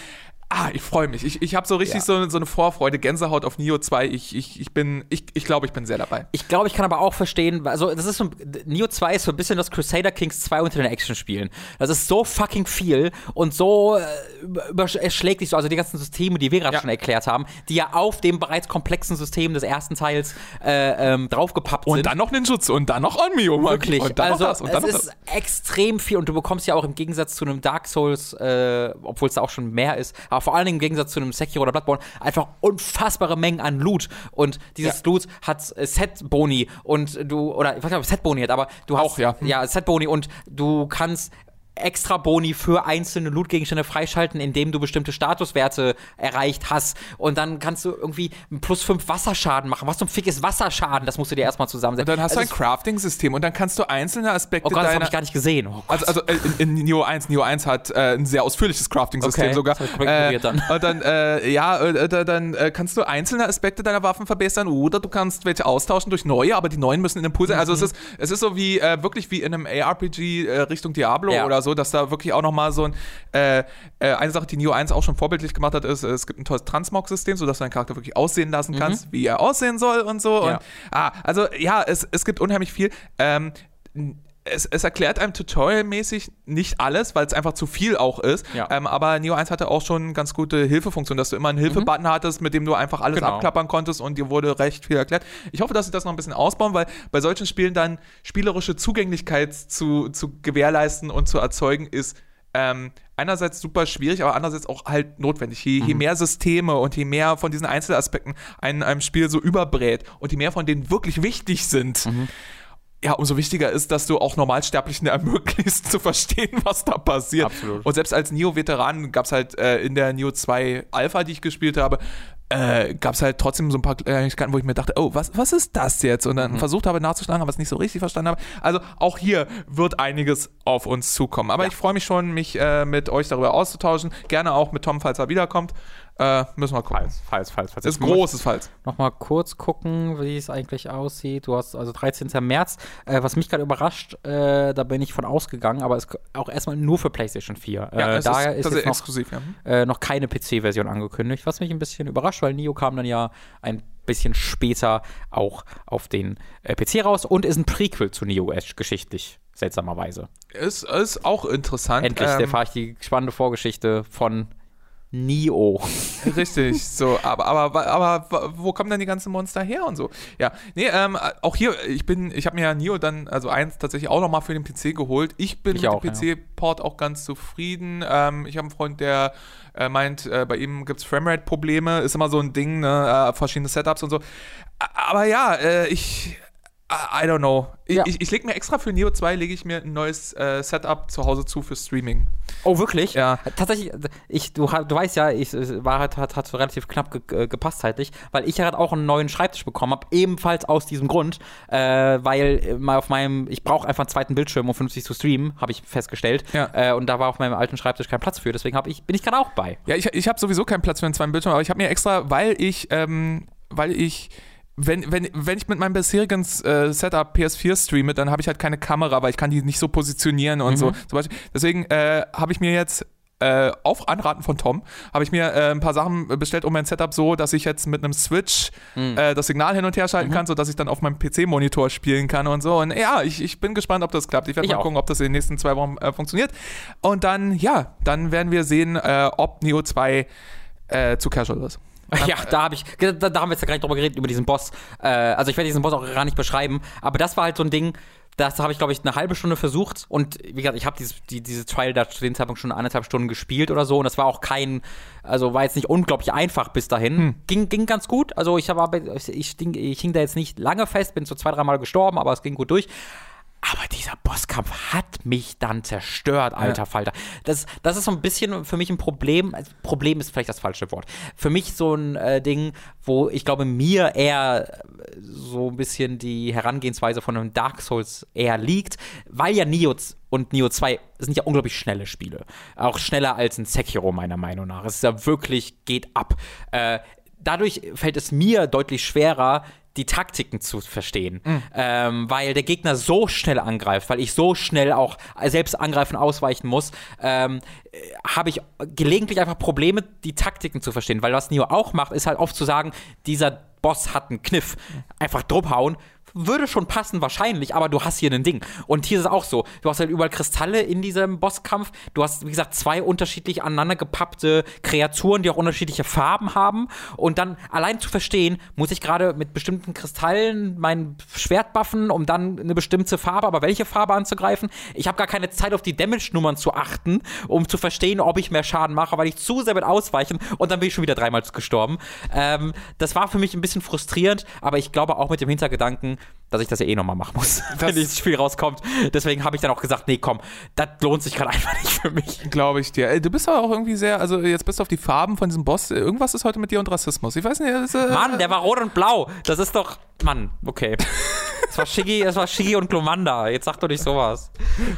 Ah, ich freue mich. Ich, ich habe so richtig ja. so, so eine Vorfreude, Gänsehaut auf Nio 2. Ich, ich, ich bin, ich, ich glaube, ich bin sehr dabei. Ich glaube, ich kann aber auch verstehen, also das ist so, Nio 2 ist so ein bisschen das Crusader Kings 2 unter den Action-Spielen. Das ist so fucking viel und so äh, überschlägt dich so, also die ganzen Systeme, die wir gerade ja. schon erklärt haben, die ja auf dem bereits komplexen System des ersten Teils äh, ähm, draufgepappt sind. Und dann noch Ninjutsu und dann noch Onmyo. Wirklich. Und dann also, noch das und dann es ist das. extrem viel und du bekommst ja auch im Gegensatz zu einem Dark Souls, äh, obwohl es da auch schon mehr ist, aber vor allen Dingen im Gegensatz zu einem Sekiro oder Bloodborne einfach unfassbare Mengen an Loot. Und dieses ja. Loot hat äh, Set-Boni und du, oder ich weiß nicht, ob es Set-Boni hat, aber du hast. Auch, ja. Ja, Set-Boni und du kannst extra Boni für einzelne Loot-Gegenstände freischalten, indem du bestimmte Statuswerte erreicht hast. Und dann kannst du irgendwie plus 5 Wasserschaden machen. Was zum Fick ist Wasserschaden? Das musst du dir erstmal zusammensetzen. Und dann hast also du ein Crafting-System und dann kannst du einzelne Aspekte oh Gott, das habe ich gar nicht gesehen. Oh also, also äh, in, in Neo 1, Neo 1 hat äh, ein sehr ausführliches Crafting-System okay, sogar. Das äh, dann. Und dann, äh, ja, äh, dann äh, kannst du einzelne Aspekte deiner Waffen verbessern oder du kannst welche austauschen durch neue, aber die neuen müssen in dem Pool sein. Also mhm. es ist, es ist so wie, wirklich wie in einem ARPG Richtung Diablo ja. oder so, dass da wirklich auch noch nochmal so ein, äh, äh, eine Sache, die Neo 1 auch schon vorbildlich gemacht hat, ist, es gibt ein tolles Transmog-System, sodass du deinen Charakter wirklich aussehen lassen mhm. kannst, mhm. wie er aussehen soll und so. Ja. Und, ah, also ja, es, es gibt unheimlich viel. Ähm, es, es, erklärt einem tutorialmäßig nicht alles, weil es einfach zu viel auch ist. Ja. Ähm, aber Neo 1 hatte auch schon ganz gute Hilfefunktion, dass du immer einen Hilfebutton mhm. hattest, mit dem du einfach alles genau. abklappern konntest und dir wurde recht viel erklärt. Ich hoffe, dass sie das noch ein bisschen ausbauen, weil bei solchen Spielen dann spielerische Zugänglichkeit zu, zu gewährleisten und zu erzeugen ist ähm, einerseits super schwierig, aber andererseits auch halt notwendig. Je, mhm. je, mehr Systeme und je mehr von diesen Einzelaspekten ein, einem Spiel so überbrät und je mehr von denen wirklich wichtig sind, mhm. Ja, umso wichtiger ist, dass du auch Normalsterblichen ermöglichst zu verstehen, was da passiert. Absolut. Und selbst als Neo-Veteran gab es halt äh, in der Neo 2 Alpha, die ich gespielt habe, äh, gab es halt trotzdem so ein paar Kleinigkeiten, wo ich mir dachte, oh, was, was ist das jetzt? Und dann versucht habe nachzuschlagen, aber es nicht so richtig verstanden habe. Also auch hier wird einiges auf uns zukommen. Aber Ja. ich freue mich schon, mich äh, mit euch darüber auszutauschen. Gerne auch mit Tom, falls er wiederkommt. Äh, müssen wir gucken. Falls, falls, falls, falls. Ist großes Falls. Nochmal kurz gucken, wie es eigentlich aussieht. Du hast also 13. März. Äh, was mich gerade überrascht, äh, da bin ich von ausgegangen, aber es ist auch erstmal nur für PlayStation 4. äh, es da ist, ist, das jetzt noch, exklusiv, ja. äh, noch keine PC-Version angekündigt, was mich ein bisschen überrascht, weil Nio kam dann ja ein bisschen später auch auf den äh, PC raus und ist ein Prequel zu Neo Edge geschichtlich, seltsamerweise. Ist, ist auch interessant. Endlich Ähm, erfahre ich die spannende Vorgeschichte von Neo. Richtig, so, aber, aber, aber wo kommen denn die ganzen Monster her und so? Ja, nee, ähm, auch hier, ich bin, ich habe mir ja Neo dann, also eins tatsächlich auch nochmal für den PC geholt. Ich bin Ich mit auch, dem PC-Port auch ganz zufrieden. Ähm, ich habe einen Freund, der äh, meint, äh, bei ihm gibt es Framerate-Probleme, ist immer so ein Ding, ne, äh, verschiedene Setups und so. Aber ja, äh, ich, I don't know. Ich, Ja. ich, ich lege mir extra für Neo 2, lege ich mir ein neues äh, Setup zu Hause zu für Streaming. Oh, wirklich? Ja. Tatsächlich, ich, du, du weißt ja, ich es war halt, hat, hat so relativ knapp ge, äh, gepasst zeitlich, weil ich halt auch einen neuen Schreibtisch bekommen habe, ebenfalls aus diesem Grund, äh, weil äh, mal auf meinem, ich brauche einfach einen zweiten Bildschirm, um 50 zu streamen, habe ich festgestellt. Ja. Äh, und da war auf meinem alten Schreibtisch kein Platz für, deswegen ich, bin ich gerade auch bei. Ja, ich, ich habe sowieso keinen Platz für einen zweiten Bildschirm, aber ich habe mir extra, weil ich, ähm, weil ich, wenn, wenn, wenn ich mit meinem bisherigen äh, Setup PS4 streame, dann habe ich halt keine Kamera, weil ich kann die nicht so positionieren und so. Zum Beispiel. Deswegen äh, habe ich mir jetzt äh, auf Anraten von Tom, habe ich mir äh, ein paar Sachen bestellt um mein Setup so, dass ich jetzt mit einem Switch äh, das Signal hin und her schalten kann, sodass ich dann auf meinem PC-Monitor spielen kann und so. Und ja, ich, ich bin gespannt, ob das klappt. Ich werde mal auch. gucken, ob das in den nächsten zwei Wochen äh, funktioniert. Und dann, ja, dann werden wir sehen, äh, ob Neo 2 äh, zu casual ist. Ja, da habe ich, da, da haben wir jetzt ja gar nicht drüber geredet, über diesen Boss. Äh, also ich werde diesen Boss auch gar nicht beschreiben, aber das war halt so ein Ding, das habe ich, glaube ich, eine halbe Stunde versucht und wie gesagt, ich habe dieses, die, diese Trial da zu dem Zeitpunkt schon anderthalb Stunden gespielt oder so und das war auch kein, also war jetzt nicht unglaublich einfach bis dahin. Ging, ging ganz gut, also ich, war, ich, ich, hing- ich hing da jetzt nicht lange fest, bin so zwei, dreimal gestorben, aber es ging gut durch. Aber dieser Bosskampf hat mich dann zerstört, alter Falter. Das, das ist so ein bisschen für mich ein Problem. Also Problem ist vielleicht das falsche Wort. Für mich so ein äh, Ding, wo ich glaube, mir eher äh, so ein bisschen die Herangehensweise von einem Dark Souls eher liegt, weil ja Neo und Neo 2 sind ja unglaublich schnelle Spiele. Auch schneller als ein Sekiro, meiner Meinung nach. Es ist ja wirklich, geht ab. Äh, dadurch fällt es mir deutlich schwerer, die Taktiken zu verstehen, ähm, weil der Gegner so schnell angreift, weil ich so schnell auch selbst angreifen, ausweichen muss, ähm, äh, habe ich gelegentlich einfach Probleme, die Taktiken zu verstehen, weil was Neo auch macht, ist halt oft zu sagen, dieser Boss hat einen Kniff, einfach druphauen, würde schon passen wahrscheinlich, aber du hast hier ein Ding. Und hier ist es auch so. Du hast halt überall Kristalle in diesem Bosskampf. Du hast, wie gesagt, zwei unterschiedlich aneinander gepappte Kreaturen, die auch unterschiedliche Farben haben. Und dann allein zu verstehen, muss ich gerade mit bestimmten Kristallen mein Schwert buffen, um dann eine bestimmte Farbe, aber welche Farbe anzugreifen. Ich habe gar keine Zeit, auf die Damage-Nummern zu achten, um zu verstehen, ob ich mehr Schaden mache, weil ich zu sehr mit ausweichen und dann bin ich schon wieder dreimal gestorben. Ähm, das war für mich ein bisschen frustrierend, aber ich glaube auch mit dem Hintergedanken, dass ich das ja eh nochmal machen muss, wenn dieses Spiel rauskommt. Deswegen habe ich dann auch gesagt, nee, komm, das lohnt sich gerade einfach nicht für mich. Glaube ich dir. Ey, du bist aber auch irgendwie sehr, also jetzt bist du auf die Farben von diesem Boss. Irgendwas ist heute mit dir und Rassismus. Ich weiß nicht. Das, äh, Mann, der war rot und blau. Das ist doch. Mann, okay. Es war Shiggy, es war Shiggy und Glomanda. Jetzt sag doch nicht sowas.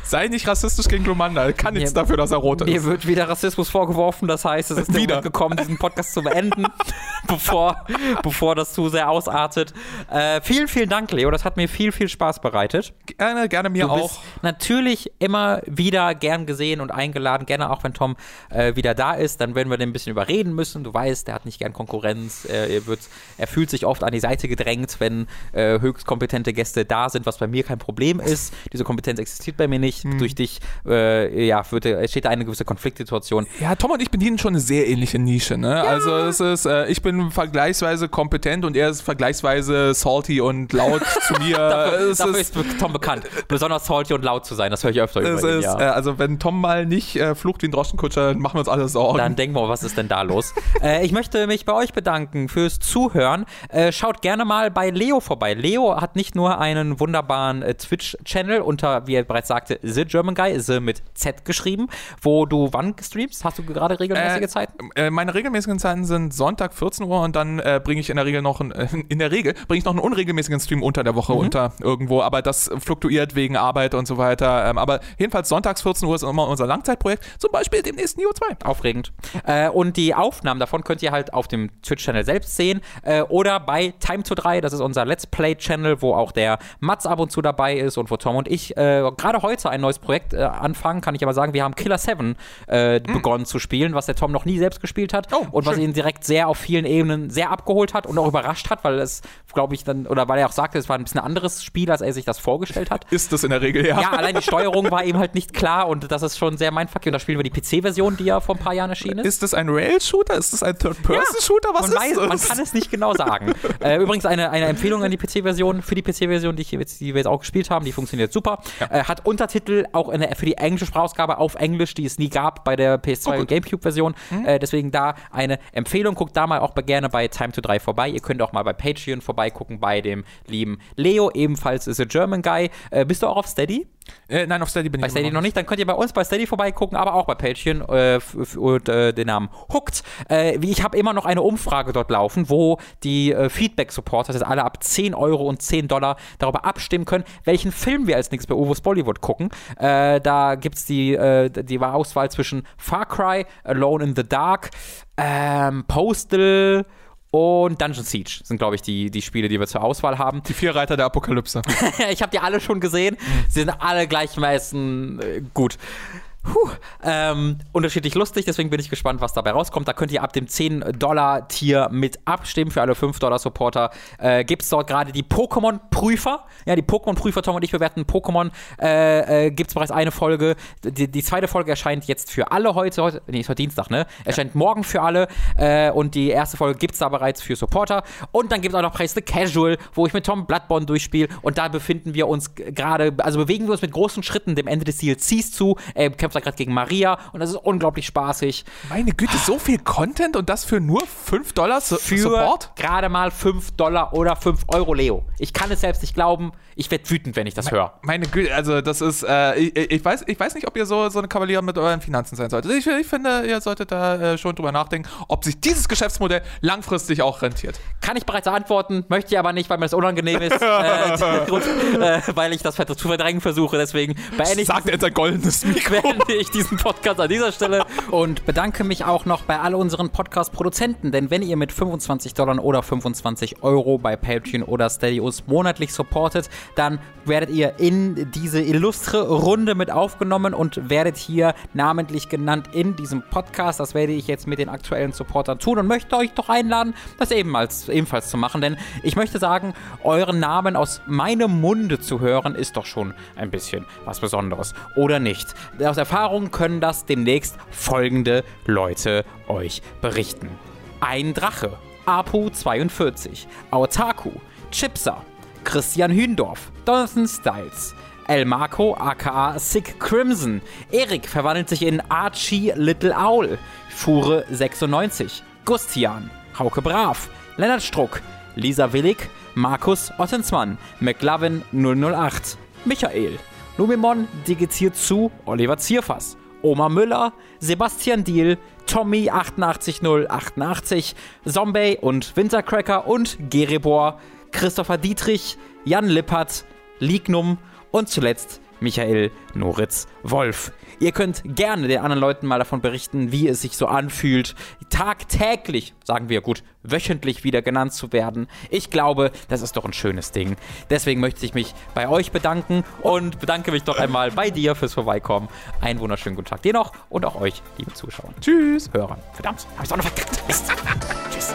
Sei nicht rassistisch gegen Glomanda. Er Kann nichts Mir- dafür, dass er rot Mir ist. wird wieder Rassismus vorgeworfen, das heißt, es ist der Wieder. Gekommen, diesen Podcast zu beenden, bevor, bevor das zu sehr ausartet. Äh, vielen, vielen Dank, Leo. Das hat mir viel, viel Spaß bereitet. Gerne, gerne mir Du auch. bist natürlich immer wieder gern gesehen und eingeladen. Gerne auch, wenn Tom äh, wieder da ist. Dann werden wir den ein bisschen überreden müssen. Du weißt, der hat nicht gern Konkurrenz. Äh, er, wird, er fühlt sich oft an die Seite gedrängt, wenn äh, höchst kompetente Gäste da sind, was bei mir kein Problem ist. Diese Kompetenz existiert bei mir nicht. Hm. Durch dich äh, ja, wird, entsteht da eine gewisse Konfliktsituation. Ja, Tom und ich bedienen schon eine sehr ähnliche Nische. Ne? Also es ist, äh, ich bin vergleichsweise kompetent und er ist vergleichsweise salty und laut zu mir. es Dafür ist, ist Tom bekannt. Besonders salty und laut zu sein. Das höre ich öfter über ihn, ist ja. äh, also wenn Tom mal nicht äh, flucht wie ein Droschenkutscher, dann machen wir uns alle Sorgen. Dann denken wir, was ist denn da los? äh, ich möchte mich bei euch bedanken fürs Zuhören. Äh, schaut gerne mal bei Leo vorbei. Leo hat nicht nur einen wunderbaren äh, Twitch-Channel unter, wie er bereits sagte, The German Guy, The mit Z geschrieben, wo du wann streamst? Hast du gerade regelmäßige Äh, Zeiten? Äh, meine regelmäßigen Zeiten sind Sonntag 14 Uhr und dann äh, bringe ich in der Regel noch einen, äh, in der Regel bringe ich noch einen unregelmäßigen Stream unter der Mhm. Woche unter irgendwo, aber das fluktuiert wegen Arbeit und so weiter. Ähm, aber jedenfalls sonntags 14 Uhr ist immer unser Langzeitprojekt, zum Beispiel demnächst Neo 2. Aufregend. Äh, und die Aufnahmen davon könnt ihr halt auf dem Twitch-Channel selbst sehen äh, oder bei Time to 3, das ist unser Let's Play-Channel, wo auch der Mats ab und zu dabei ist und wo Tom und ich äh, gerade heute ein neues Projekt äh, anfangen, kann ich aber sagen, wir haben Killer 7 äh, begonnen zu spielen, was der Tom noch nie selbst gespielt hat Oh, und was schön. ihn direkt sehr auf vielen Ebenen sehr abgeholt hat und auch überrascht hat, weil es, glaube ich, dann, oder weil er auch sagte, es war ein bisschen anderes Spiel, als er sich das vorgestellt hat. Ist das in der Regel, ja. Ja, allein die Steuerung war ihm halt nicht klar und das ist schon sehr mindfucky. Und da spielen wir die PC-Version, die ja vor ein paar Jahren erschienen ist. Ist das ein Rail-Shooter? Ist das ein Third-Person-Shooter? Was man, ist weiß, das? man kann es nicht genau sagen. äh, übrigens eine, eine Empfehlung an die PC-Version, für die PC-Version, die, ich jetzt- die wir jetzt auch gespielt haben, die funktioniert super. Äh, hat Untertitel auch in der, für die englische Sprachausgabe auf Englisch, die es nie gab bei der PS2 Oh, und Gamecube-Version. Äh, deswegen da eine Empfehlung. Guckt da mal auch gerne bei Time to 3 vorbei. Ihr könnt auch mal bei Patreon vorbeigucken bei dem lieben Leo, ebenfalls ist a German Guy. Äh, bist du auch auf Steady? Äh, nein, auf Steady bin Bei ich Steady noch nicht, dann könnt ihr bei uns bei Steady vorbeigucken, aber auch bei Patreon äh, und äh, den Namen Hooked. Äh, ich habe immer noch eine Umfrage dort laufen, wo die äh, Feedback-Supporter, das alle ab 10 Euro und 10 Dollar, darüber abstimmen können, welchen Film wir als nächstes bei Uwos Bollywood gucken. Äh, da gibt es die, die Auswahl zwischen Far Cry, Alone in the Dark, ähm, Postal und Dungeon Siege sind, glaube ich, die, die Spiele, die wir zur Auswahl haben. Die vier Reiter der Apokalypse. ich habe die alle schon gesehen. Sie sind alle gleichmäßen äh, gut. Puh. Ähm, unterschiedlich lustig, deswegen bin ich gespannt, was dabei rauskommt. Da könnt ihr ab dem 10-Dollar-Tier mit abstimmen. Für alle 5-Dollar-Supporter äh, gibt es dort gerade die Pokémon-Prüfer. Ja, die Pokémon-Prüfer, Tom und ich bewerten Pokémon. Äh, äh, gibt es bereits eine Folge. Die, die zweite Folge erscheint jetzt für alle heute. heute nee, ist heute Dienstag, ne? Erscheint morgen für alle. Äh, und die erste Folge gibt es da bereits für Supporter. Und dann gibt es auch noch Preis the Casual, wo ich mit Tom Bloodborne durchspiele. Und da befinden wir uns gerade, also bewegen wir uns mit großen Schritten dem Ende des DLCs zu. Er kämpft da gerade gegen Maria und das ist unglaublich spaßig. Meine Güte, so viel Content und das für nur 5 Dollar Su Für Support? gerade mal 5 Dollar oder 5 Euro, Leo. Ich kann es selbst nicht glauben. Ich werde wütend, wenn ich das höre. Meine Güte, also das ist, äh, ich, ich, weiß, ich weiß nicht, ob ihr so, so eine Kavalier mit euren Finanzen sein solltet. Ich, ich finde, ihr solltet da äh, schon drüber nachdenken, ob sich dieses Geschäftsmodell langfristig auch rentiert. Kann ich bereits antworten, möchte ich aber nicht, weil mir das unangenehm ist. äh, und, äh, weil ich das zu verdrängen versuche. Deswegen beende ich Sagt er in sein goldenes Mikro. beende ich diesen Podcast an dieser Stelle und bedanke mich auch noch bei all unseren Podcast-Produzenten, denn wenn ihr mit 25 Dollar oder 25 Euro bei Patreon oder Steady uns monatlich supportet, dann werdet ihr in diese illustre Runde mit aufgenommen und werdet hier namentlich genannt in diesem Podcast. Das werde ich jetzt mit den aktuellen Supportern tun und möchte euch doch einladen, das ebenfalls, ebenfalls zu machen, denn ich möchte sagen, euren Namen aus meinem Munde zu hören, ist doch schon ein bisschen was Besonderes. Oder nicht? Aus Erfahrung können das demnächst folgende Leute euch berichten. Ein Drache, Apu42, Aotaku, Chipser, Christian Hündorf, Jonathan Styles, El Marco aka Sick Crimson, Erik verwandelt sich in Archie Little Owl, Fure 96, Gustian, Hauke Brav, Lennart Struck, Lisa Willig, Markus Ottensmann, McLovin 008, Michael, Lumimon digitiert zu Oliver Zierfass, Oma Müller, Sebastian Diel, Tommy 88088, Zombie und Wintercracker und Gerebor, Christopher Dietrich, Jan Lippert, Lignum und zuletzt Michael Noritz Wolf. Ihr könnt gerne den anderen Leuten mal davon berichten, wie es sich so anfühlt, tagtäglich, sagen wir gut, wöchentlich wieder genannt zu werden. Ich glaube, das ist doch ein schönes Ding. Deswegen möchte ich mich bei euch bedanken und bedanke mich doch einmal bei dir fürs Vorbeikommen. Einen wunderschönen guten Tag dir noch und auch euch, liebe Zuschauer. Tschüss. Hörer. Verdammt, hab ich's auch noch verkackt. Mist. Tschüss.